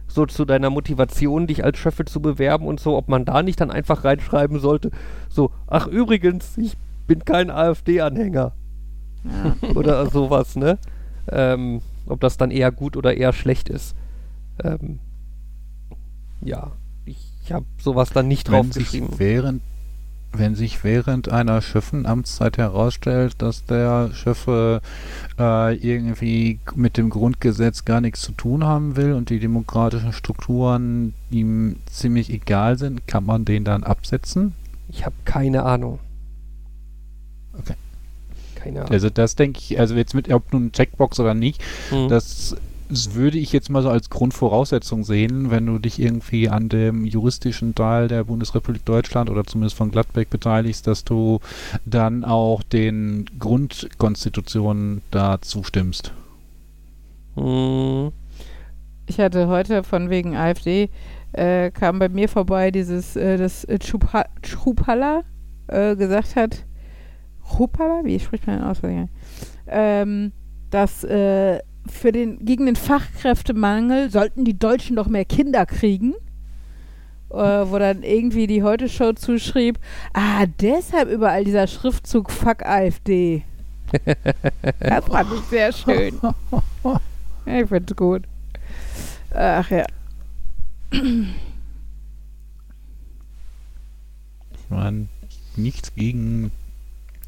So zu deiner Motivation, dich als Schöffe zu bewerben und so, ob man da nicht dann einfach reinschreiben sollte, so, ach übrigens, ich bin kein AfD-Anhänger Ja. oder sowas, ne? Ähm, ob das dann eher gut oder eher schlecht ist. Ähm, ja, ich habe sowas dann nicht Wenn sich, draufgeschrieben. während, wenn sich während einer Schöffenamtszeit herausstellt, dass der Schöffe äh, irgendwie mit dem Grundgesetz gar nichts zu tun haben will und die demokratischen Strukturen ihm ziemlich egal sind, kann man den dann absetzen? Ich habe keine Ahnung. Okay. Keine Ahnung. Also das denke ich, also jetzt mit, ob nun Checkbox oder nicht, Hm. Das würde ich jetzt mal so als Grundvoraussetzung sehen, wenn du dich irgendwie an dem juristischen Teil der Bundesrepublik Deutschland oder zumindest von Gladbeck beteiligst, dass du dann auch den Grundkonstitutionen da zustimmst. Hm. Ich hatte heute von wegen AfD, äh, kam bei mir vorbei dieses, äh, das Chupa- Chupala äh, gesagt hat, Chupala, wie spricht man denn aus? Ähm, dass äh, für den, gegen den Fachkräftemangel sollten die Deutschen doch mehr Kinder kriegen. Äh, wo dann irgendwie die Heute-Show zuschrieb, ah, deshalb überall dieser Schriftzug Fuck AfD. (laughs) das fand ich sehr schön. (laughs) Ich find's gut. Ach ja. Ich meine, nichts gegen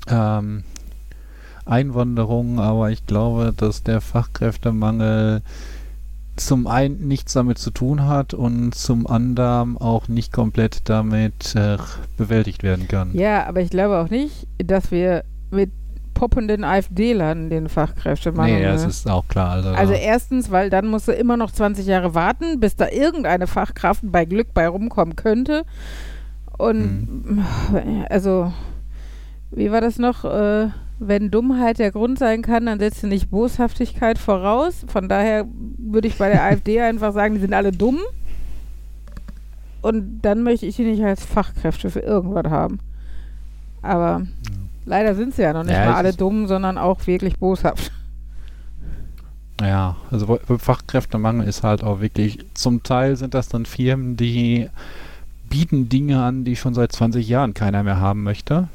ähm, Einwanderung, aber ich glaube, dass der Fachkräftemangel zum einen nichts damit zu tun hat und zum anderen auch nicht komplett damit äh, bewältigt werden kann. Ja, aber ich glaube auch nicht, dass wir mit poppenden AfD-Lern den Fachkräftemangel. nee, das ne? ist auch klar. Also, also erstens, weil dann musst du immer noch 20 Jahre warten, bis da irgendeine Fachkraft bei Glück bei rumkommen könnte. Und also, wie war das noch? Äh, wenn Dummheit der Grund sein kann, dann setzt du nicht Boshaftigkeit voraus. Von daher würde ich bei der (laughs) AfD einfach sagen, die sind alle dumm. Und dann möchte ich die nicht als Fachkräfte für irgendwas haben. Aber leider sind sie ja noch nicht Ja, mal alle dumm, sondern auch wirklich boshaft. Ja, also Fachkräftemangel ist halt auch wirklich, zum Teil sind das dann Firmen, die bieten Dinge an, die schon seit 20 Jahren keiner mehr haben möchte.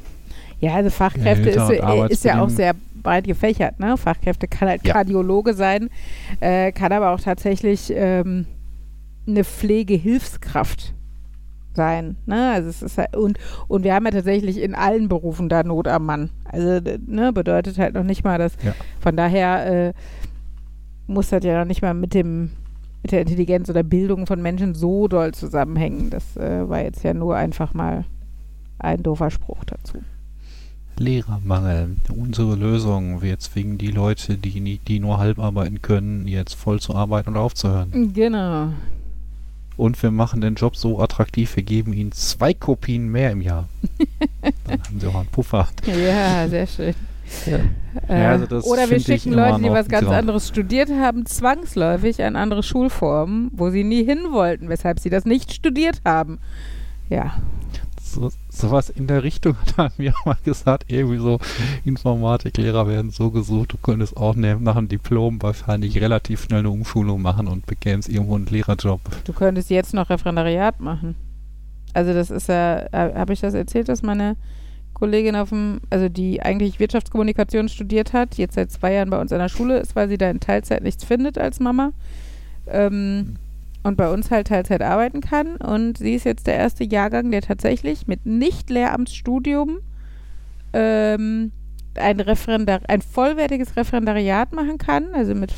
Ja, also Fachkräfte Gehälter ist, äh, ist ja auch sehr breit gefächert. Ne? Fachkräfte kann halt Ja. Kardiologe sein, äh, kann aber auch tatsächlich ähm, eine Pflegehilfskraft sein. Ne? Also es ist halt, und, und wir haben ja tatsächlich in allen Berufen da Not am Mann. Also ne, bedeutet halt noch nicht mal, dass Ja. von daher äh, muss das ja noch nicht mal mit dem mit der Intelligenz oder Bildung von Menschen so doll zusammenhängen. Das äh, war jetzt ja nur einfach mal ein doofer Spruch dazu. Lehrermangel. Unsere Lösung. Wir zwingen die Leute, die, nie- die nur halb arbeiten können, jetzt voll zu arbeiten und aufzuhören. Genau. Und wir machen den Job so attraktiv, wir geben ihnen zwei Kopien mehr im Jahr. (laughs) Dann haben sie auch einen Puffer. Ja, sehr schön. Ja. Äh, Ja, also oder wir schicken Leute, die was ganz grau. anderes studiert haben, zwangsläufig an andere Schulformen, wo sie nie hin wollten, weshalb sie das nicht studiert haben. Ja. So, sowas in der Richtung (laughs) hat er mir auch mal gesagt, irgendwie so, Informatiklehrer werden so gesucht, du könntest auch ne- nach dem Diplom wahrscheinlich relativ schnell eine Umschulung machen und bekämst irgendwo einen Lehrerjob. Du könntest jetzt noch Referendariat machen. Also das ist ja, habe ich das erzählt, dass meine Kollegin auf dem, also die eigentlich Wirtschaftskommunikation studiert hat, jetzt seit zwei Jahren bei uns an der Schule ist, weil sie da in Teilzeit nichts findet als Mama. Ähm, und bei uns halt Teilzeit arbeiten kann. Und sie ist jetzt der erste Jahrgang, der tatsächlich mit Nicht-Lehramtsstudium ähm, ein, Referendar ein vollwertiges Referendariat machen kann, also mit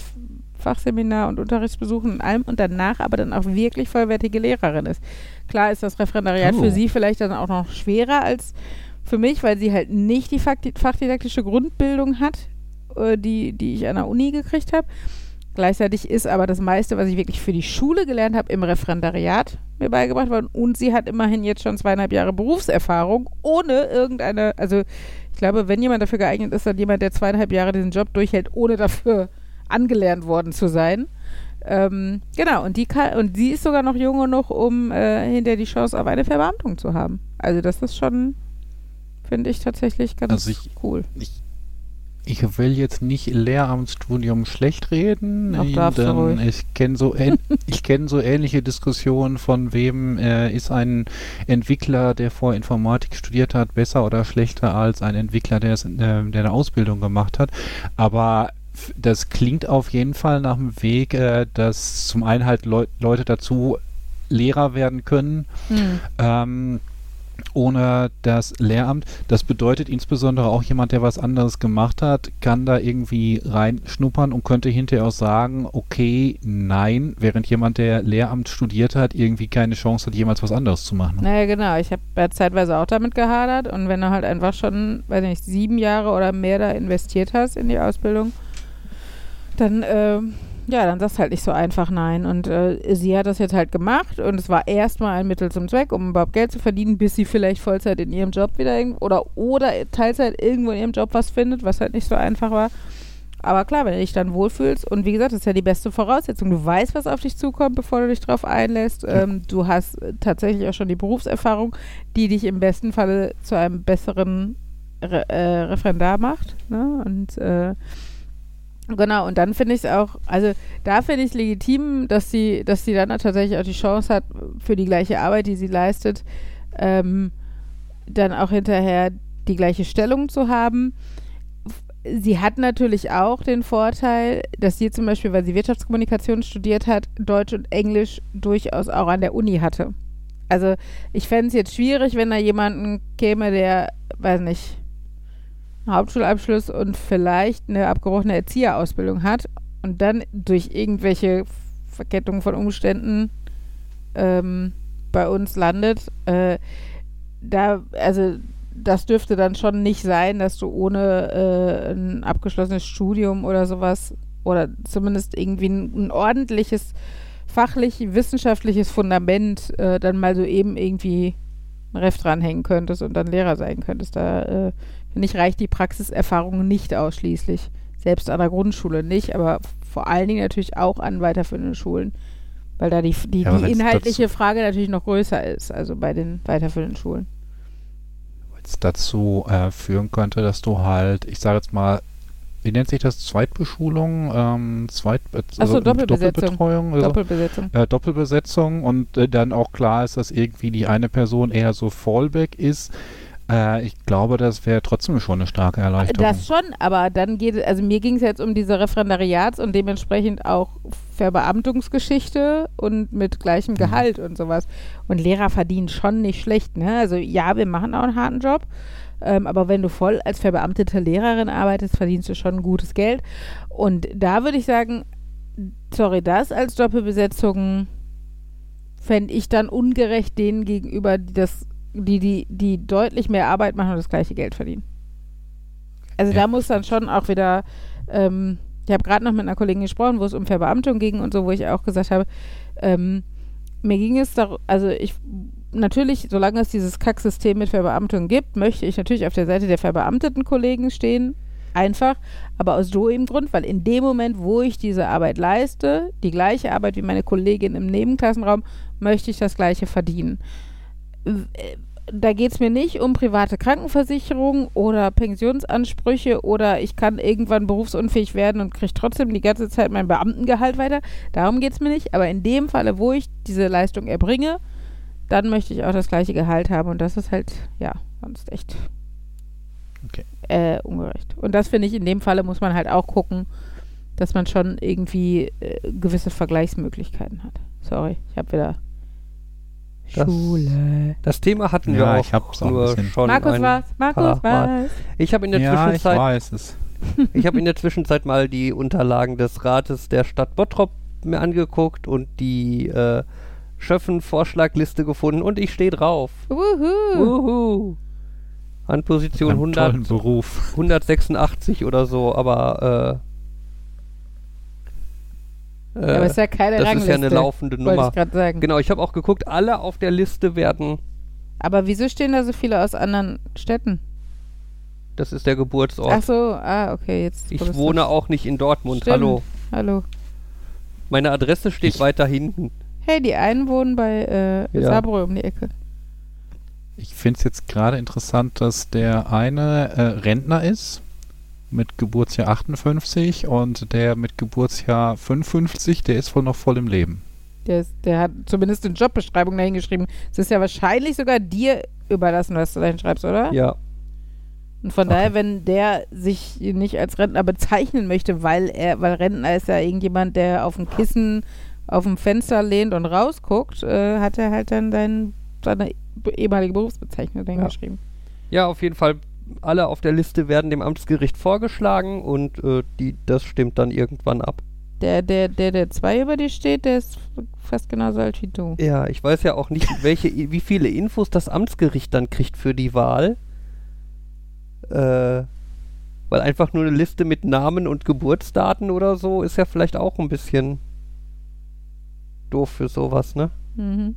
Fachseminar und Unterrichtsbesuchen und allem und danach aber dann auch wirklich vollwertige Lehrerin ist. Klar ist das Referendariat Oh. für sie vielleicht dann auch noch schwerer als für mich, weil sie halt nicht die fachdidaktische Grundbildung hat, äh, die, die ich an der Uni gekriegt habe. Gleichzeitig ist aber das meiste, was ich wirklich für die Schule gelernt habe, im Referendariat mir beigebracht worden. Und sie hat immerhin jetzt schon zweieinhalb Jahre Berufserfahrung, ohne irgendeine, also ich glaube, wenn jemand dafür geeignet ist, dann jemand, der zweieinhalb Jahre diesen Job durchhält, ohne dafür angelernt worden zu sein. Ähm, genau, und die kann, und sie ist sogar noch jung genug, um äh, hinter die Chance auf eine Verbeamtung zu haben. Also das ist schon, finde ich tatsächlich ganz Also ich- cool. Ich, ich will jetzt nicht Lehramtsstudium schlecht reden. Denn. Ich kenne so, (laughs) ich kenn so ähnliche Diskussionen von wem äh, ist ein Entwickler, der vor Informatik studiert hat, besser oder schlechter als ein Entwickler, der, es, äh, der eine Ausbildung gemacht hat. Aber das klingt auf jeden Fall nach einem Weg, äh, dass zum einen halt Leu Leute dazu Lehrer werden können, Hm. ähm, ohne das Lehramt. Das bedeutet insbesondere auch jemand, der was anderes gemacht hat, kann da irgendwie reinschnuppern und könnte hinterher auch sagen, okay, nein, während jemand, der Lehramt studiert hat, irgendwie keine Chance hat, jemals was anderes zu machen. Naja, genau. Ich habe ja zeitweise auch damit gehadert und wenn du halt einfach schon, weiß nicht, sieben Jahre oder mehr da investiert hast in die Ausbildung, dann, ähm, ja, dann sagst du halt nicht so einfach nein. Und äh, sie hat das jetzt halt gemacht und es war erstmal ein Mittel zum Zweck, um überhaupt Geld zu verdienen, bis sie vielleicht Vollzeit in ihrem Job wieder oder, oder Teilzeit irgendwo in ihrem Job was findet, was halt nicht so einfach war. Aber klar, wenn du dich dann wohlfühlst und wie gesagt, das ist ja die beste Voraussetzung. Du weißt, was auf dich zukommt, bevor du dich drauf einlässt. Ähm, du hast tatsächlich auch schon die Berufserfahrung, die dich im besten Falle zu einem besseren Re äh, Referendar macht. Ne? Und äh, genau, und dann finde ich es auch, also da finde ich es legitim, dass sie, dass sie dann tatsächlich auch die Chance hat, für die gleiche Arbeit, die sie leistet, ähm, dann auch hinterher die gleiche Stellung zu haben sie hat natürlich auch den Vorteil, dass sie zum Beispiel, weil sie Wirtschaftskommunikation studiert hat, Deutsch und Englisch durchaus auch an der Uni hatte. Also ich fände es jetzt schwierig, wenn da jemanden käme, der, weiß nicht, Hauptschulabschluss und vielleicht eine abgebrochene Erzieherausbildung hat und dann durch irgendwelche Verkettungen von Umständen ähm, bei uns landet. Äh, da, also das dürfte dann schon nicht sein, dass du ohne äh, ein abgeschlossenes Studium oder sowas oder zumindest irgendwie ein, ein ordentliches fachlich wissenschaftliches Fundament äh, dann mal so eben irgendwie ein Ref dranhängen könntest und dann Lehrer sein könntest. Da äh, finde ich reicht die Praxiserfahrung nicht ausschließlich. Selbst an der Grundschule nicht, aber vor allen Dingen natürlich auch an weiterführenden Schulen. Weil da die, die, Ja, die inhaltliche Frage natürlich noch größer ist, also bei den weiterführenden Schulen. es dazu äh, führen könnte, dass du halt, ich sage jetzt mal, wie nennt sich das? Zweitbeschulung? Ähm, Zweit so, also Doppelbesetzung. Doppelbetreuung? Also, Doppelbesetzung. äh, Doppelbesetzung und äh, dann auch klar ist, dass irgendwie die eine Person eher so Fallback ist. Äh, ich glaube, das wäre trotzdem schon eine starke Erleichterung. Das schon, aber dann geht es, also mir ging es jetzt um diese Referendariats- und dementsprechend auch Verbeamtungsgeschichte und mit gleichem Gehalt und sowas. Und Lehrer verdienen schon nicht schlecht, ne? Also ja, wir machen auch einen harten Job, ähm, aber wenn du voll als verbeamtete Lehrerin arbeitest, verdienst du schon gutes Geld. Und da würde ich sagen, sorry, das als Doppelbesetzung fände ich dann ungerecht denen gegenüber, die das, die, die, die deutlich mehr Arbeit machen und das gleiche Geld verdienen. Also Ja. da muss dann schon auch wieder, ähm, ich habe gerade noch mit einer Kollegin gesprochen, wo es um Verbeamtung ging und so, wo ich auch gesagt habe, ähm, mir ging es darum, also ich, natürlich, solange es dieses Kacksystem mit Verbeamtung gibt, möchte ich natürlich auf der Seite der verbeamteten Kollegen stehen, einfach, aber aus so eben Grund, weil in dem Moment, wo ich diese Arbeit leiste, die gleiche Arbeit wie meine Kollegin im Nebenklassenraum, möchte ich das gleiche verdienen. Da geht es mir nicht um private Krankenversicherung oder Pensionsansprüche oder ich kann irgendwann berufsunfähig werden und kriege trotzdem die ganze Zeit mein Beamtengehalt weiter. Darum geht es mir nicht. Aber in dem Falle, wo ich diese Leistung erbringe, dann möchte ich auch das gleiche Gehalt haben. Und das ist halt, ja, sonst echt Okay. äh, ungerecht. Und das finde ich, in dem Falle muss man halt auch gucken, dass man schon irgendwie äh, gewisse Vergleichsmöglichkeiten hat. Sorry, ich habe wieder Das- Schule. Das Thema hatten Ja, wir auch, ich hab's auch nur schon Markus ein was? Markus paar Mal. was? Ich habe in der ja, ich Zwischenzeit weiß es. (laughs) Ich habe in der Zwischenzeit mal die Unterlagen des Rates der Stadt Bottrop mir angeguckt und die äh, Schöffen-Vorschlagliste gefunden und ich stehe drauf. Wuhu. Uhu. An Position Einen 100, tollen Beruf. 186 oder so, aber Äh, Aber ist ja keine das Rangliste. ist ja eine laufende Nummer. ich gerade sagen. Genau, ich habe auch geguckt, alle auf der Liste werden, Aber wieso stehen da so viele aus anderen Städten? das ist der Geburtsort. Ach so, ah, okay, jetzt. ich wohne auch nicht in Dortmund. Stimmt. Hallo. Hallo. Meine Adresse steht Ich- weiter hinten. Hey, die einen wohnen bei äh, Ja. Saarbrücken um die Ecke. Ich finde es jetzt gerade interessant, dass der eine äh, Rentner ist mit Geburtsjahr 58 und der mit Geburtsjahr 55, der ist wohl noch voll im Leben. Der, ist, der hat zumindest eine Jobbeschreibung dahin geschrieben. Es ist ja wahrscheinlich sogar dir überlassen, was du dahin schreibst, oder? Ja. Und von Okay. daher, wenn der sich nicht als Rentner bezeichnen möchte, weil er, weil Rentner ist ja irgendjemand, der auf dem Kissen auf dem Fenster lehnt und rausguckt, äh, hat er halt dann sein, seine ehemalige Berufsbezeichnung dahin Ja. geschrieben. Ja, auf jeden Fall. Alle auf der Liste werden dem Amtsgericht vorgeschlagen und äh, die, das stimmt dann irgendwann ab. Der, der, der, der zwei über dir steht, der ist fast genauso alt wie du. Ja, ich weiß ja auch nicht, welche, wie viele Infos das Amtsgericht dann kriegt für die Wahl. Äh, weil einfach nur eine Liste mit Namen und Geburtsdaten oder so ist ja vielleicht auch ein bisschen doof für sowas, ne? Mhm.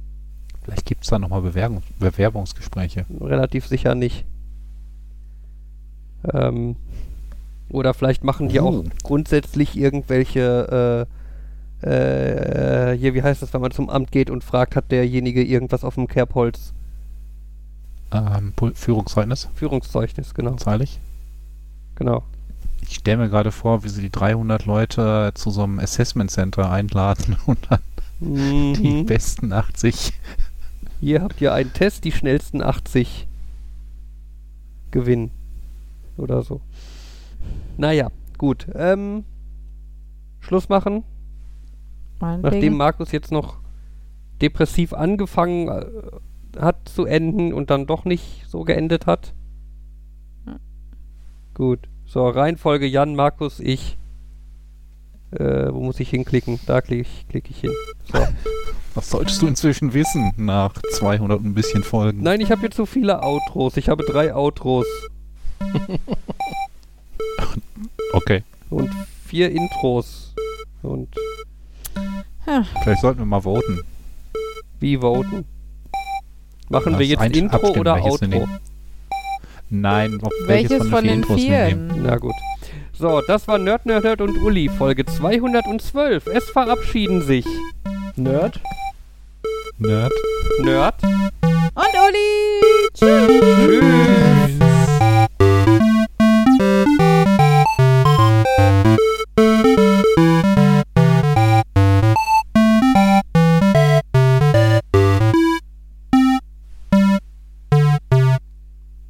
Vielleicht gibt es da nochmal Bewerbung, Bewerbungsgespräche. Relativ sicher nicht. Ähm, oder vielleicht machen die auch Oh. grundsätzlich irgendwelche, äh, äh, hier, wie heißt das, wenn man zum Amt geht und fragt, hat derjenige irgendwas auf dem Kerbholz? Ähm, Führungszeugnis, Führungszeugnis, genau. zahle ich. Genau. Ich stelle mir gerade vor, wie sie die 300 Leute zu so einem Assessment Center einladen (laughs) und dann die Mhm. besten 80. Hier habt ihr einen Test, die schnellsten 80 gewinnen. Oder so. Naja, gut. Ähm, Schluss machen. Nachdem Markus jetzt noch depressiv angefangen äh, hat zu enden und dann doch nicht so geendet hat. Ja. Gut. So, Reihenfolge Jan, Markus, ich. Äh, wo muss ich hinklicken? Da klicke ich, klick ich hin. So. (laughs) Was solltest du inzwischen wissen nach 200 und ein bisschen Folgen? Nein, ich habe hier zu viele Outros. Ich habe drei Outros Okay, und vier Intros. Und vielleicht sollten wir mal voten. wie voten? Machen Ja, wir das jetzt ein- Intro oder welches Outro? Nein, ob Welches von den Intros wir nehmen. Na gut. So, das war Nerd, Nerd, Nerd und Uli, Folge 212. Es verabschieden sich Nerd? Nerd. Nerd Und Uli!